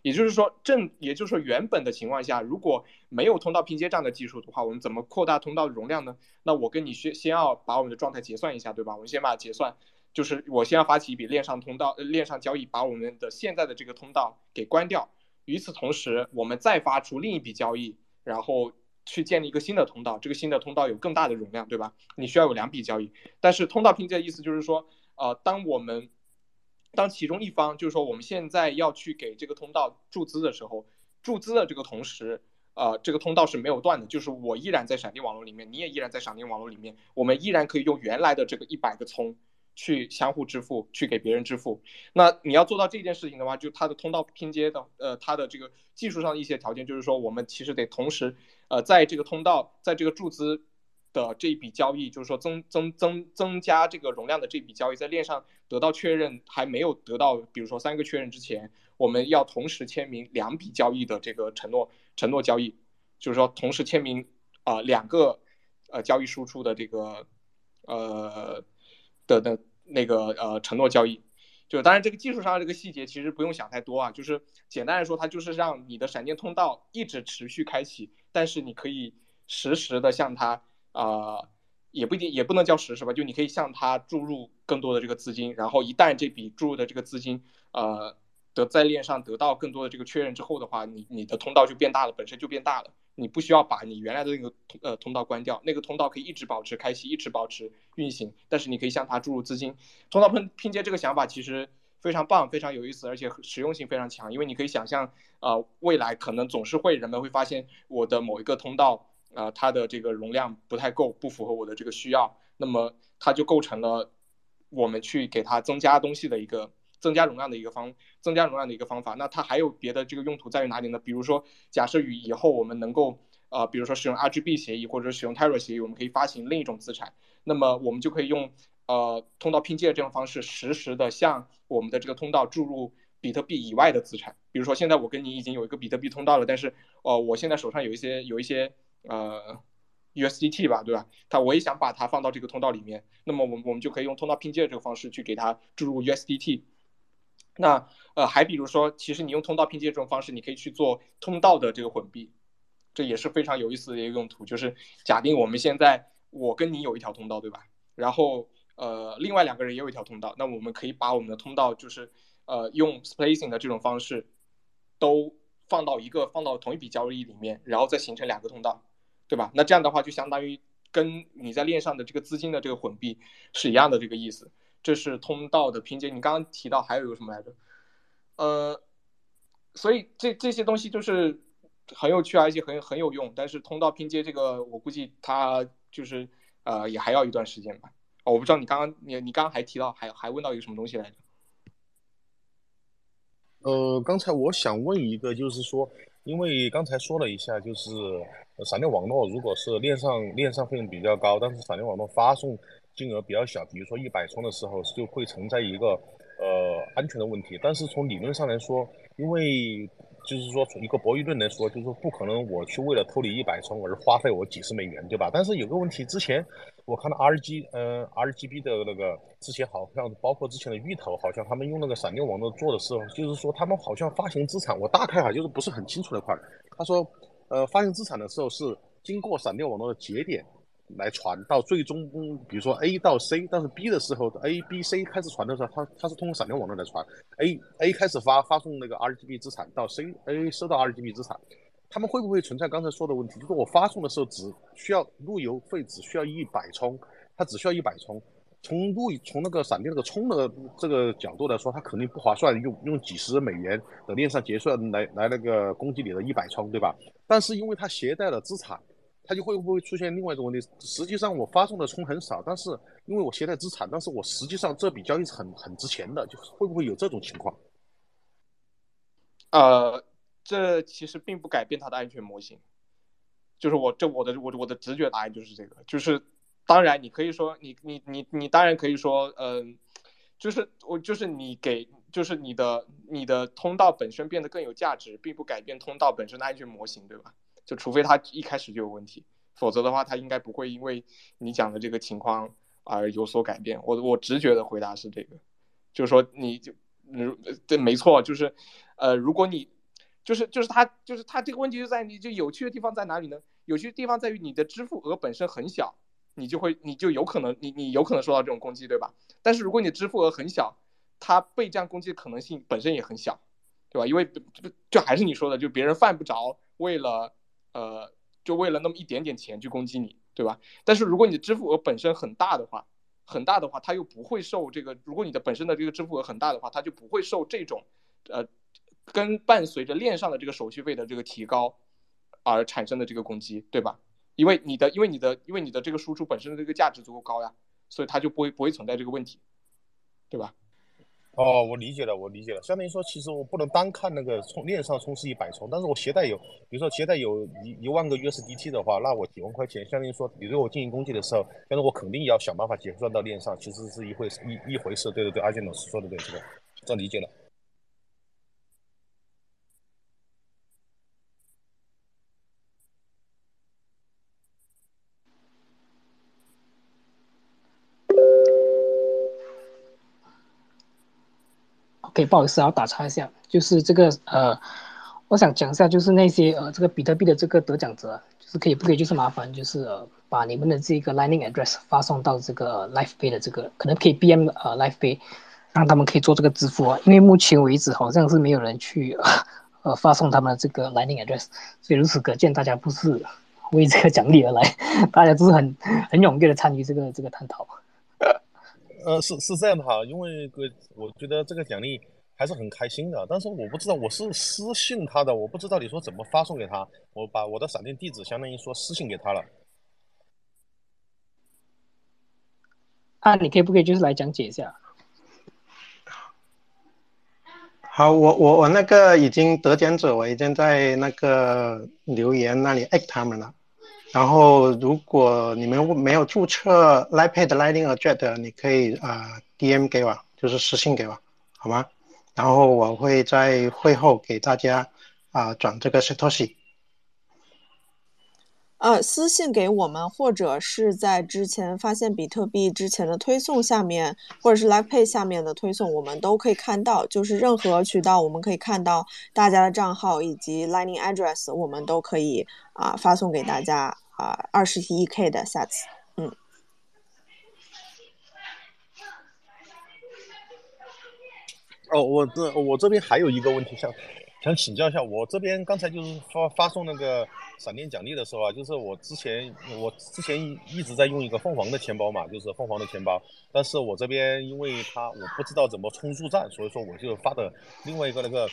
也就是说，正也就是说，原本的情况下，如果没有通道拼接这样的技术的话，我们怎么扩大通道容量呢？那我跟你先先要把我们的状态结算一下，对吧？我们先把结算，就是我先要发起一笔链上通道、链上交易，把我们的现在的这个通道给关掉。与此同时，我们再发出另一笔交易，然后去建立一个新的通道。这个新的通道有更大的容量，对吧？你需要有两笔交易。但是通道拼接的意思就是说。呃，当我们当其中一方就是说我们现在要去给这个通道注资的时候，注资的这个同时，呃，这个通道是没有断的，就是我依然在闪电网络里面，你也依然在闪电网络里面，我们依然可以用原来的这个一百个葱。去相互支付，去给别人支付。那你要做到这件事情的话，就它的通道拼接的，呃，它的这个技术上的一些条件，就是说我们其实得同时，呃，在这个通道，在这个注资的这笔交易，就是说增增增增加这个容量的这笔交易，在链上得到确认，还没有得到，比如说三个确认之前，我们要同时签名两笔交易的这个承诺承诺交易，就是说同时签名啊两个呃交易输出的这个呃的的。那个呃承诺交易，就当然这个技术上这个细节其实不用想太多啊，就是简单来说，它就是让你的闪电通道一直持续开启，但是你可以实时的向它啊，也不一定也不能叫实时吧，就你可以向它注入更多的这个资金，然后一旦这笔注入的这个资金呃得在链上得到更多的这个确认之后的话，你你的通道就变大了，本身就变大了。你不需要把你原来的那个通呃通道关掉，那个通道可以一直保持开启，一直保持运行。但是你可以向它注入资金。通道拼拼接这个想法其实非常棒，非常有意思，而且实用性非常强。因为你可以想象，呃，未来可能总是会人们会发现我的某一个通道，呃，它的这个容量不太够，不符合我的这个需要，那么它就构成了我们去给它增加东西的一个。增加容量的一个方，增加容量的一个方法。那它还有别的这个用途在于哪里呢？比如说，假设与以后我们能够，呃，比如说使用 RGB 协议或者使用 Terra 协议，我们可以发行另一种资产。那么我们就可以用，呃，通道拼接这种方式，实时的向我们的这个通道注入比特币以外的资产。比如说，现在我跟你已经有一个比特币通道了，但是，呃，我现在手上有一些有一些，呃，USDT 吧，对吧？它我也想把它放到这个通道里面。那么我我们就可以用通道拼接的这个方式去给它注入 USDT。那呃，还比如说，其实你用通道拼接这种方式，你可以去做通道的这个混币，这也是非常有意思的一个用途。就是假定我们现在我跟你有一条通道，对吧？然后呃，另外两个人也有一条通道，那我们可以把我们的通道就是呃用 splacing 的这种方式都放到一个放到同一笔交易里面，然后再形成两个通道，对吧？那这样的话就相当于跟你在链上的这个资金的这个混币是一样的这个意思。这是通道的拼接，你刚刚提到还有一个什么来着？呃，所以这这些东西就是很有趣而且很很有用。但是通道拼接这个，我估计它就是呃也还要一段时间吧。哦，我不知道你刚刚你你刚刚还提到还还问到一个什么东西来着？呃，刚才我想问一个，就是说，因为刚才说了一下，就是闪电网络如果是链上链上费用比较高，但是闪电网络发送。金额比较小，比如说一百充的时候，就会存在一个呃安全的问题。但是从理论上来说，因为就是说从一个博弈论来说，就是说不可能我去为了偷你一百充而花费我几十美元，对吧？但是有个问题，之前我看到 RG 嗯 RGB 的那个之前好像包括之前的芋头，好像他们用那个闪电网络做的时候，就是说他们好像发行资产，我大概哈就是不是很清楚那块。他说呃发行资产的时候是经过闪电网络的节点。来传到最终，比如说 A 到 C，但是 B 的时候，A、B、C 开始传的时候，它它是通过闪电网络来传。A A 开始发发送那个 RGB 资产到 C，A 收到 RGB 资产，他们会不会存在刚才说的问题？就是我发送的时候只需要路由费只需要一百充，它只需要一百充。从路从那个闪电那个充的这个角度来说，它肯定不划算，用用几十美元的链上结算来来那个攻击你的一百充，对吧？但是因为它携带了资产。它就会不会出现另外一种问题？实际上我发送的充很少，但是因为我携带资产，但是我实际上这笔交易是很很值钱的，就会不会有这种情况？呃，这其实并不改变它的安全模型。就是我这我的我我的直觉答案就是这个，就是当然你可以说你你你你当然可以说，嗯，就是我就是你给就是你的你的通道本身变得更有价值，并不改变通道本身的安全模型，对吧？就除非他一开始就有问题，否则的话，他应该不会因为你讲的这个情况而有所改变。我我直觉的回答是这个，就是说你就，嗯，对，没错，就是，呃，如果你，就是就是他就是他这个问题就在你就有趣的地方在哪里呢？有趣的地方在于你的支付额本身很小，你就会你就有可能你你有可能受到这种攻击，对吧？但是如果你的支付额很小，他被这样攻击的可能性本身也很小，对吧？因为就还是你说的，就别人犯不着为了。呃，就为了那么一点点钱去攻击你，对吧？但是如果你的支付额本身很大的话，很大的话，它又不会受这个，如果你的本身的这个支付额很大的话，它就不会受这种，呃，跟伴随着链上的这个手续费的这个提高而产生的这个攻击，对吧？因为你的，因为你的，因为你的这个输出本身的这个价值足够高呀，所以它就不会不会存在这个问题，对吧？哦，我理解了，我理解了。相当于说，其实我不能单看那个充链上充是一百充，但是我携带有，比如说携带有一一万个 USDT 的话，那我几万块钱，相当于说你对我进行攻击的时候，但是我肯定也要想办法结算到链上，其实是一回事一一回事。对对对，阿健老师说的对，这个这理解了。OK，不好意思，要打岔一下，就是这个呃，我想讲一下，就是那些呃，这个比特币的这个得奖者，就是可以不可以就是麻烦就是呃，把你们的这个 Lightning address 发送到这个 Life Pay 的这个，可能可以 BM 呃 Life Pay，让他们可以做这个支付啊，因为目前为止好像是没有人去呃 (laughs) 发送他们的这个 Lightning address，所以如此可见，大家不是为这个奖励而来，大家都是很很踊跃的参与这个这个探讨。呃，是是这样的哈，因为个我觉得这个奖励还是很开心的，但是我不知道我是私信他的，我不知道你说怎么发送给他，我把我的闪电地址相当于说私信给他了。啊，你可以不可以就是来讲解一下？好，我我我那个已经得奖者，我已经在那个留言那里艾特他们了。然后，如果你们没有注册 iPad Lightning Address，你可以啊 DM 给我，就是私信给我，好吗？然后我会在会后给大家啊转这个 Satoshi。呃，私信给我们，或者是在之前发现比特币之前的推送下面，或者是 Live Pay 下面的推送，我们都可以看到。就是任何渠道，我们可以看到大家的账号以及 Lightning Address，我们都可以啊发送给大家啊二十一 K 的下次，嗯。哦，我这我这边还有一个问题想想请教一下，我这边刚才就是发发送那个。闪电奖励的时候啊，就是我之前我之前一直在用一个凤凰的钱包嘛，就是凤凰的钱包。但是我这边因为它我不知道怎么充入站，所以说我就发的另外一个那个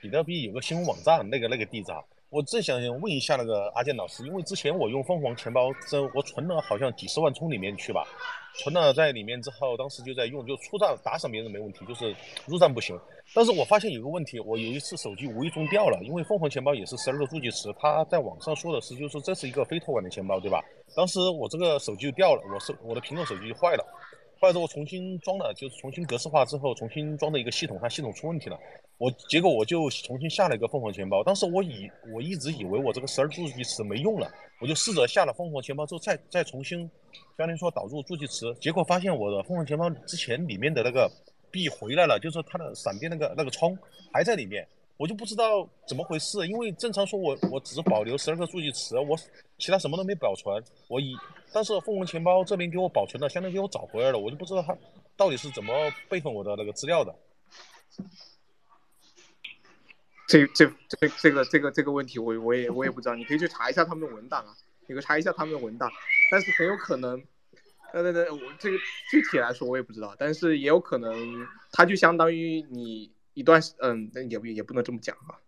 比特币有个新闻网站那个那个地址啊。我正想问一下那个阿健老师，因为之前我用凤凰钱包，这我存了好像几十万充里面去吧。存了在里面之后，当时就在用，就出账打赏别人没问题，就是入账不行。但是我发现有个问题，我有一次手机无意中掉了，因为凤凰钱包也是十二个助记词，它在网上说的是，就是这是一个非托管的钱包，对吧？当时我这个手机就掉了，我是我的苹果手机就坏了，后来我重新装了，就是重新格式化之后重新装的一个系统，它系统出问题了。我结果我就重新下了一个凤凰钱包，当时我以我一直以为我这个十二助记词没用了，我就试着下了凤凰钱包之后再再重新。相当于说导入助记词，结果发现我的凤凰钱包之前里面的那个币回来了，就是它的闪电那个那个充还在里面，我就不知道怎么回事。因为正常说我我只是保留十二个助记词，我其他什么都没保存。我以但是凤凰钱包这边给我保存了，相当于给我找回来了，我就不知道它到底是怎么备份我的那个资料的。这这这这个这个这个问题我我也我也不知道，你可以去查一下他们的文档啊。你可以查一下他们的文档，但是很有可能，呃，对对，我这个具体来说我也不知道，但是也有可能，它就相当于你一段，嗯，那也不也不能这么讲啊，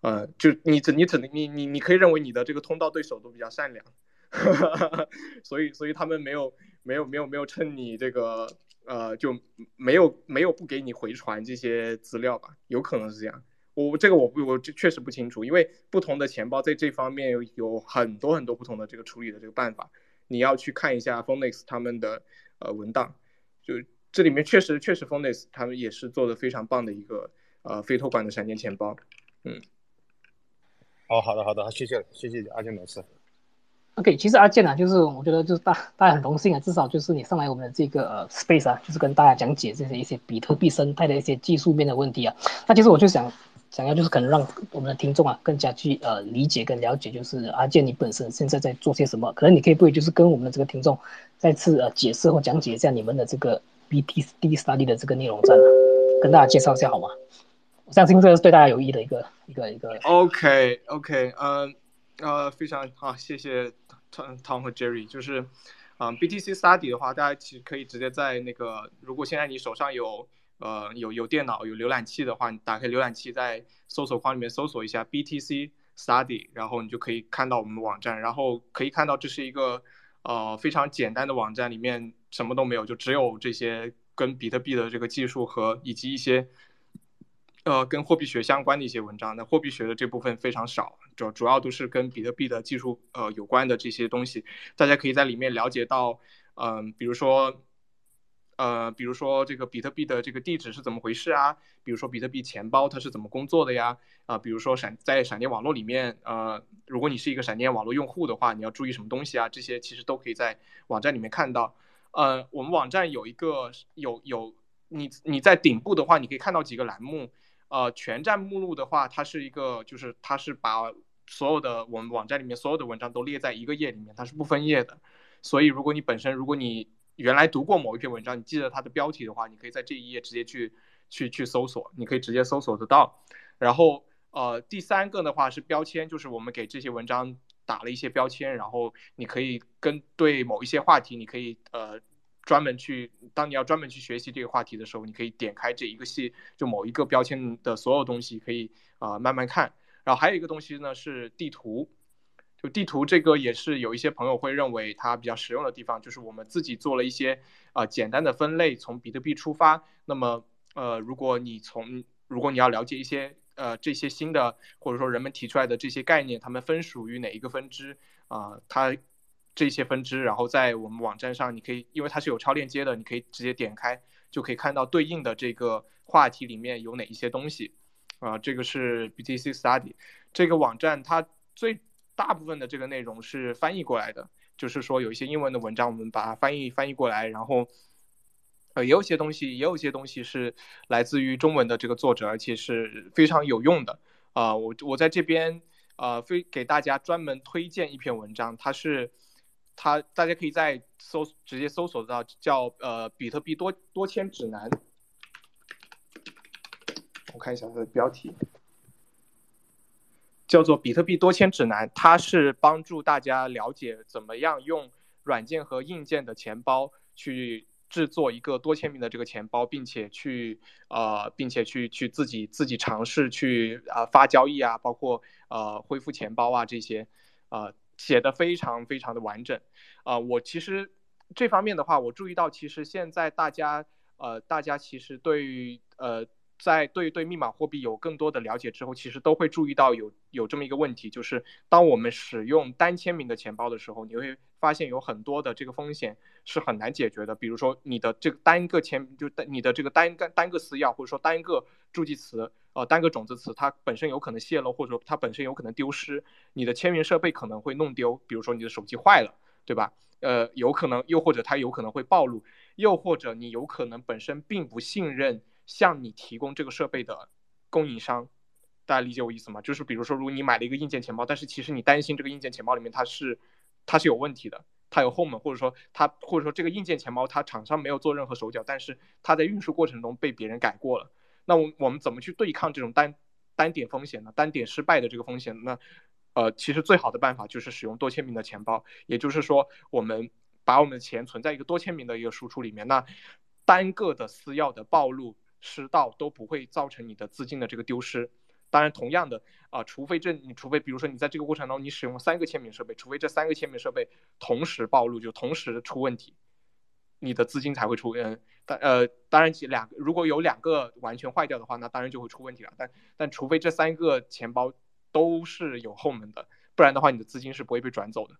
呃，就你只你只能你你你可以认为你的这个通道对手都比较善良，(laughs) 所以所以他们没有没有没有没有趁你这个呃就没有没有不给你回传这些资料吧，有可能是这样。我这个我不我这确实不清楚，因为不同的钱包在这方面有很多很多不同的这个处理的这个办法，你要去看一下 p h o n i x 他们的呃文档，就这里面确实确实 o n x 他们也是做的非常棒的一个呃非托管的闪电钱包，嗯，哦，好的好的，谢谢谢谢阿健老师。OK，其实阿健啊，就是我觉得就是大大家很荣幸啊，至少就是你上来我们的这个呃 space 啊，就是跟大家讲解这些一些比特币生态的一些技术面的问题啊，那其实我就想。想要就是可能让我们的听众啊更加去呃理解跟了解，就是阿健你本身现在在做些什么？可能你可以不会就是跟我们的这个听众再次呃解释或讲解一下你们的这个 BTD Study 的这个内容站，跟大家介绍一下好吗？我相信这个是对大家有益的一个一个一个。OK OK，嗯呃非常好，谢谢 Tom Tom 和 Jerry，就是。嗯，BTC Study 的话，大家其实可以直接在那个，如果现在你手上有呃有有电脑有浏览器的话，你打开浏览器在搜索框里面搜索一下 BTC Study，然后你就可以看到我们的网站，然后可以看到这是一个呃非常简单的网站，里面什么都没有，就只有这些跟比特币的这个技术和以及一些。呃，跟货币学相关的一些文章，那货币学的这部分非常少，主主要都是跟比特币的技术呃有关的这些东西，大家可以在里面了解到，嗯，比如说，呃，比如说这个比特币的这个地址是怎么回事啊？比如说比特币钱包它是怎么工作的呀？啊，比如说闪在闪电网络里面，呃，如果你是一个闪电网络用户的话，你要注意什么东西啊？这些其实都可以在网站里面看到。呃，我们网站有一个有有你你在顶部的话，你可以看到几个栏目。呃，全站目录的话，它是一个，就是它是把所有的我们网站里面所有的文章都列在一个页里面，它是不分页的。所以，如果你本身，如果你原来读过某一篇文章，你记得它的标题的话，你可以在这一页直接去去去搜索，你可以直接搜索得到。然后，呃，第三个的话是标签，就是我们给这些文章打了一些标签，然后你可以跟对某一些话题，你可以呃。专门去，当你要专门去学习这个话题的时候，你可以点开这一个系，就某一个标签的所有东西，可以啊慢慢看。然后还有一个东西呢是地图，就地图这个也是有一些朋友会认为它比较实用的地方，就是我们自己做了一些啊简单的分类，从比特币出发。那么呃，如果你从如果你要了解一些呃这些新的或者说人们提出来的这些概念，它们分属于哪一个分支啊？它。这些分支，然后在我们网站上，你可以，因为它是有超链接的，你可以直接点开，就可以看到对应的这个话题里面有哪一些东西。啊，这个是 BTC Study 这个网站，它最大部分的这个内容是翻译过来的，就是说有一些英文的文章，我们把它翻译翻译过来，然后，呃，也有些东西，也有些东西是来自于中文的这个作者，而且是非常有用的。啊，我我在这边，呃，非给大家专门推荐一篇文章，它是。它大家可以在搜直接搜索到叫呃比特币多多签指南，我看一下它的标题，叫做比特币多签指南，它是帮助大家了解怎么样用软件和硬件的钱包去制作一个多签名的这个钱包，并且去呃并且去去自己自己尝试去啊发交易啊，包括呃恢复钱包啊这些呃。写的非常非常的完整，啊，我其实这方面的话，我注意到，其实现在大家，呃，大家其实对于，呃，在对对密码货币有更多的了解之后，其实都会注意到有有这么一个问题，就是当我们使用单签名的钱包的时候，你会发现有很多的这个风险是很难解决的，比如说你的这个单个签，就单你的这个单个单个私钥，或者说单个助记词。呃，单个种子词它本身有可能泄露，或者说它本身有可能丢失，你的签名设备可能会弄丢，比如说你的手机坏了，对吧？呃，有可能，又或者它有可能会暴露，又或者你有可能本身并不信任向你提供这个设备的供应商，大家理解我意思吗？就是比如说，如果你买了一个硬件钱包，但是其实你担心这个硬件钱包里面它是它是有问题的，它有后门，或者说它或者说这个硬件钱包它厂商没有做任何手脚，但是它在运输过程中被别人改过了。那我我们怎么去对抗这种单单点风险呢？单点失败的这个风险，那呃，其实最好的办法就是使用多签名的钱包，也就是说，我们把我们的钱存在一个多签名的一个输出里面，那单个的私钥的暴露失盗都不会造成你的资金的这个丢失。当然，同样的啊，除非这你除非比如说你在这个过程当中你使用三个签名设备，除非这三个签名设备同时暴露，就同时出问题。你的资金才会出，嗯，但呃，当然，两如果有两个完全坏掉的话，那当然就会出问题了。但但除非这三个钱包都是有后门的，不然的话，你的资金是不会被转走的，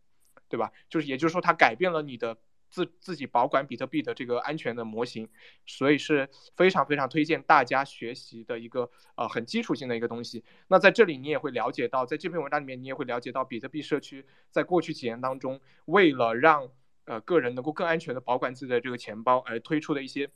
对吧？就是也就是说，它改变了你的自自己保管比特币的这个安全的模型，所以是非常非常推荐大家学习的一个呃很基础性的一个东西。那在这里你也会了解到，在这篇文章里面你也会了解到，比特币社区在过去几年当中，为了让呃，个人能够更安全的保管自己的这个钱包，而推出的一些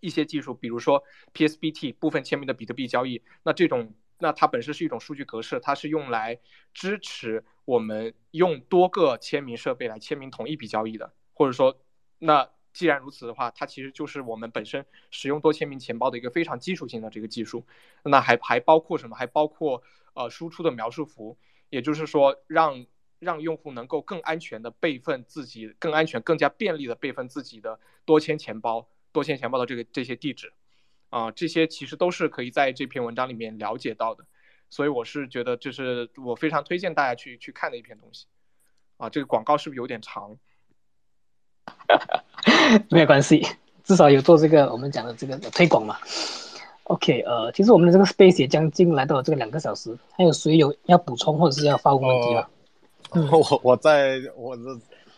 一些技术，比如说 PSBT 部分签名的比特币交易，那这种那它本身是一种数据格式，它是用来支持我们用多个签名设备来签名同一笔交易的，或者说，那既然如此的话，它其实就是我们本身使用多签名钱包的一个非常基础性的这个技术。那还还包括什么？还包括呃输出的描述符，也就是说让。让用户能够更安全的备份自己，更安全、更加便利的备份自己的多签钱包、多签钱包的这个这些地址，啊，这些其实都是可以在这篇文章里面了解到的。所以我是觉得，这是我非常推荐大家去去看的一篇东西。啊，这个广告是不是有点长？(laughs) 没有关系，至少有做这个我们讲的这个推广嘛。OK，呃，其实我们的这个 space 也将近来到这个两个小时，还有谁有要补充或者是要发问问题吗？我我在我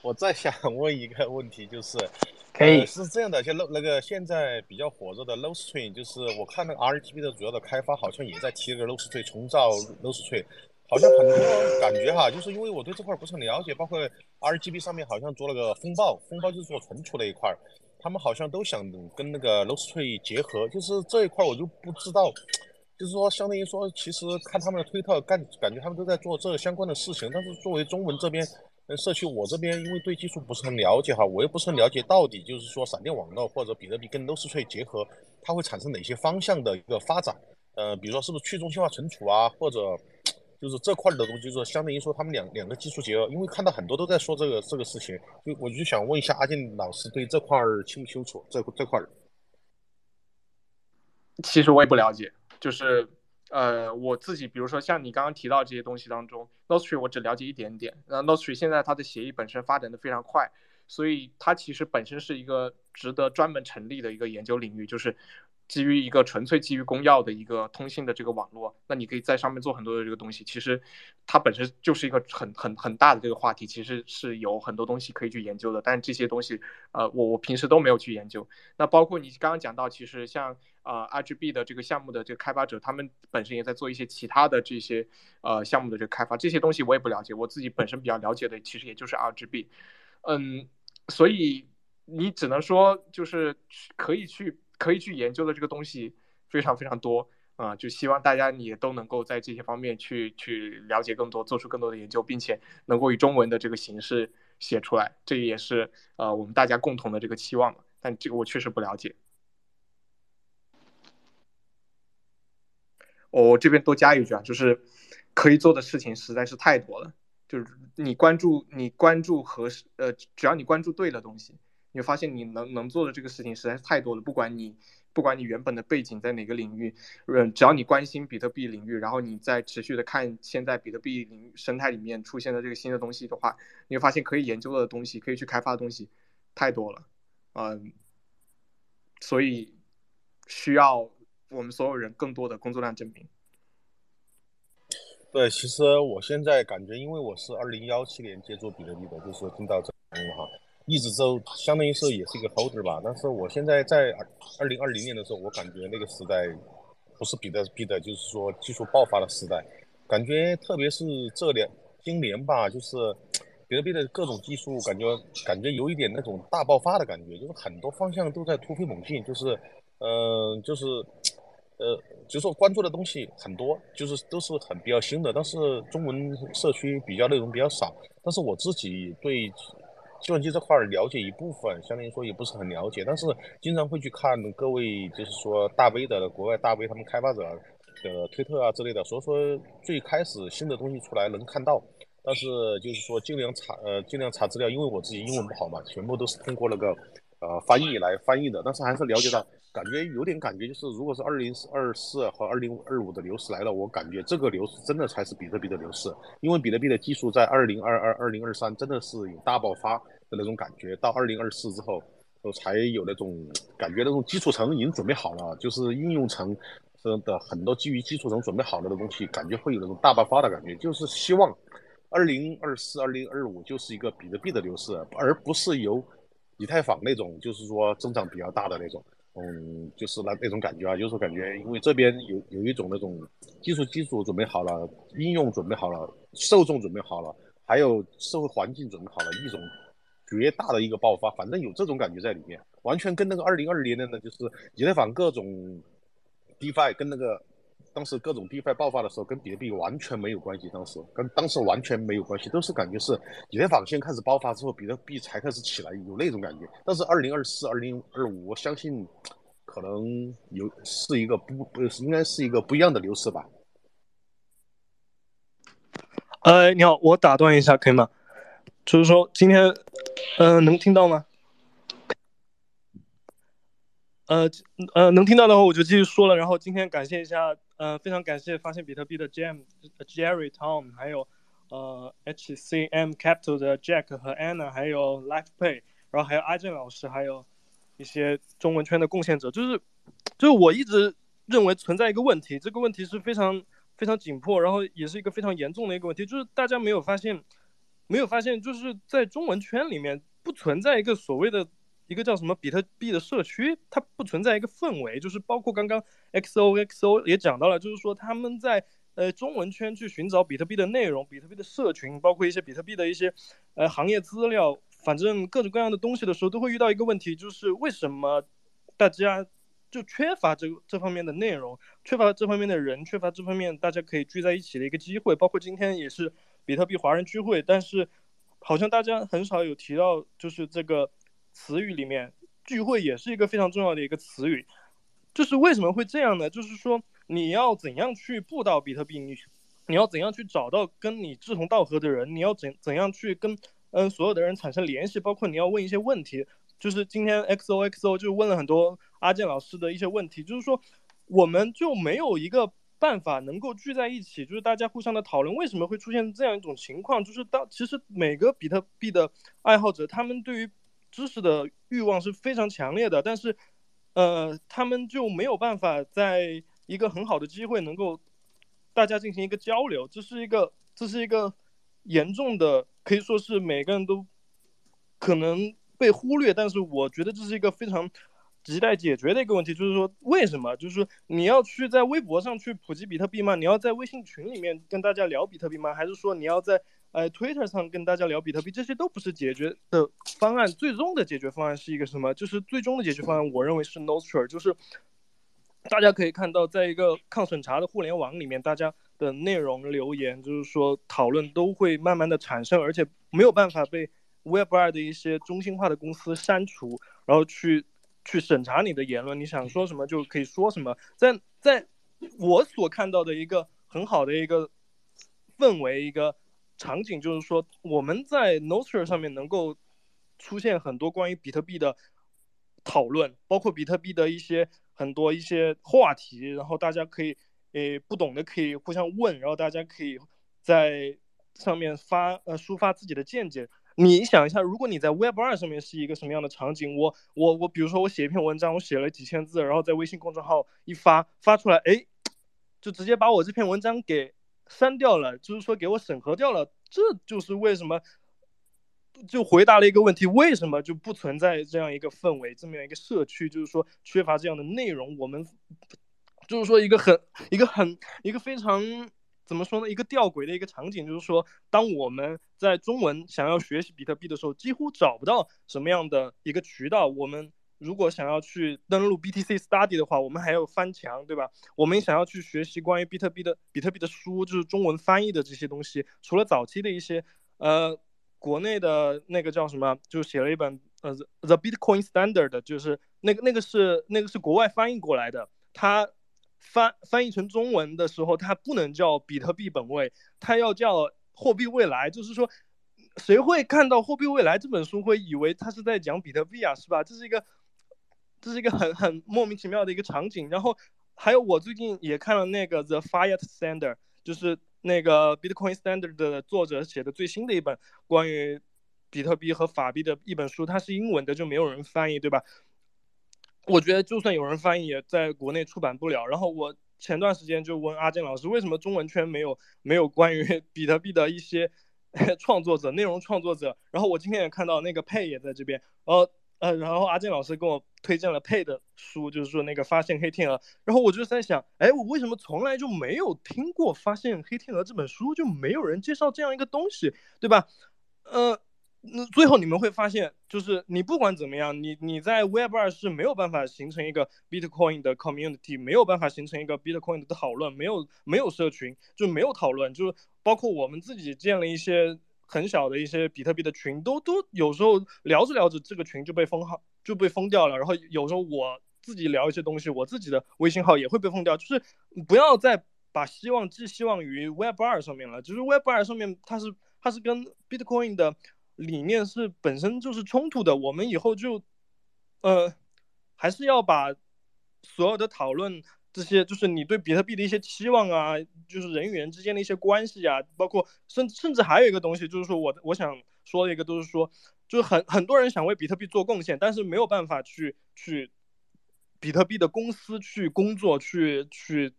我在想问一个问题，就是可以是这样的，就那那个现在比较火热的 l o s t r e a m 就是我看那个 RGB 的主要的开发好像也在提这个 l o s t r e a m 重造 l o s t r e a m 好像很多感觉哈，就是因为我对这块不是很了解，包括 RGB 上面好像做了个风暴，风暴就是做存储那一块。他们好像都想跟那个 l o s t r e e 结合，就是这一块我就不知道，就是说相当于说，其实看他们的推特，感感觉他们都在做这相关的事情。但是作为中文这边社区，我这边因为对技术不是很了解哈，我又不是很了解到底就是说闪电网络或者比特币跟 l o s t r e 结合，它会产生哪些方向的一个发展？呃，比如说是不是去中心化存储啊，或者？就是这块的东西，就是相当于说他们两两个技术结合，因为看到很多都在说这个这个事情，就我就想问一下阿健老师对这块清不清楚？这这块其实我也不了解，就是呃我自己，比如说像你刚刚提到这些东西当中，Nostri 我只了解一点点。那 Nostri 现在它的协议本身发展的非常快，所以它其实本身是一个值得专门成立的一个研究领域，就是。基于一个纯粹基于公钥的一个通信的这个网络，那你可以在上面做很多的这个东西。其实它本身就是一个很很很大的这个话题，其实是有很多东西可以去研究的。但这些东西，呃，我我平时都没有去研究。那包括你刚刚讲到，其实像呃 RGB 的这个项目的这个开发者，他们本身也在做一些其他的这些呃项目的这个开发。这些东西我也不了解，我自己本身比较了解的其实也就是 RGB。嗯，所以你只能说就是可以去。可以去研究的这个东西非常非常多啊，就希望大家也都能够在这些方面去去了解更多，做出更多的研究，并且能够以中文的这个形式写出来，这也是呃我们大家共同的这个期望嘛。但这个我确实不了解。我这边多加一句啊，就是可以做的事情实在是太多了，就是你关注你关注合适呃，只要你关注对了东西。你会发现你能能做的这个事情实在是太多了，不管你不管你原本的背景在哪个领域，嗯，只要你关心比特币领域，然后你在持续的看现在比特币领生态里面出现的这个新的东西的话，你会发现可以研究的东西，可以去开发的东西太多了，嗯，所以需要我们所有人更多的工作量证明。对，其实我现在感觉，因为我是二零幺七年接触比特币的，就是听到这个哈。一直都相当于是也是一个 holder 吧，但是我现在在二零二零年的时候，我感觉那个时代不是比特币的，就是说技术爆发的时代，感觉特别是这两今年吧，就是比特币的各种技术，感觉感觉有一点那种大爆发的感觉，就是很多方向都在突飞猛进，就是嗯，就是呃，就是说关注的东西很多，就是都是很比较新的，但是中文社区比较内容比较少，但是我自己对。计算机这块了解一部分，相当于说也不是很了解，但是经常会去看各位就是说大 V 的国外大 V 他们开发者的推特啊之类的，所以说最开始新的东西出来能看到，但是就是说尽量查呃尽量查资料，因为我自己英文不好嘛，全部都是通过那个呃翻译来翻译的，但是还是了解到。感觉有点感觉，就是如果是二零二四和二零二五的牛市来了，我感觉这个牛市真的才是比特币的牛市，因为比特币的技术在二零二二、二零二三真的是有大爆发的那种感觉，到二零二四之后，都才有那种感觉，那种基础层已经准备好了，就是应用层的很多基于基础层准备好了的东西，感觉会有那种大爆发的感觉，就是希望二零二四、二零二五就是一个比特币的牛市，而不是由以太坊那种，就是说增长比较大的那种。嗯，就是那那种感觉啊，有时候感觉，因为这边有有一种那种技术基础准备好了，应用准备好了，受众准备好了，还有社会环境准备好了，一种绝大的一个爆发，反正有这种感觉在里面，完全跟那个二零二零年的，就是以太坊各种 DeFi 跟那个。当时各种 DeFi 爆发的时候，跟比特币完全没有关系。当时跟当时完全没有关系，都是感觉是以太坊先开始爆发之后，比特币才开始起来，有那种感觉。但是二零二四、二零二五，我相信可能有是一个不不应该是一个不一样的牛市吧。呃，你好，我打断一下可以吗？就是说今天，呃，能听到吗？呃呃，能听到的话我就继续说了。然后今天感谢一下，呃，非常感谢发现比特币的 Jam、Jerry、Tom，还有呃 HCM Capital 的 Jack 和 Anna，还有 LifePay，然后还有阿正老师，还有一些中文圈的贡献者。就是就是我一直认为存在一个问题，这个问题是非常非常紧迫，然后也是一个非常严重的一个问题，就是大家没有发现，没有发现，就是在中文圈里面不存在一个所谓的。一个叫什么比特币的社区，它不存在一个氛围，就是包括刚刚 XOXO 也讲到了，就是说他们在呃中文圈去寻找比特币的内容、比特币的社群，包括一些比特币的一些呃行业资料，反正各种各样的东西的时候，都会遇到一个问题，就是为什么大家就缺乏这这方面的内容，缺乏这方面的人，缺乏这方面大家可以聚在一起的一个机会，包括今天也是比特币华人聚会，但是好像大家很少有提到，就是这个。词语里面，聚会也是一个非常重要的一个词语，就是为什么会这样呢？就是说你要怎样去布道比特币，你你要怎样去找到跟你志同道合的人，你要怎怎样去跟嗯所有的人产生联系，包括你要问一些问题。就是今天 XOXO 就问了很多阿健老师的一些问题，就是说我们就没有一个办法能够聚在一起，就是大家互相的讨论为什么会出现这样一种情况，就是当其实每个比特币的爱好者，他们对于知识的欲望是非常强烈的，但是，呃，他们就没有办法在一个很好的机会能够大家进行一个交流，这是一个这是一个严重的，可以说是每个人都可能被忽略，但是我觉得这是一个非常亟待解决的一个问题，就是说为什么？就是说你要去在微博上去普及比特币吗？你要在微信群里面跟大家聊比特币吗？还是说你要在？呃，Twitter 上跟大家聊比特币，这些都不是解决的方案。最终的解决方案是一个什么？就是最终的解决方案，我认为是 Nostr，就是大家可以看到，在一个抗审查的互联网里面，大家的内容留言，就是说讨论都会慢慢的产生，而且没有办法被 Web 二的一些中心化的公司删除，然后去去审查你的言论，你想说什么就可以说什么。在在我所看到的一个很好的一个氛围，一个。场景就是说，我们在 Nostr 上面能够出现很多关于比特币的讨论，包括比特币的一些很多一些话题，然后大家可以诶不懂的可以互相问，然后大家可以在上面发呃抒发自己的见解。你想一下，如果你在 Web 二上面是一个什么样的场景？我我我，比如说我写一篇文章，我写了几千字，然后在微信公众号一发发出来，哎，就直接把我这篇文章给。删掉了，就是说给我审核掉了，这就是为什么，就回答了一个问题：为什么就不存在这样一个氛围，这么样一个社区？就是说缺乏这样的内容。我们就是说一个很一个很一个非常怎么说呢？一个吊诡的一个场景，就是说当我们在中文想要学习比特币的时候，几乎找不到什么样的一个渠道。我们。如果想要去登录 BTC Study 的话，我们还要翻墙，对吧？我们想要去学习关于比特币的比特币的书，就是中文翻译的这些东西。除了早期的一些，呃，国内的那个叫什么，就写了一本呃 The Bitcoin Standard，就是那个那个是那个是国外翻译过来的。它翻翻译成中文的时候，它不能叫比特币本位，它要叫货币未来。就是说，谁会看到货币未来这本书会以为它是在讲比特币啊？是吧？这是一个。这是一个很 (laughs) 很莫名其妙的一个场景，然后还有我最近也看了那个 The Fiat Standard，就是那个 Bitcoin Standard 的作者写的最新的一本关于比特币和法币的一本书，它是英文的，就没有人翻译，对吧？我觉得就算有人翻译，也在国内出版不了。然后我前段时间就问阿健老师，为什么中文圈没有没有关于 (laughs) 比特币的一些 (laughs) 创作者、内容创作者？然后我今天也看到那个佩也在这边，呃。呃，然后阿健老师跟我推荐了配的书，就是说那个发现黑天鹅。然后我就在想，哎，我为什么从来就没有听过发现黑天鹅这本书，就没有人介绍这样一个东西，对吧？呃，那最后你们会发现，就是你不管怎么样，你你在 Web 二是没有办法形成一个 Bitcoin 的 community，没有办法形成一个 Bitcoin 的讨论，没有没有社群，就没有讨论，就是包括我们自己建了一些。很小的一些比特币的群，都都有时候聊着聊着，这个群就被封号，就被封掉了。然后有时候我自己聊一些东西，我自己的微信号也会被封掉。就是不要再把希望寄希望于 Web 二上面了。就是 Web 二上面它是它是跟 Bitcoin 的理念是本身就是冲突的。我们以后就呃还是要把所有的讨论。这些就是你对比特币的一些期望啊，就是人与人之间的一些关系啊，包括甚甚至还有一个东西，就是说我我想说的一个都是说，就是很很多人想为比特币做贡献，但是没有办法去去比特币的公司去工作，去去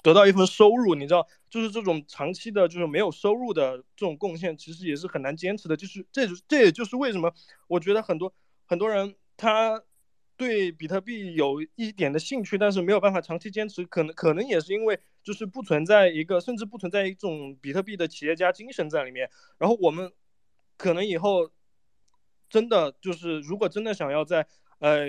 得到一份收入，你知道，就是这种长期的，就是没有收入的这种贡献，其实也是很难坚持的。就是这这也就是为什么我觉得很多很多人他。对比特币有一点的兴趣，但是没有办法长期坚持，可能可能也是因为就是不存在一个，甚至不存在一种比特币的企业家精神在里面。然后我们可能以后真的就是，如果真的想要在呃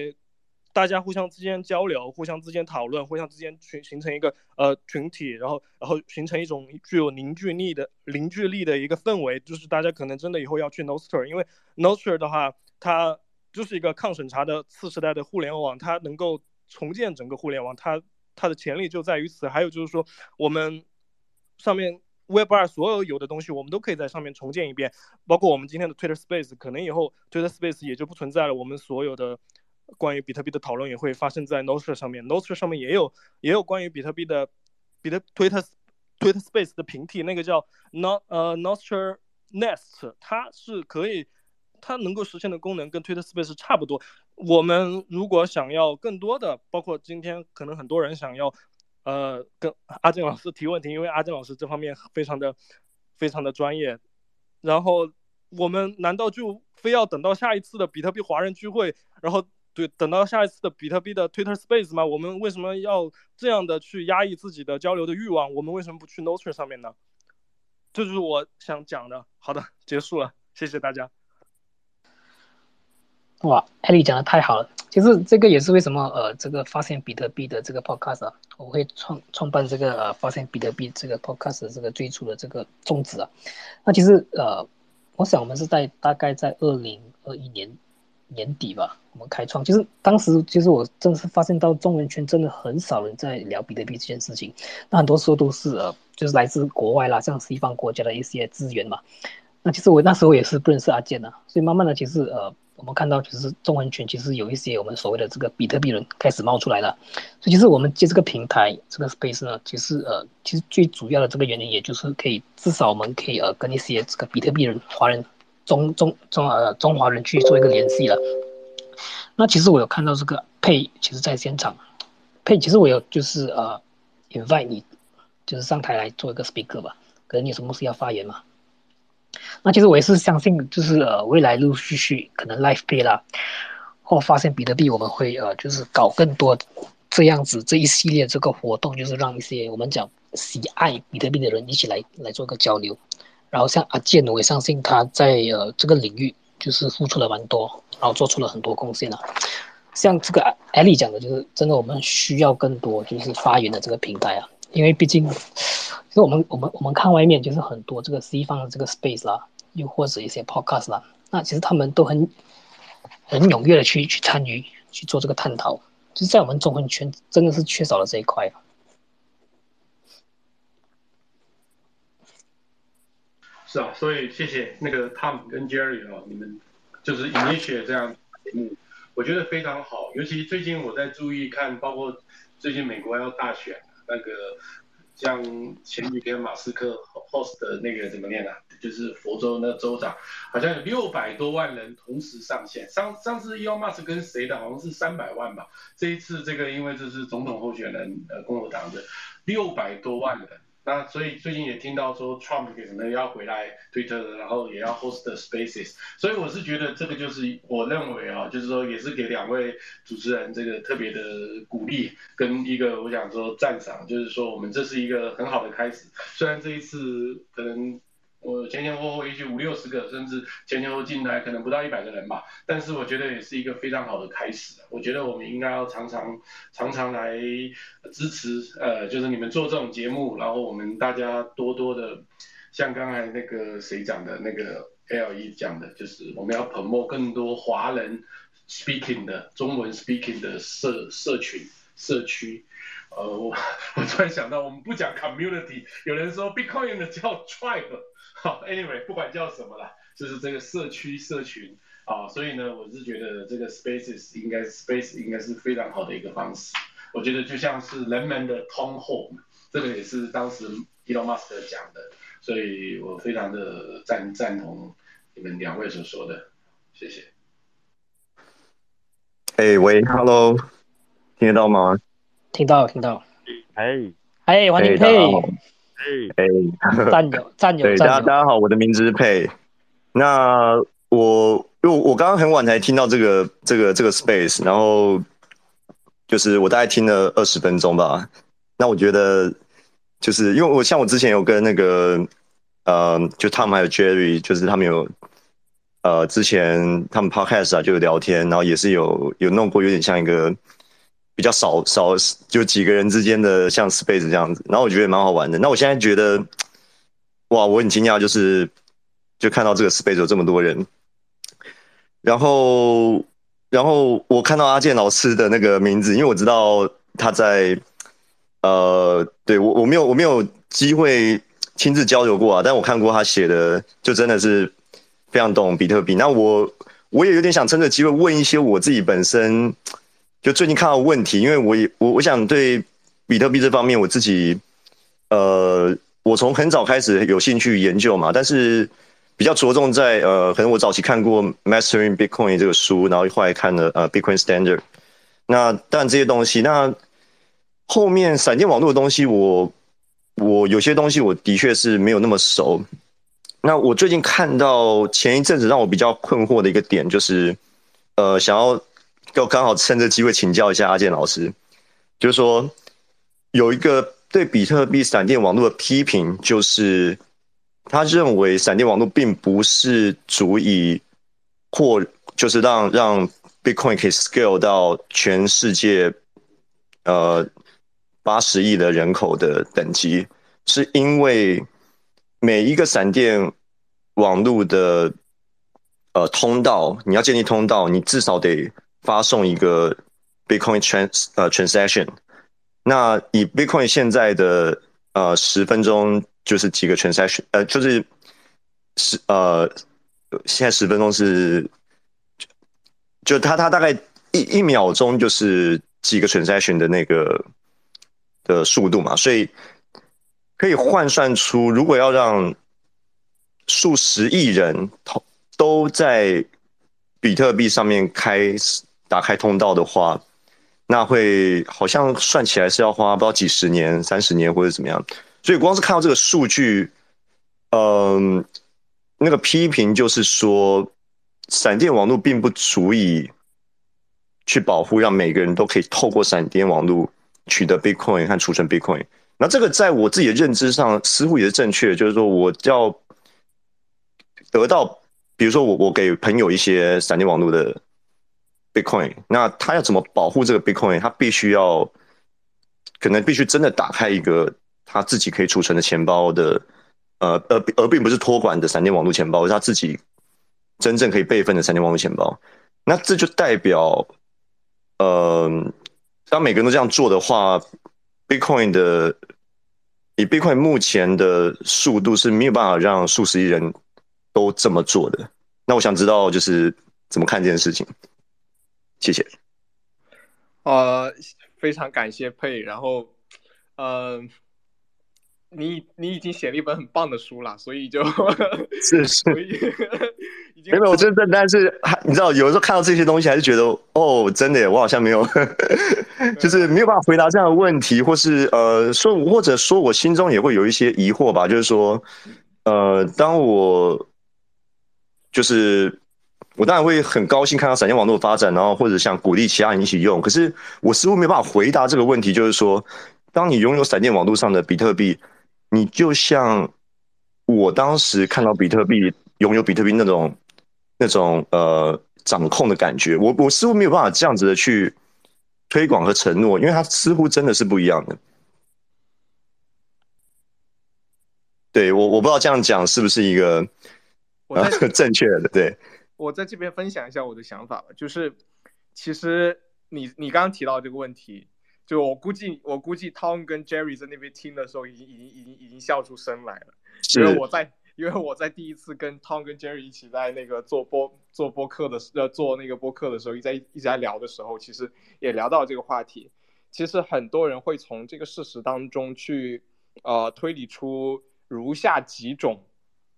大家互相之间交流、互相之间讨论、互相之间群形成一个呃群体，然后然后形成一种具有凝聚力的凝聚力的一个氛围，就是大家可能真的以后要去 Nostr，因为 Nostr 的话，它。就是一个抗审查的次时代的互联网，它能够重建整个互联网，它它的潜力就在于此。还有就是说，我们上面 Web 二所有有的东西，我们都可以在上面重建一遍，包括我们今天的 Twitter Space，可能以后 Twitter Space 也就不存在了。我们所有的关于比特币的讨论也会发生在 Nostr 上面，Nostr 上面也有也有关于比特币的比特 Twitter Twitter Space 的平替，那个叫 Not 呃 Nostr Nest，它是可以。它能够实现的功能跟 Twitter Space 差不多。我们如果想要更多的，包括今天可能很多人想要，呃，跟阿健老师提问题，因为阿健老师这方面非常的非常的专业。然后我们难道就非要等到下一次的比特币华人聚会，然后对等到下一次的比特币的 Twitter Space 吗？我们为什么要这样的去压抑自己的交流的欲望？我们为什么不去 Nostr 上面呢？这就是我想讲的。好的，结束了，谢谢大家。哇，艾丽讲的太好了。其实这个也是为什么呃，这个发现比特币的这个 podcast 啊，我会创创办这个呃发现比特币这个 podcast 这个最初的这个宗旨啊。那其实呃，我想我们是在大概在二零二一年年底吧，我们开创。就是当时其实我正是发现到中文圈真的很少人在聊比特币这件事情，那很多时候都是呃，就是来自国外啦，像西方国家的一些资源嘛。那其实我那时候也是不认识阿健的，所以慢慢的其实呃。我们看到，其实中文圈其实有一些我们所谓的这个比特币人开始冒出来了，所以其实我们借这个平台，这个 space 呢，其实呃，其实最主要的这个原因，也就是可以至少我们可以呃跟一些这个比特币人、华人、中中中呃中华人去做一个联系了。那其实我有看到这个佩，其实在现场，佩，其实我有就是呃 invite 你，就是上台来做一个 speaker 吧，可能你有什么事要发言嘛？那其实我也是相信，就是呃，未来陆陆续续可能 Life Pay 啦，或发现比特币，我们会呃，就是搞更多这样子这一系列这个活动，就是让一些我们讲喜爱比特币的人一起来来做个交流。然后像阿健，我也相信他在呃这个领域就是付出了蛮多，然后做出了很多贡献啊。像这个艾丽讲的，就是真的我们需要更多就是发言的这个平台啊，因为毕竟。其实我们我们我们看外面就是很多这个西方的这个 space 啦，又或者一些 podcast 啦，那其实他们都很很踊跃的去去参与去做这个探讨，就是在我们中文圈真的是缺少了这一块。是啊，所以谢谢那个 Tom 跟 Jerry 啊，你们就是影音学这样节目，我觉得非常好。尤其最近我在注意看，包括最近美国要大选那个。像前几天马斯克 host 的那个怎么念啊？就是佛州那州长，好像有六百多万人同时上线。上上次 Elon Musk 跟谁的？好像是三百万吧。这一次这个因为这是总统候选人，呃，共和党的六百多万人。那所以最近也听到说，Trump 可能要回来 Twitter，然后也要 host Spaces。所以我是觉得这个就是我认为啊，就是说也是给两位主持人这个特别的鼓励跟一个我想说赞赏，就是说我们这是一个很好的开始。虽然这一次可能。我前前后后也许五六十个，甚至前前后进来可能不到一百个人吧，但是我觉得也是一个非常好的开始。我觉得我们应该要常常常常来支持，呃，就是你们做这种节目，然后我们大家多多的，像刚才那个谁讲的那个 L E 讲的，就是我们要 promote 更多华人 speaking 的中文 speaking 的社社群。社区。呃，我 (laughs) 我突然想到，我们不讲 community，有人说 Bitcoin 的叫 tribe，好，anyway，不管叫什么啦，就是这个社区社群啊，所以呢，我是觉得这个 spaces 应该 space 应该是非常好的一个方式。我觉得就像是人们的 town home，这个也是当时 Elon Musk 讲的，所以我非常的赞赞同你们两位所说的，谢谢。哎喂，Hello，听得到吗？听到，听到。哎，哎，欢迎佩。哎，战友，(laughs) 战友，对，大家大家好，我的名字是佩。那我，因为我刚刚很晚才听到这个这个这个 space，然后就是我大概听了二十分钟吧。那我觉得，就是因为我像我之前有跟那个呃，就 Tom 还有 Jerry，就是他们有呃之前他们 podcast 啊就有聊天，然后也是有有弄过，有点像一个。比较少少就几个人之间的像 space 这样子，然后我觉得蛮好玩的。那我现在觉得，哇，我很惊讶，就是就看到这个 space 有这么多人，然后然后我看到阿健老师的那个名字，因为我知道他在，呃，对我我没有我没有机会亲自交流过啊，但我看过他写的，就真的是非常懂比特币。那我我也有点想趁着机会问一些我自己本身。就最近看到问题，因为我也我我想对比特币这方面我自己，呃，我从很早开始有兴趣研究嘛，但是比较着重在呃，可能我早期看过《Mastering Bitcoin》这个书，然后后来看了呃《Bitcoin Standard》，那但这些东西，那后面闪电网络的东西，我我有些东西我的确是没有那么熟。那我最近看到前一阵子让我比较困惑的一个点，就是呃，想要。就刚好趁这机会请教一下阿健老师，就是说有一个对比特币闪电网络的批评，就是他认为闪电网络并不是足以或就是让让 Bitcoin 可以 scale 到全世界呃八十亿的人口的等级，是因为每一个闪电网络的呃通道，你要建立通道，你至少得。发送一个 Bitcoin trans 呃 transaction，那以 Bitcoin 现在的呃十分钟就是几个 transaction，呃就是十呃现在十分钟是就它它大概一一秒钟就是几个 transaction 的那个的速度嘛，所以可以换算出如果要让数十亿人都都在比特币上面开。打开通道的话，那会好像算起来是要花不知道几十年、三十年或者怎么样。所以光是看到这个数据，嗯，那个批评就是说，闪电网络并不足以去保护让每个人都可以透过闪电网络取得 Bitcoin 和储存 Bitcoin。那这个在我自己的认知上似乎也是正确的，就是说我要得到，比如说我我给朋友一些闪电网络的。Bitcoin，那他要怎么保护这个 Bitcoin？他必须要，可能必须真的打开一个他自己可以储存的钱包的，呃，而而并不是托管的闪电网络钱包，是他自己真正可以备份的闪电网络钱包。那这就代表，呃，当每个人都这样做的话，Bitcoin 的以 Bitcoin 目前的速度是没有办法让数十亿人都这么做的。那我想知道，就是怎么看这件事情？谢谢。呃，非常感谢佩，然后，嗯，你你已经写了一本很棒的书了，所以就是是，(laughs) 没有真的，但是你知道，有时候看到这些东西，还是觉得哦，真的，我好像没有，(laughs) 就是没有办法回答这样的问题，或是呃，说或者说我心中也会有一些疑惑吧，就是说，呃，当我就是。我当然会很高兴看到闪电网络的发展，然后或者想鼓励其他人一起用。可是我似乎没办法回答这个问题，就是说，当你拥有闪电网络上的比特币，你就像我当时看到比特币拥有比特币那种那种呃掌控的感觉，我我似乎没有办法这样子的去推广和承诺，因为它似乎真的是不一样的。对我我不知道这样讲是不是一个呃正确的对。我在这边分享一下我的想法吧，就是其实你你刚刚提到这个问题，就我估计，我估计 Tom 跟 Jerry 在那边听的时候，已经已经已经已经笑出声来了，因为我在。因为我在第一次跟 Tom 跟 Jerry 一起在那个做播做播客的呃做那个播客的时候，一在一直在聊的时候，其实也聊到这个话题。其实很多人会从这个事实当中去呃推理出如下几种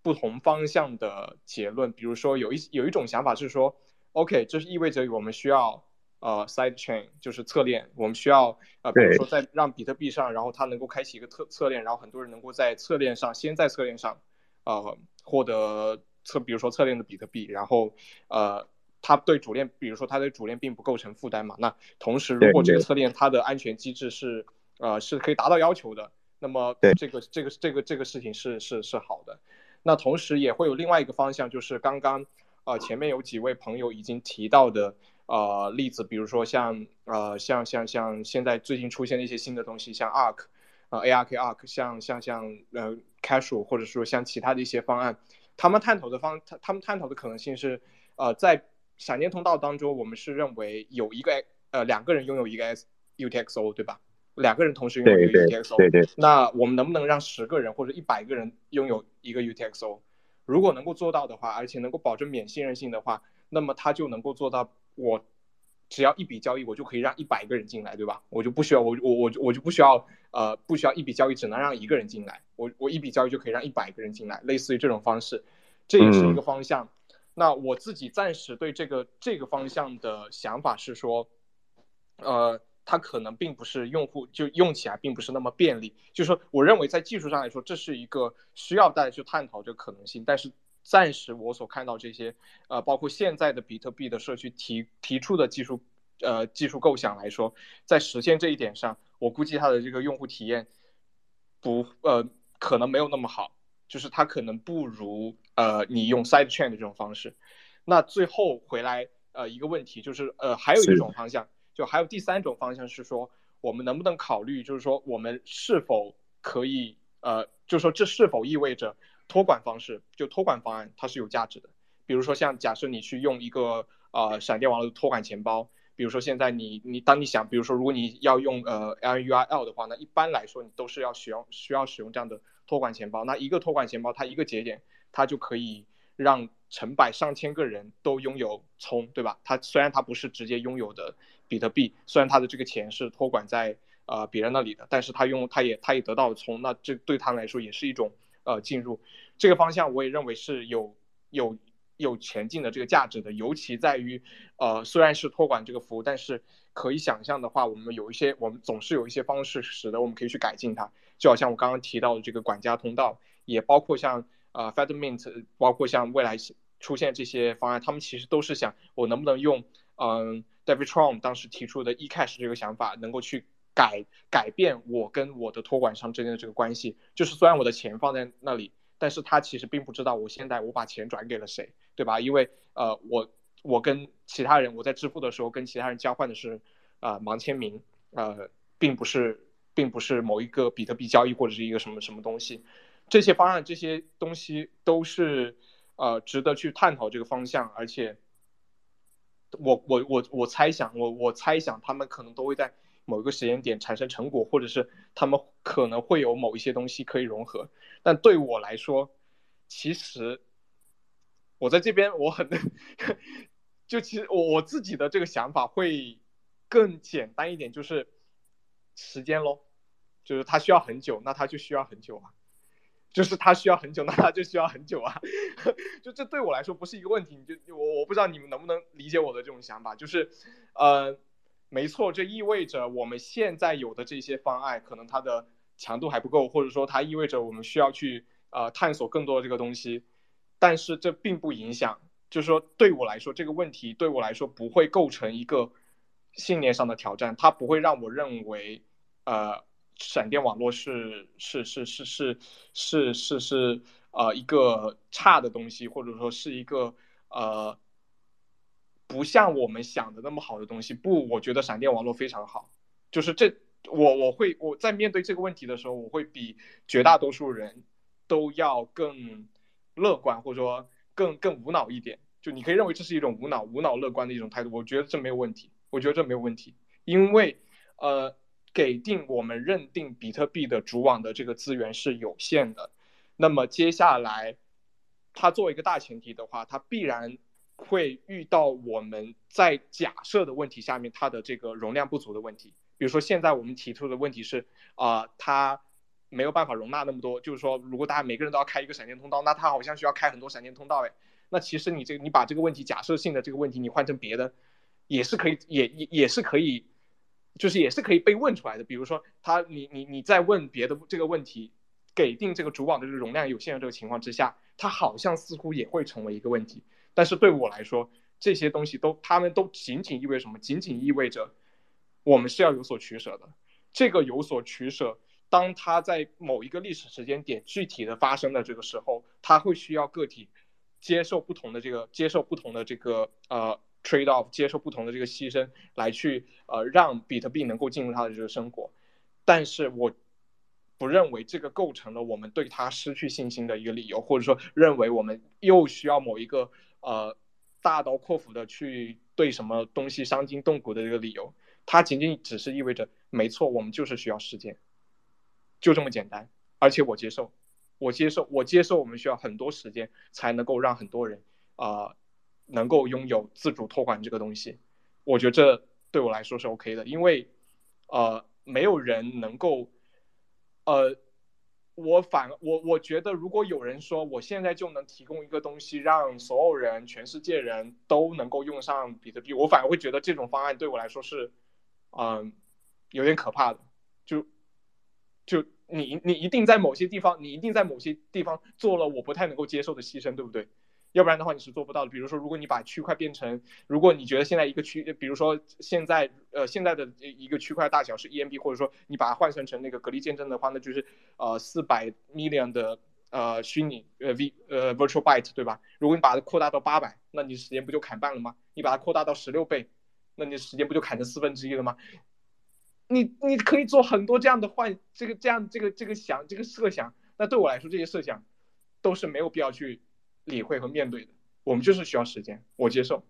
不同方向的结论。比如说有一有一种想法是说，OK，这是意味着我们需要呃 side chain，就是侧链，我们需要呃比如说在让比特币上，然后它能够开启一个侧侧链，然后很多人能够在侧链上先在侧链上。呃，获得侧，比如说侧链的比特币，然后呃，它对主链，比如说它对主链并不构成负担嘛。那同时，如果这个侧链它的安全机制是呃是可以达到要求的，那么这个这个这个这个事情是是是好的。那同时也会有另外一个方向，就是刚刚呃前面有几位朋友已经提到的呃例子，比如说像呃像像像现在最近出现的一些新的东西，像 Ark。呃，ARK ARK 像像像呃 Casual 或者说像其他的一些方案，他们探讨的方他他们探讨的可能性是，呃，在闪电通道当中，我们是认为有一个呃两个人拥有一个 S UTXO 对吧？两个人同时拥有一个 UTXO，对对。那我们能不能让十个人或者一百个人拥有一个 UTXO？如果能够做到的话，而且能够保证免信任性的话，那么它就能够做到我。只要一笔交易，我就可以让一百个人进来，对吧？我就不需要我我我我就不需要呃不需要一笔交易只能让一个人进来，我我一笔交易就可以让一百个人进来，类似于这种方式，这也是一个方向。那我自己暂时对这个这个方向的想法是说，呃，它可能并不是用户就用起来并不是那么便利，就是说我认为在技术上来说，这是一个需要大家去探讨这个可能性，但是。暂时我所看到这些，呃，包括现在的比特币的社区提提出的技术，呃，技术构想来说，在实现这一点上，我估计它的这个用户体验不，呃，可能没有那么好，就是它可能不如呃你用 side chain 的这种方式。那最后回来，呃，一个问题就是，呃，还有一种方向，就还有第三种方向是说，我们能不能考虑，就是说我们是否可以，呃，就是说这是否意味着。托管方式就托管方案，它是有价值的。比如说，像假设你去用一个呃闪电网络的托管钱包，比如说现在你你当你想，比如说如果你要用呃 L U I L 的话，那一般来说你都是要使用需要使用这样的托管钱包。那一个托管钱包，它一个节点，它就可以让成百上千个人都拥有葱，对吧？它虽然它不是直接拥有的比特币，虽然它的这个钱是托管在呃别人那里的，但是它用它也它也得到了葱，那这对他来说也是一种。呃，进入这个方向，我也认为是有有有前进的这个价值的，尤其在于，呃，虽然是托管这个服务，但是可以想象的话，我们有一些，我们总是有一些方式，使得我们可以去改进它。就好像我刚刚提到的这个管家通道，也包括像呃 f e d m i n t 包括像未来出现这些方案，他们其实都是想我能不能用，嗯，David Tron 当时提出的 eCash 这个想法，能够去。改改变我跟我的托管商之间的这个关系，就是虽然我的钱放在那里，但是他其实并不知道我现在我把钱转给了谁，对吧？因为呃，我我跟其他人我在支付的时候跟其他人交换的是啊盲签名，呃，并不是并不是某一个比特币交易或者是一个什么什么东西，这些方案这些东西都是呃值得去探讨这个方向，而且我我我我猜想我我猜想他们可能都会在。某一个时间点产生成果，或者是他们可能会有某一些东西可以融合，但对我来说，其实我在这边我很 (laughs) 就其实我我自己的这个想法会更简单一点，就是时间咯，就是它需要很久，那它就需要很久啊，就是它需要很久，那它就需要很久啊，(laughs) 就这对我来说不是一个问题，你就我我不知道你们能不能理解我的这种想法，就是呃。没错，这意味着我们现在有的这些方案，可能它的强度还不够，或者说它意味着我们需要去呃探索更多的这个东西。但是这并不影响，就是说对我来说，这个问题对我来说不会构成一个信念上的挑战，它不会让我认为呃闪电网络是是是是是是是是呃一个差的东西，或者说是一个呃。不像我们想的那么好的东西，不，我觉得闪电网络非常好。就是这，我我会我在面对这个问题的时候，我会比绝大多数人都要更乐观，或者说更更无脑一点。就你可以认为这是一种无脑无脑乐观的一种态度，我觉得这没有问题。我觉得这没有问题，因为呃，给定我们认定比特币的主网的这个资源是有限的，那么接下来，它作为一个大前提的话，它必然会遇到我们在假设的问题下面它的这个容量不足的问题。比如说现在我们提出的问题是，啊，它没有办法容纳那么多，就是说如果大家每个人都要开一个闪电通道，那它好像需要开很多闪电通道哎。那其实你这个你把这个问题假设性的这个问题你换成别的，也是可以，也也也是可以。就是也是可以被问出来的，比如说他你你你在问别的这个问题，给定这个主网的这个容量有限的这个情况之下，它好像似乎也会成为一个问题。但是对我来说，这些东西都他们都仅仅意味什么？仅仅意味着我们是要有所取舍的。这个有所取舍，当它在某一个历史时间点具体的发生的这个时候，它会需要个体接受不同的这个接受不同的这个呃。Trade off 接受不同的这个牺牲来去呃让比特币能够进入他的这个生活，但是我不认为这个构成了我们对他失去信心的一个理由，或者说认为我们又需要某一个呃大刀阔斧的去对什么东西伤筋动骨的这个理由，它仅仅只是意味着没错，我们就是需要时间，就这么简单，而且我接受，我接受，我接受我们需要很多时间才能够让很多人啊。能够拥有自主托管这个东西，我觉得这对我来说是 OK 的，因为，呃，没有人能够，呃，我反我我觉得如果有人说我现在就能提供一个东西，让所有人全世界人都能够用上比特币，我反而会觉得这种方案对我来说是，嗯，有点可怕的，就，就你你一定在某些地方，你一定在某些地方做了我不太能够接受的牺牲，对不对？要不然的话你是做不到的。比如说，如果你把区块变成，如果你觉得现在一个区，比如说现在呃现在的一个区块大小是 EMB，或者说你把它换算成那个隔离见证的话，那就是呃四百 million 的呃虚拟呃 v 呃 virtual byte，对吧？如果你把它扩大到八百，那你时间不就砍半了吗？你把它扩大到十六倍，那你时间不就砍成四分之一了吗？你你可以做很多这样的幻，这个这样这个这个想这个设想。那对我来说，这些设想都是没有必要去。理会和面对的，我们就是需要时间，我接受。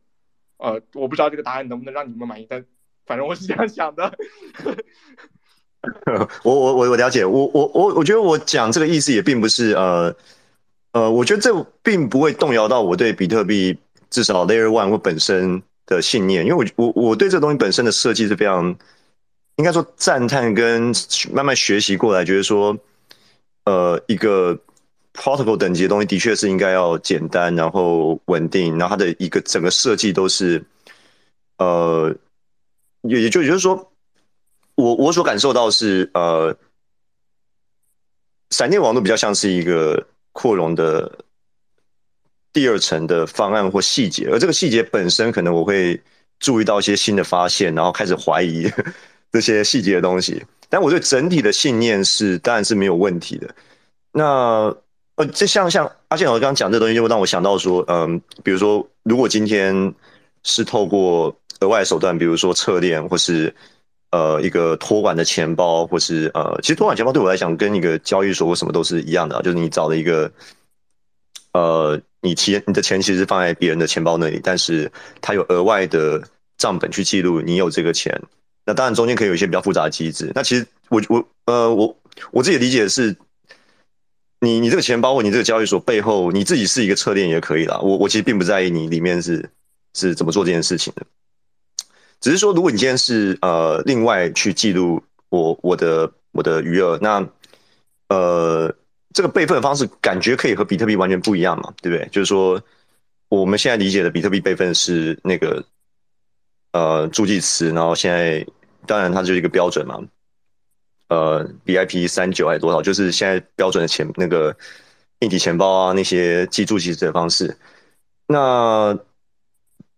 呃，我不知道这个答案能不能让你们满意，但反正我是这样想的。(laughs) 我我我我了解，我我我我觉得我讲这个意思也并不是呃呃，我觉得这并不会动摇到我对比特币至少 Layer One 或本身的信念，因为我我我对这东西本身的设计是非常应该说赞叹跟慢慢学习过来，觉得说呃一个。Protocol 等级的东西的确是应该要简单，然后稳定，然后它的一个整个设计都是，呃，也也就也就是说，我我所感受到是，呃，闪电网络比较像是一个扩容的第二层的方案或细节，而这个细节本身可能我会注意到一些新的发现，然后开始怀疑 (laughs) 这些细节的东西，但我对整体的信念是当然是没有问题的，那。呃，这像像阿健老师刚刚讲这东西，就会让我想到说，嗯，比如说，如果今天是透过额外手段，比如说侧链，或是呃一个托管的钱包，或是呃，其实托管钱包对我来讲，跟一个交易所或什么都是一样的，就是你找了一个，呃，你钱你的钱其实放在别人的钱包那里，但是它有额外的账本去记录你有这个钱，那当然中间可以有一些比较复杂的机制。那其实我我呃我我自己理解是。你你这个钱包括你这个交易所背后，你自己是一个侧链也可以啦。我我其实并不在意你里面是是怎么做这件事情的，只是说如果你今天是呃另外去记录我我的我的余额，那呃这个备份方式感觉可以和比特币完全不一样嘛，对不对？就是说我们现在理解的比特币备份是那个呃助记词，然后现在当然它就是一个标准嘛。呃，BIP 三九还是多少？就是现在标准的钱那个硬体钱包啊，那些记住记的方式。那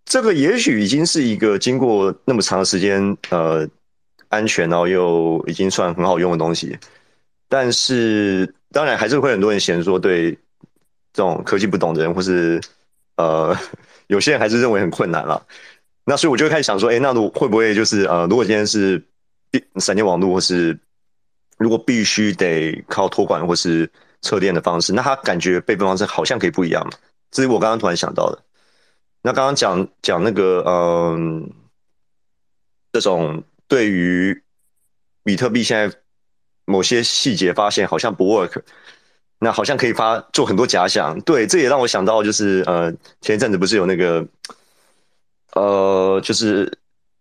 这个也许已经是一个经过那么长时间，呃，安全然后又已经算很好用的东西。但是当然还是会很多人嫌说，对这种科技不懂的人，或是呃有些人还是认为很困难了。那所以我就开始想说，哎，那如会不会就是呃，如果今天是闪电网络或是如果必须得靠托管或是测电的方式，那他感觉备份方式好像可以不一样嘛？这是我刚刚突然想到的。那刚刚讲讲那个，嗯，这种对于比特币现在某些细节发现好像不 work，那好像可以发做很多假想。对，这也让我想到就是呃，前一阵子不是有那个呃，就是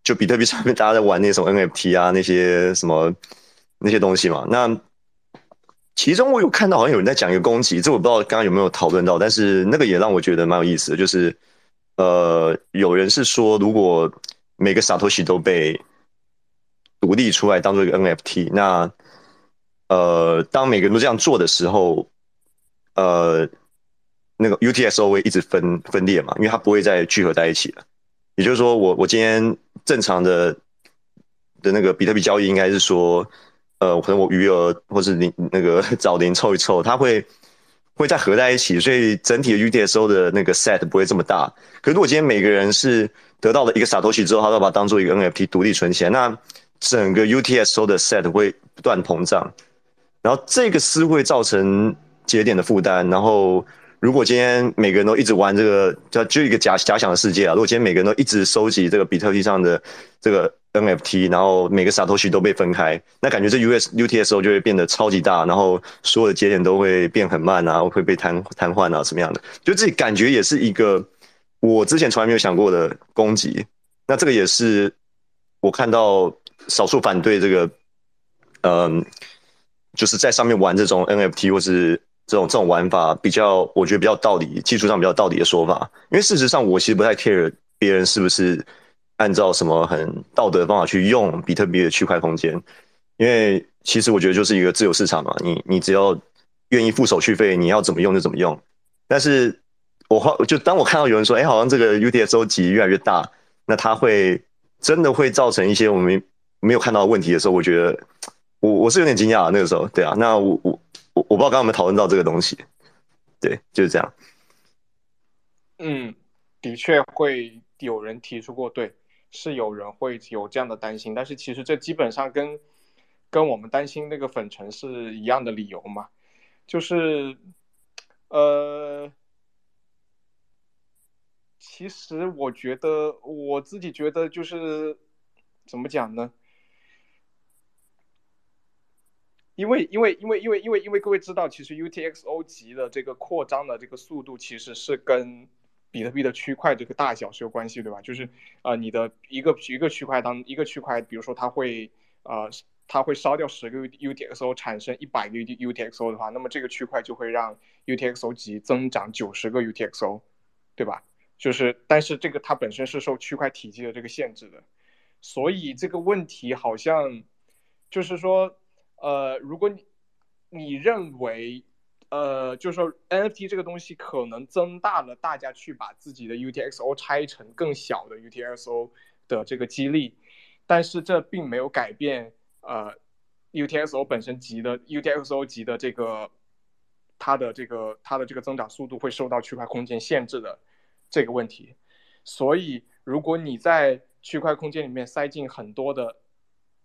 就比特币上面大家在玩那种 NFT 啊，那些什么那些东西嘛。那其中我有看到好像有人在讲一个攻击，这我不知道刚刚有没有讨论到，但是那个也让我觉得蛮有意思的，就是呃，有人是说如果每个洒脱洗都被独立出来当做一个 NFT，那呃，当每个人都这样做的时候，呃，那个 UTSO 会一直分分裂嘛，因为它不会再聚合在一起了。也就是说，我我今天正常的的那个比特币交易应该是说。呃，可能我余额或是零那个 (laughs) 找零凑一凑，它会会再合在一起，所以整体的 UTS O 的那个 set 不会这么大。可如果今天每个人是得到了一个 Satoshi 之后，他都把它当做一个 NFT 独立存钱，那整个 UTS O 的 set 会不断膨胀，然后这个是会造成节点的负担。然后如果今天每个人都一直玩这个，就就一个假假想的世界啊，如果今天每个人都一直收集这个比特币上的这个。NFT，然后每个沙头区都被分开，那感觉这 US UTXO 就会变得超级大，然后所有的节点都会变很慢啊，会被瘫瘫痪啊，什么样的？就自己感觉也是一个我之前从来没有想过的攻击。那这个也是我看到少数反对这个，嗯，就是在上面玩这种 NFT 或是这种这种玩法比较，我觉得比较道理，技术上比较道理的说法。因为事实上我其实不太 care 别人是不是。按照什么很道德的方法去用比特币的区块空间？因为其实我觉得就是一个自由市场嘛，你你只要愿意付手续费，你要怎么用就怎么用。但是我话就当我看到有人说，哎，好像这个 UTXO 级越来越大，那它会真的会造成一些我们没有看到的问题的时候，我觉得我我是有点惊讶那个时候，对啊，那我我我我不知道刚刚有没有讨论到这个东西，对，就是这样。嗯，的确会有人提出过，对。是有人会有这样的担心，但是其实这基本上跟跟我们担心那个粉尘是一样的理由嘛，就是呃，其实我觉得我自己觉得就是怎么讲呢？因为因为因为因为因为因为各位知道，其实 UTXO 级的这个扩张的这个速度其实是跟。比特币的区块这个大小是有关系，对吧？就是呃，你的一个一个区块当一个区块，比如说它会呃，它会烧掉十个 UTXO，产生一百个 UTXO 的话，那么这个区块就会让 UTXO 级增长九十个 UTXO，对吧？就是，但是这个它本身是受区块体积的这个限制的，所以这个问题好像就是说，呃，如果你你认为。呃，就是说 NFT 这个东西可能增大了大家去把自己的 UTXO 拆成更小的 UTXO 的这个激励，但是这并没有改变呃 UTXO 本身级的 UTXO 级的这个它的这个它的这个增长速度会受到区块空间限制的这个问题。所以如果你在区块空间里面塞进很多的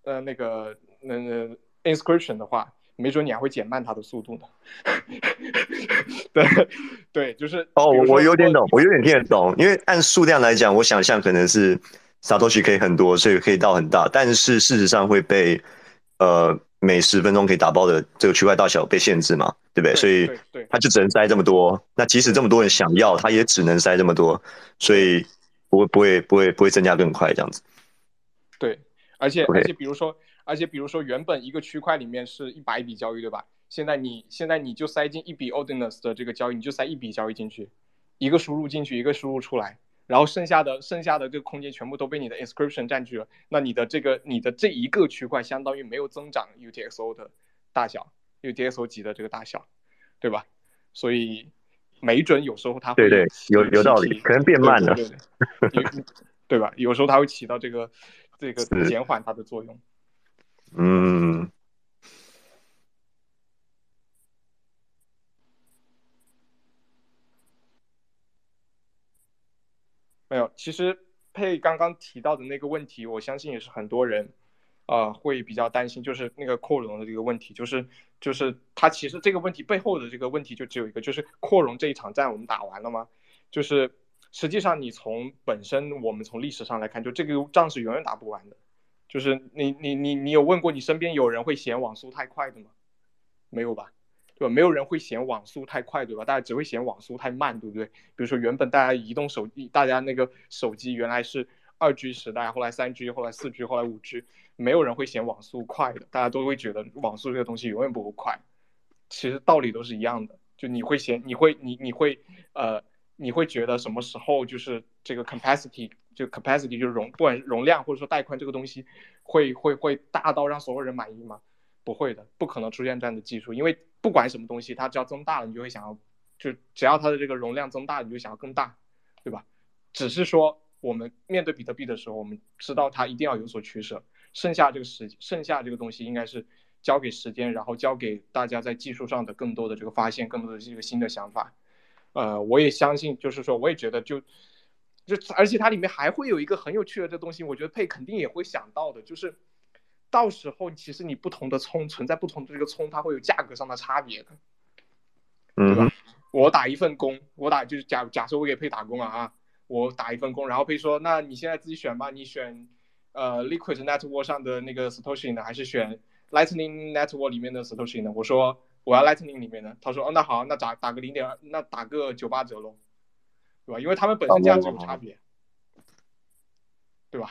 呃那个呃 inscription 的话。没准你还会减慢它的速度呢。(laughs) 对，对，就是哦，我有点懂，我有点听得懂。因为按数量来讲，我想象可能是 Satoshi 可以很多，所以可以到很大。但是事实上会被呃每十分钟可以打包的这个区块大小被限制嘛，对不对？所以它就只能塞这么多。那即使这么多人想要，它也只能塞这么多，所以不会不会不会不会增加更快这样子。对，而且而且比如说。而且，比如说，原本一个区块里面是一百笔交易，对吧？现在你现在你就塞进一笔 Ordinals 的这个交易，你就塞一笔交易进去，一个输入进去，一个输入出来，然后剩下的剩下的这个空间全部都被你的 Inscription 占据了。那你的这个你的这一个区块相当于没有增长 UTXO 的大小，UTXO 级的这个大小，对吧？所以没准有时候它会对对有有道理，可能变慢了，对吧？有时候它会起到这个这个减缓它的作用。嗯，没有。其实佩刚刚提到的那个问题，我相信也是很多人啊会比较担心，就是那个扩容的这个问题，就是就是它其实这个问题背后的这个问题就只有一个，就是扩容这一场战我们打完了吗？就是实际上你从本身我们从历史上来看，就这个仗是永远打不完的。就是你你你你有问过你身边有人会嫌网速太快的吗？没有吧？对吧？没有人会嫌网速太快，对吧？大家只会嫌网速太慢，对不对？比如说原本大家移动手机，大家那个手机原来是二 G 时代，后来三 G，后来四 G，后来五 G，没有人会嫌网速快的，大家都会觉得网速这个东西永远不够快。其实道理都是一样的，就你会嫌你会你你会呃你会觉得什么时候就是这个 capacity 就 capacity 就是容不管容量或者说带宽这个东西会会会大到让所有人满意吗？不会的，不可能出现这样的技术，因为不管什么东西，它只要增大了，你就会想要，就只要它的这个容量增大，你就想要更大，对吧？只是说我们面对比特币的时候，我们知道它一定要有所取舍，剩下这个时剩下这个东西应该是交给时间，然后交给大家在技术上的更多的这个发现，更多的这个新的想法。呃，我也相信，就是说，我也觉得就而且它里面还会有一个很有趣的这东西，我觉得佩肯定也会想到的，就是。到时候其实你不同的葱存在不同的这个葱，它会有价格上的差别的，对吧？我打一份工，我打就是假假设我给配打工了啊，我打一份工，然后配说，那你现在自己选吧，你选呃 Liquid Network 上的那个 Satoshi 呢，还是选 Lightning Network 里面的 Satoshi 呢？我说我要 Lightning 里面的，他说哦那好，那打打个零点二，那打个九八折喽，对吧？因为他们本身价值有差别。对吧？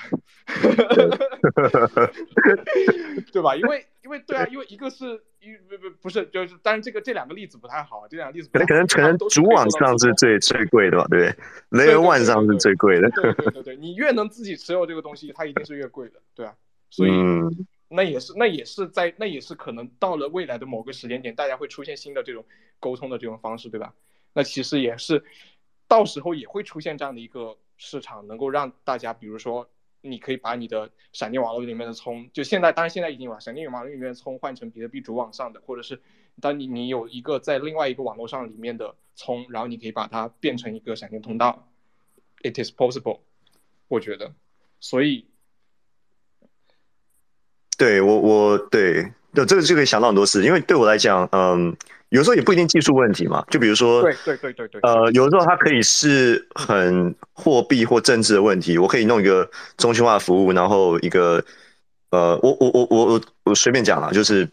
(laughs) 对吧？因为因为对啊，因为一个是一不不不是就是，但是这个这两个例子不太好，这两个例子可能可能可能主网上是最最贵的吧？对，Layer One 上是最贵的。对对对 (laughs) 对，你越能自己持有这个东西，它一定是越贵的，对啊。所以那也是那也是在那也是可能到了未来的某个时间点，大家会出现新的这种沟通的这种方式，对吧？那其实也是到时候也会出现这样的一个。市场能够让大家，比如说，你可以把你的闪电网络里面的葱，就现在，当然现在已经有了闪电网络里面的葱换成比特币主网上的，或者是当你你有一个在另外一个网络上里面的葱，然后你可以把它变成一个闪电通道，it is possible，我觉得，所以，对我我对，就这个就可以想到很多事，因为对我来讲，嗯。有时候也不一定技术问题嘛，就比如说，对对对对对，呃，有的时候它可以是很货币或政治的问题，我可以弄一个中心化服务，然后一个，呃，我我我我我我随便讲了，就是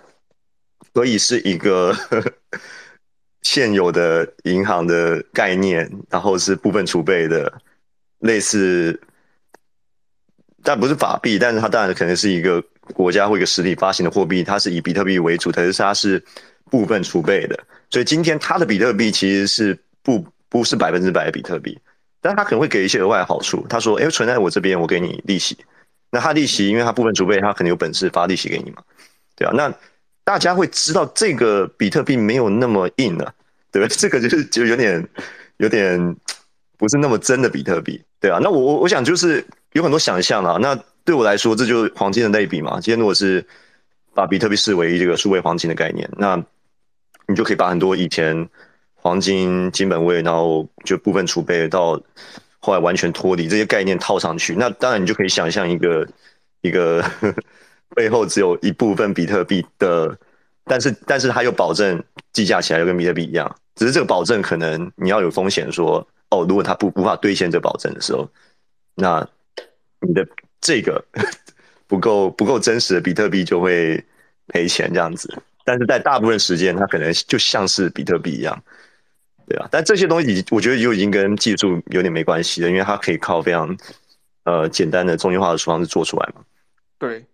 可以是一个 (laughs) 现有的银行的概念，然后是部分储备的，类似，但不是法币，但是它当然可能是一个国家或一个实体发行的货币，它是以比特币为主，但是它是。部分储备的，所以今天它的比特币其实是不不是百分之百的比特币，但他可能会给一些额外的好处。他说：“哎，存在我这边，我给你利息。那他利息，因为他部分储备，他可能有本事发利息给你嘛，对啊，那大家会知道这个比特币没有那么硬了，对不对？(laughs) 这个就是就有点有点不是那么真的比特币，对啊。那我我我想就是有很多想象啊。那对我来说，这就是黄金的类比嘛。今天如果是把比特币视为这个数位黄金的概念，那你就可以把很多以前黄金金本位，然后就部分储备到后来完全脱离这些概念套上去。那当然你就可以想象一个一个 (laughs) 背后只有一部分比特币的，但是但是它又保证计价起来又跟比特币一样。只是这个保证可能你要有风险，说哦，如果它不无法兑现这保证的时候，那你的这个 (laughs) 不够不够真实的比特币就会赔钱这样子。但是在大部分时间，它可能就像是比特币一样，对啊。但这些东西，我觉得就已经跟技术有点没关系了，因为它可以靠非常呃简单的中心化的方式做出来嘛。对，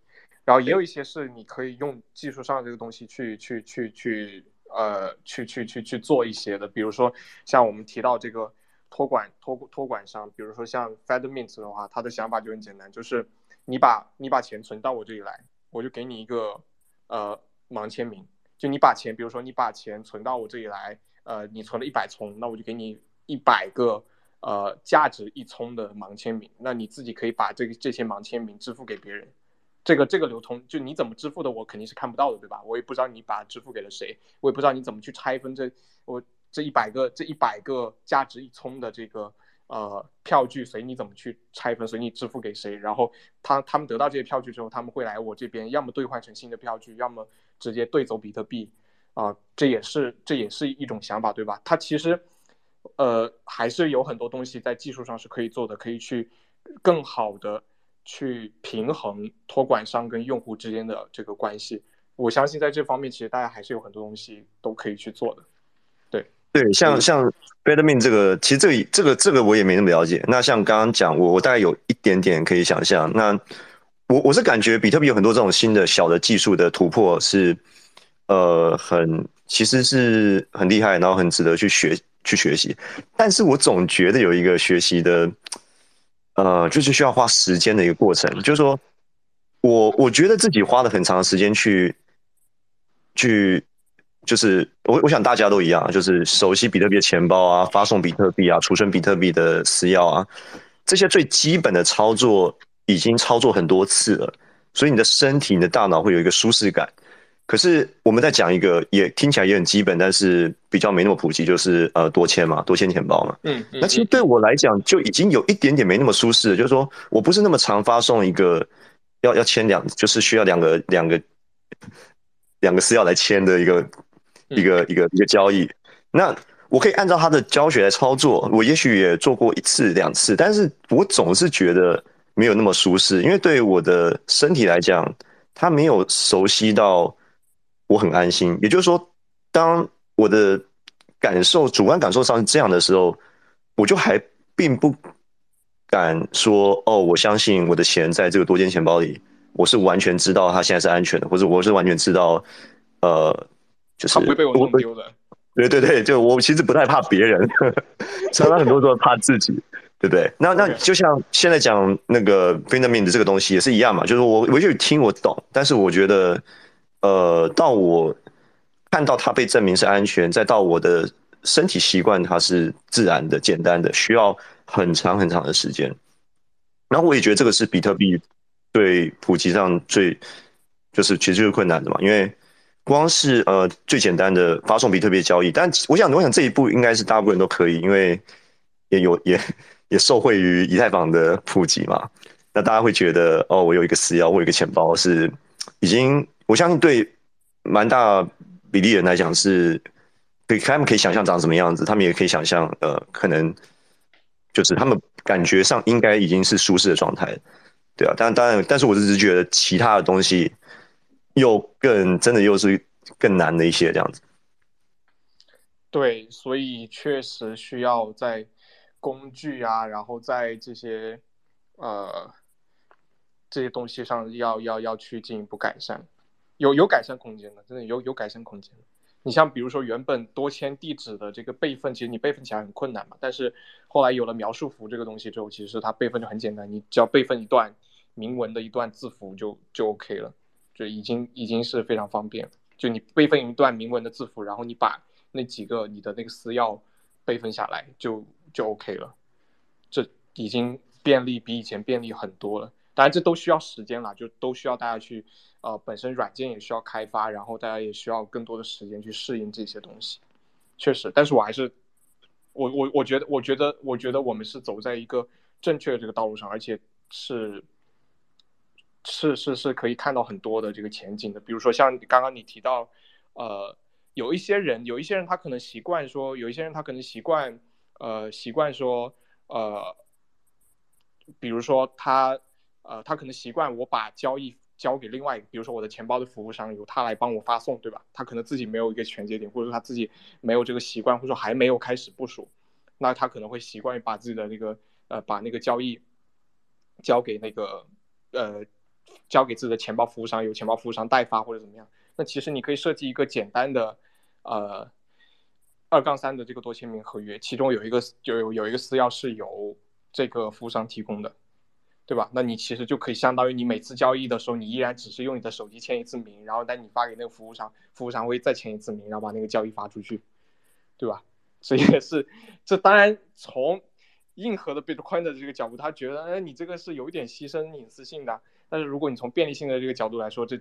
然后也有一些是你可以用技术上这个东西去去去去呃去去去去做一些的，比如说像我们提到这个托管托托管商，比如说像 FedMint 的话，他的想法就很简单，就是你把你把钱存到我这里来，我就给你一个呃。盲签名，就你把钱，比如说你把钱存到我这里来，呃，你存了一百葱，那我就给你一百个，呃，价值一充的盲签名，那你自己可以把这个这些盲签名支付给别人，这个这个流通，就你怎么支付的，我肯定是看不到的，对吧？我也不知道你把支付给了谁，我也不知道你怎么去拆分这我这一百个这一百个价值一充的这个。呃，票据随你怎么去拆分，随你支付给谁，然后他他们得到这些票据之后，他们会来我这边，要么兑换成新的票据，要么直接对走比特币，啊，这也是这也是一种想法，对吧？它其实，呃，还是有很多东西在技术上是可以做的，可以去更好的去平衡托管商跟用户之间的这个关系。我相信在这方面，其实大家还是有很多东西都可以去做的。对对，像像 b e t m i n 这个，其实这个这个这个我也没那么了解。那像刚刚讲，我我大概有一点点可以想象。那我我是感觉比特币有很多这种新的小的技术的突破是，呃，很其实是很厉害，然后很值得去学去学习。但是我总觉得有一个学习的，呃，就是需要花时间的一个过程。就是说我我觉得自己花了很长的时间去。去，就是我我想大家都一样，就是熟悉比特币的钱包啊，发送比特币啊，储存比特币的私钥啊，这些最基本的操作已经操作很多次了，所以你的身体、你的大脑会有一个舒适感。可是我们在讲一个也听起来也很基本，但是比较没那么普及，就是呃多签嘛，多签钱包嘛。嗯，那其实对我来讲就已经有一点点没那么舒适，就是说我不是那么常发送一个要要签两，就是需要两个两个。两个私钥来签的一个一个一个一个交易，那我可以按照他的教学来操作。我也许也做过一次两次，但是我总是觉得没有那么舒适，因为对我的身体来讲，它没有熟悉到我很安心。也就是说，当我的感受主观感受上是这样的时候，我就还并不敢说哦，我相信我的钱在这个多间钱包里。我是完全知道它现在是安全的，或者我是完全知道，呃，就是他不会被我弄丢的。对对对，就我其实不太怕别人，(laughs) 常常很多时候怕自己，对不对？那那就像现在讲那个 f i n a m i n 的这个东西也是一样嘛，就是我我就听我懂，但是我觉得，呃，到我看到它被证明是安全，再到我的身体习惯它是自然的、简单的，需要很长很长的时间。然后我也觉得这个是比特币。对普及上最就是其实就是困难的嘛，因为光是呃最简单的发送比特币交易，但我想我想这一步应该是大部分人都可以，因为也有也也受惠于以太坊的普及嘛。那大家会觉得哦，我有一个私钥，我有一个钱包是已经我相信对蛮大比例人来讲是可他们可以想象长什么样子，他们也可以想象呃可能就是他们感觉上应该已经是舒适的状态。对啊，但当然，但是我只是觉得其他的东西又更真的又是更难的一些这样子。对，所以确实需要在工具啊，然后在这些呃这些东西上要要要去进一步改善，有有改善空间的，真的有有改善空间。你像比如说原本多签地址的这个备份，其实你备份起来很困难嘛，但是后来有了描述符这个东西之后，其实它备份就很简单，你只要备份一段。明文的一段字符就就 OK 了，就已经已经是非常方便。就你备份一段明文的字符，然后你把那几个你的那个私钥备份下来，就就 OK 了。这已经便利比以前便利很多了。当然这都需要时间了，就都需要大家去呃本身软件也需要开发，然后大家也需要更多的时间去适应这些东西。确实，但是我还是我我我觉得我觉得我觉得我们是走在一个正确的这个道路上，而且是。是是是可以看到很多的这个前景的，比如说像刚刚你提到，呃，有一些人，有一些人他可能习惯说，有一些人他可能习惯，呃，习惯说，呃，比如说他，呃，他可能习惯我把交易交给另外一个，比如说我的钱包的服务商由他来帮我发送，对吧？他可能自己没有一个全节点，或者说他自己没有这个习惯，或者说还没有开始部署，那他可能会习惯于把自己的那个，呃，把那个交易交给那个，呃。交给自己的钱包服务商，由钱包服务商代发或者怎么样？那其实你可以设计一个简单的，呃，二杠三的这个多签名合约，其中有一个就有有一个私钥是由这个服务商提供的，对吧？那你其实就可以相当于你每次交易的时候，你依然只是用你的手机签一次名，然后但你发给那个服务商，服务商会再签一次名，然后把那个交易发出去，对吧？所以也是，这当然从硬核的 Bitcoin 的这个角度，他觉得，哎，你这个是有一点牺牲隐私性的。但是如果你从便利性的这个角度来说，这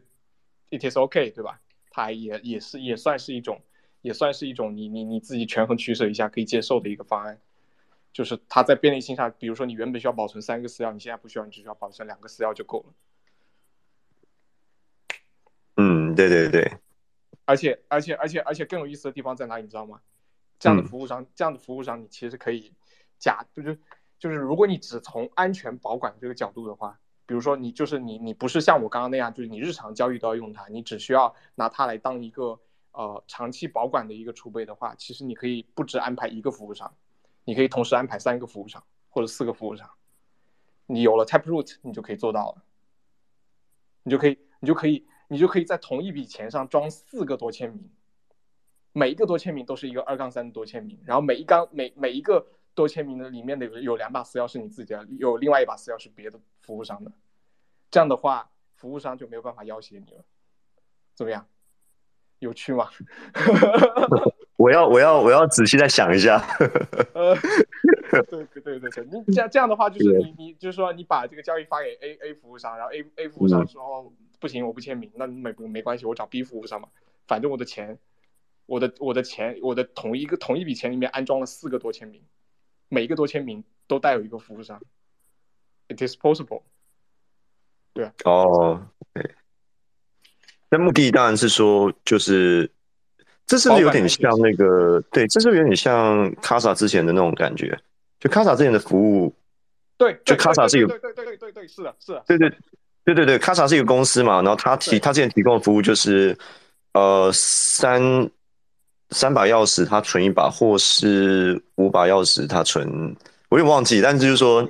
it is OK，对吧？它也也是也算是一种，也算是一种你你你自己权衡取舍一下可以接受的一个方案。就是它在便利性上，比如说你原本需要保存三个私钥，你现在不需要，你只需要保存两个私钥就够了。嗯，对对对。而且而且而且而且更有意思的地方在哪里，你知道吗？这样的服务商，这样的服务商，你其实可以假就是就是如果你只从安全保管这个角度的话。比如说你就是你你不是像我刚刚那样，就是你日常交易都要用它，你只需要拿它来当一个呃长期保管的一个储备的话，其实你可以不止安排一个服务商，你可以同时安排三个服务商或者四个服务商。你有了 Taproot，你就可以做到了，你就可以你就可以你就可以在同一笔钱上装四个多签名，每一个多签名都是一个二杠三的多签名，然后每一杠每每一个。多签名的里面的有有两把私钥是你自己的，有另外一把私钥是别的服务商的，这样的话服务商就没有办法要挟你了，怎么样？有趣吗？(laughs) 我要我要我要仔细再想一下。(laughs) 呃，对对对对，你这样这样的话就是你你就是说你把这个交易发给 A A 服务商，然后 A A 服务商说不行我不签名，那没没关系，我找 B 服务商嘛，反正我的钱，我的我的钱我的同一个同一笔钱里面安装了四个多签名。每一个多签名都带有一个服务商，it is possible。对啊。哦，对。那目的当然是说，就是这是不是有点像那个？对，这是不是有点像卡萨之前的那种感觉？就卡萨之前的服务，对，就卡萨是一个，对对对对对对，是的，是的。对对对对对，卡萨是一个公司嘛，然后他提他之前提供的服务就是，呃，三。三把钥匙，他存一把，或是五把钥匙，他存，我有点忘记。但是就是说，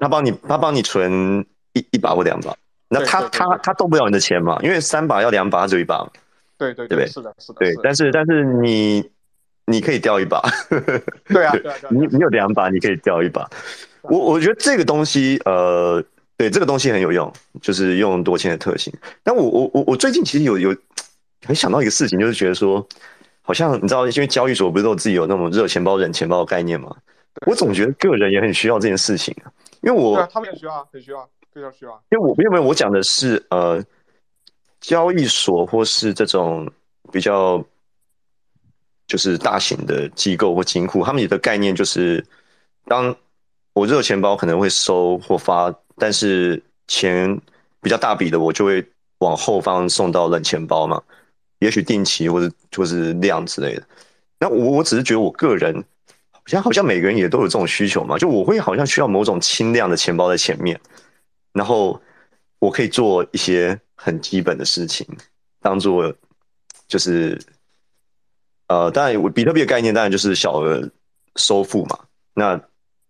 他帮你，他帮你存一一把或两把，那他他他动不了你的钱嘛？因为三把要两把，他只有一把嘛。对对对，对？是的，是的。对，但是但是你你可以掉一把。对啊 (laughs) 对啊。你你有两把，你可以掉一把。我我觉得这个东西，呃，对，这个东西很有用，就是用多签的特性。但我我我我最近其实有有。很想到一个事情，就是觉得说，好像你知道，因为交易所不是都自己有那种热钱包、冷钱包的概念嘛？我总觉得个人也很需要这件事情啊，因为我他们也需要，很需要，非常需要。因为我因为我讲的是呃，交易所或是这种比较就是大型的机构或金库，他们的概念就是，当我热钱包可能会收或发，但是钱比较大笔的，我就会往后方送到冷钱包嘛。也许定期或者或是量之类的，那我我只是觉得我个人好像好像每个人也都有这种需求嘛，就我会好像需要某种轻量的钱包在前面，然后我可以做一些很基本的事情，当做就是呃，当然我比特币的概念当然就是小额收付嘛，那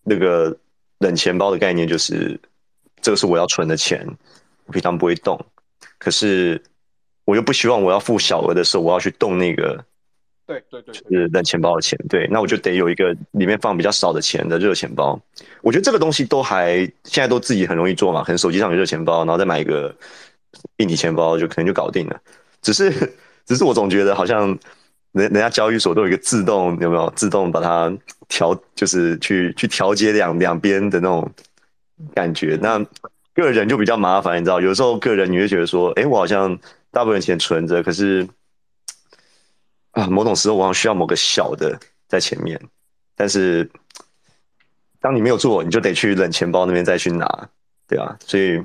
那个冷钱包的概念就是这个是我要存的钱，我平常不会动，可是。我又不希望我要付小额的时候，我要去动那个，对对对，就是冷钱包的钱。对，那我就得有一个里面放比较少的钱的热钱包。我觉得这个东西都还现在都自己很容易做嘛，可能手机上有热钱包，然后再买一个硬体钱包，就可能就搞定了。只是，(laughs) 只是我总觉得好像人人家交易所都有一个自动，有没有自动把它调，就是去去调节两两边的那种感觉。那个人就比较麻烦，你知道，有时候个人你会觉得说，哎，我好像。大部分钱存着，可是啊，某种时候我好像需要某个小的在前面，但是当你没有做，你就得去冷钱包那边再去拿，对啊，所以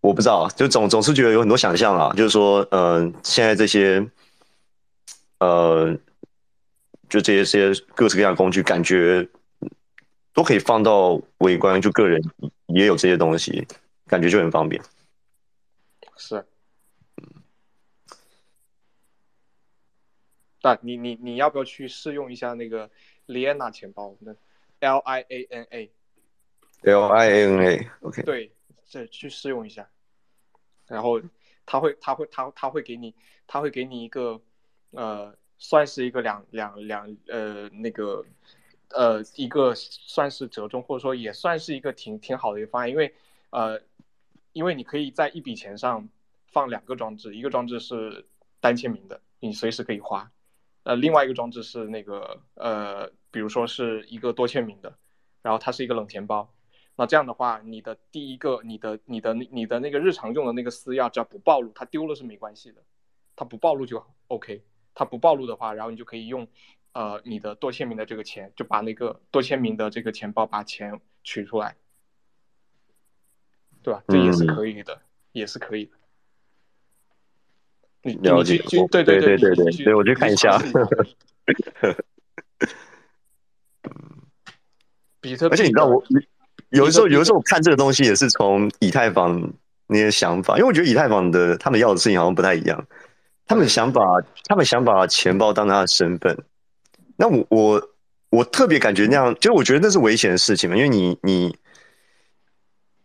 我不知道，就总总是觉得有很多想象啊，就是说，嗯，现在这些，呃，就这些些各式各样的工具，感觉都可以放到微观，就个人也有这些东西，感觉就很方便，是。那你你你要不要去试用一下那个 Liana 钱包？那 L I A N A，L I A N A，OK。对，这去试用一下，然后他会他会他他会给你他会给你一个呃，算是一个两两两呃那个呃一个算是折中，或者说也算是一个挺挺好的一个方案，因为呃因为你可以在一笔钱上放两个装置，一个装置是单签名的，你随时可以花。呃，另外一个装置是那个呃，比如说是一个多签名的，然后它是一个冷钱包。那这样的话，你的第一个，你的、你的、你的那个日常用的那个私钥，只要不暴露，它丢了是没关系的，它不暴露就 OK。它不暴露的话，然后你就可以用呃你的多签名的这个钱，就把那个多签名的这个钱包把钱取出来，对吧？这也是可以的，也是可以的。了解，对对对对对，对我去看一下。(laughs) 比特币，而且你知道我，有的时候，有的时候我看这个东西也是从以太坊那些想法，因为我觉得以太坊的他们要的事情好像不太一样，他们想把他们想把钱包当他的身份。那我我我特别感觉那样，就我觉得那是危险的事情嘛，因为你你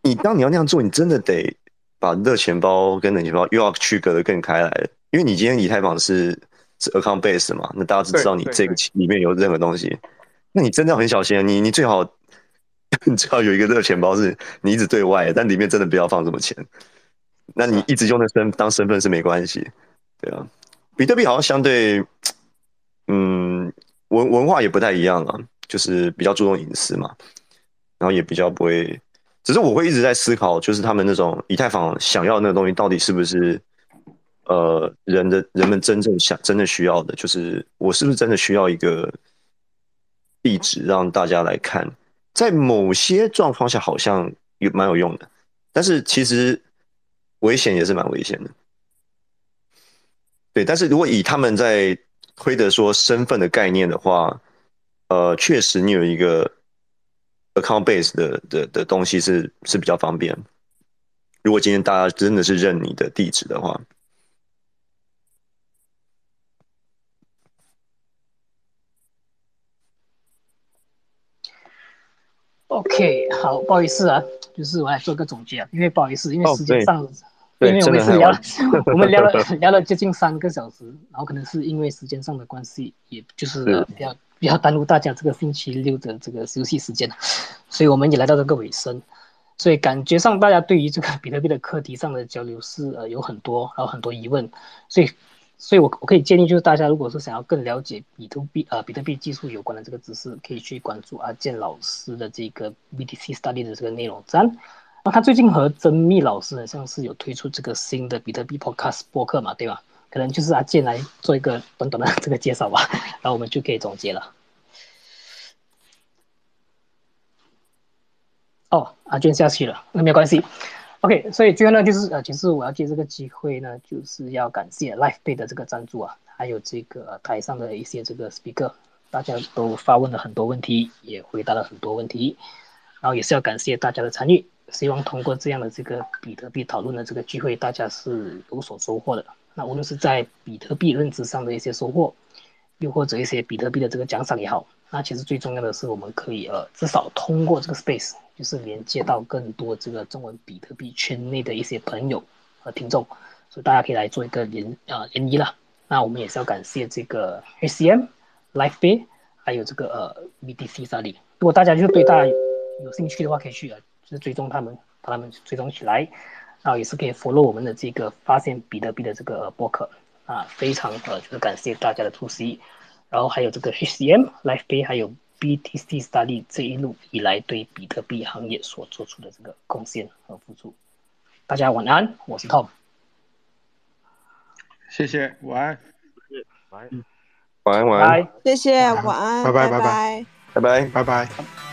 你当你要那样做，你真的得把热钱包跟冷钱包又要区隔的更开来，因为你今天以太坊是是 account base 嘛，那大家只知道你这个里面有任何东西，那你真的要很小心，你你最好你 (laughs) 最好有一个热钱包是你一直对外，但里面真的不要放什么钱，那你一直用那身当身份是没关系，对啊，比特币好像相对，嗯。文文化也不太一样啊，就是比较注重隐私嘛，然后也比较不会，只是我会一直在思考，就是他们那种以太坊想要那个东西到底是不是，呃，人的人们真正想、真正需要的，就是我是不是真的需要一个地址让大家来看，在某些状况下好像有蛮有用的，但是其实危险也是蛮危险的，对，但是如果以他们在。推的说身份的概念的话，呃，确实你有一个 account base 的的的东西是是比较方便。如果今天大家真的是认你的地址的话，OK，好，不好意思啊，就是我来做个总结啊，因为不好意思，因为时间上。因为我们是聊，(laughs) 我们聊了 (laughs) 聊了接近三个小时，然后可能是因为时间上的关系，也就是比较比较耽误大家这个星期六的这个休息时间，(laughs) 所以我们也来到这个尾声，所以感觉上大家对于这个比特币的课题上的交流是呃有很多，然后很多疑问，所以所以我我可以建议就是大家如果是想要更了解比特币呃比特币技术有关的这个知识，可以去关注阿健老师的这个 BTC Study 的这个内容站。那他最近和曾密老师呢，像是有推出这个新的比特币 Podcast 博客嘛，对吧？可能就是阿健来做一个短短的这个介绍吧，(laughs) 然后我们就可以总结了。哦，阿健下去了，那没有关系。OK，所以最后呢，就是呃，其实我要借这个机会呢，就是要感谢 Life Pay 的这个赞助啊，还有这个台上的一些这个 Speaker，大家都发问了很多问题，也回答了很多问题，然后也是要感谢大家的参与。希望通过这样的这个比特币讨论的这个聚会，大家是有所收获的。那无论是在比特币认知上的一些收获，又或者一些比特币的这个奖赏也好，那其实最重要的是我们可以呃至少通过这个 space，就是连接到更多这个中文比特币圈内的一些朋友和听众，所以大家可以来做一个联啊联谊了。那我们也是要感谢这个 HCM、LifeBay，还有这个呃 BTC 这里。如果大家就对大家有兴趣的话，可以去啊。就是追踪他们，把他们追踪起来，然后也是可以 follow 我们的这个发现比特币的这个博客啊，非常呃就是感谢大家的出席，然后还有这个 HCM、LifePay 还有 BTC Study 这一路以来对比特币行业所做出的这个贡献和付出，大家晚安，我是 Tom，谢谢，晚安，晚安，晚安，晚安，谢谢，晚安，拜拜，拜拜，拜拜，拜拜。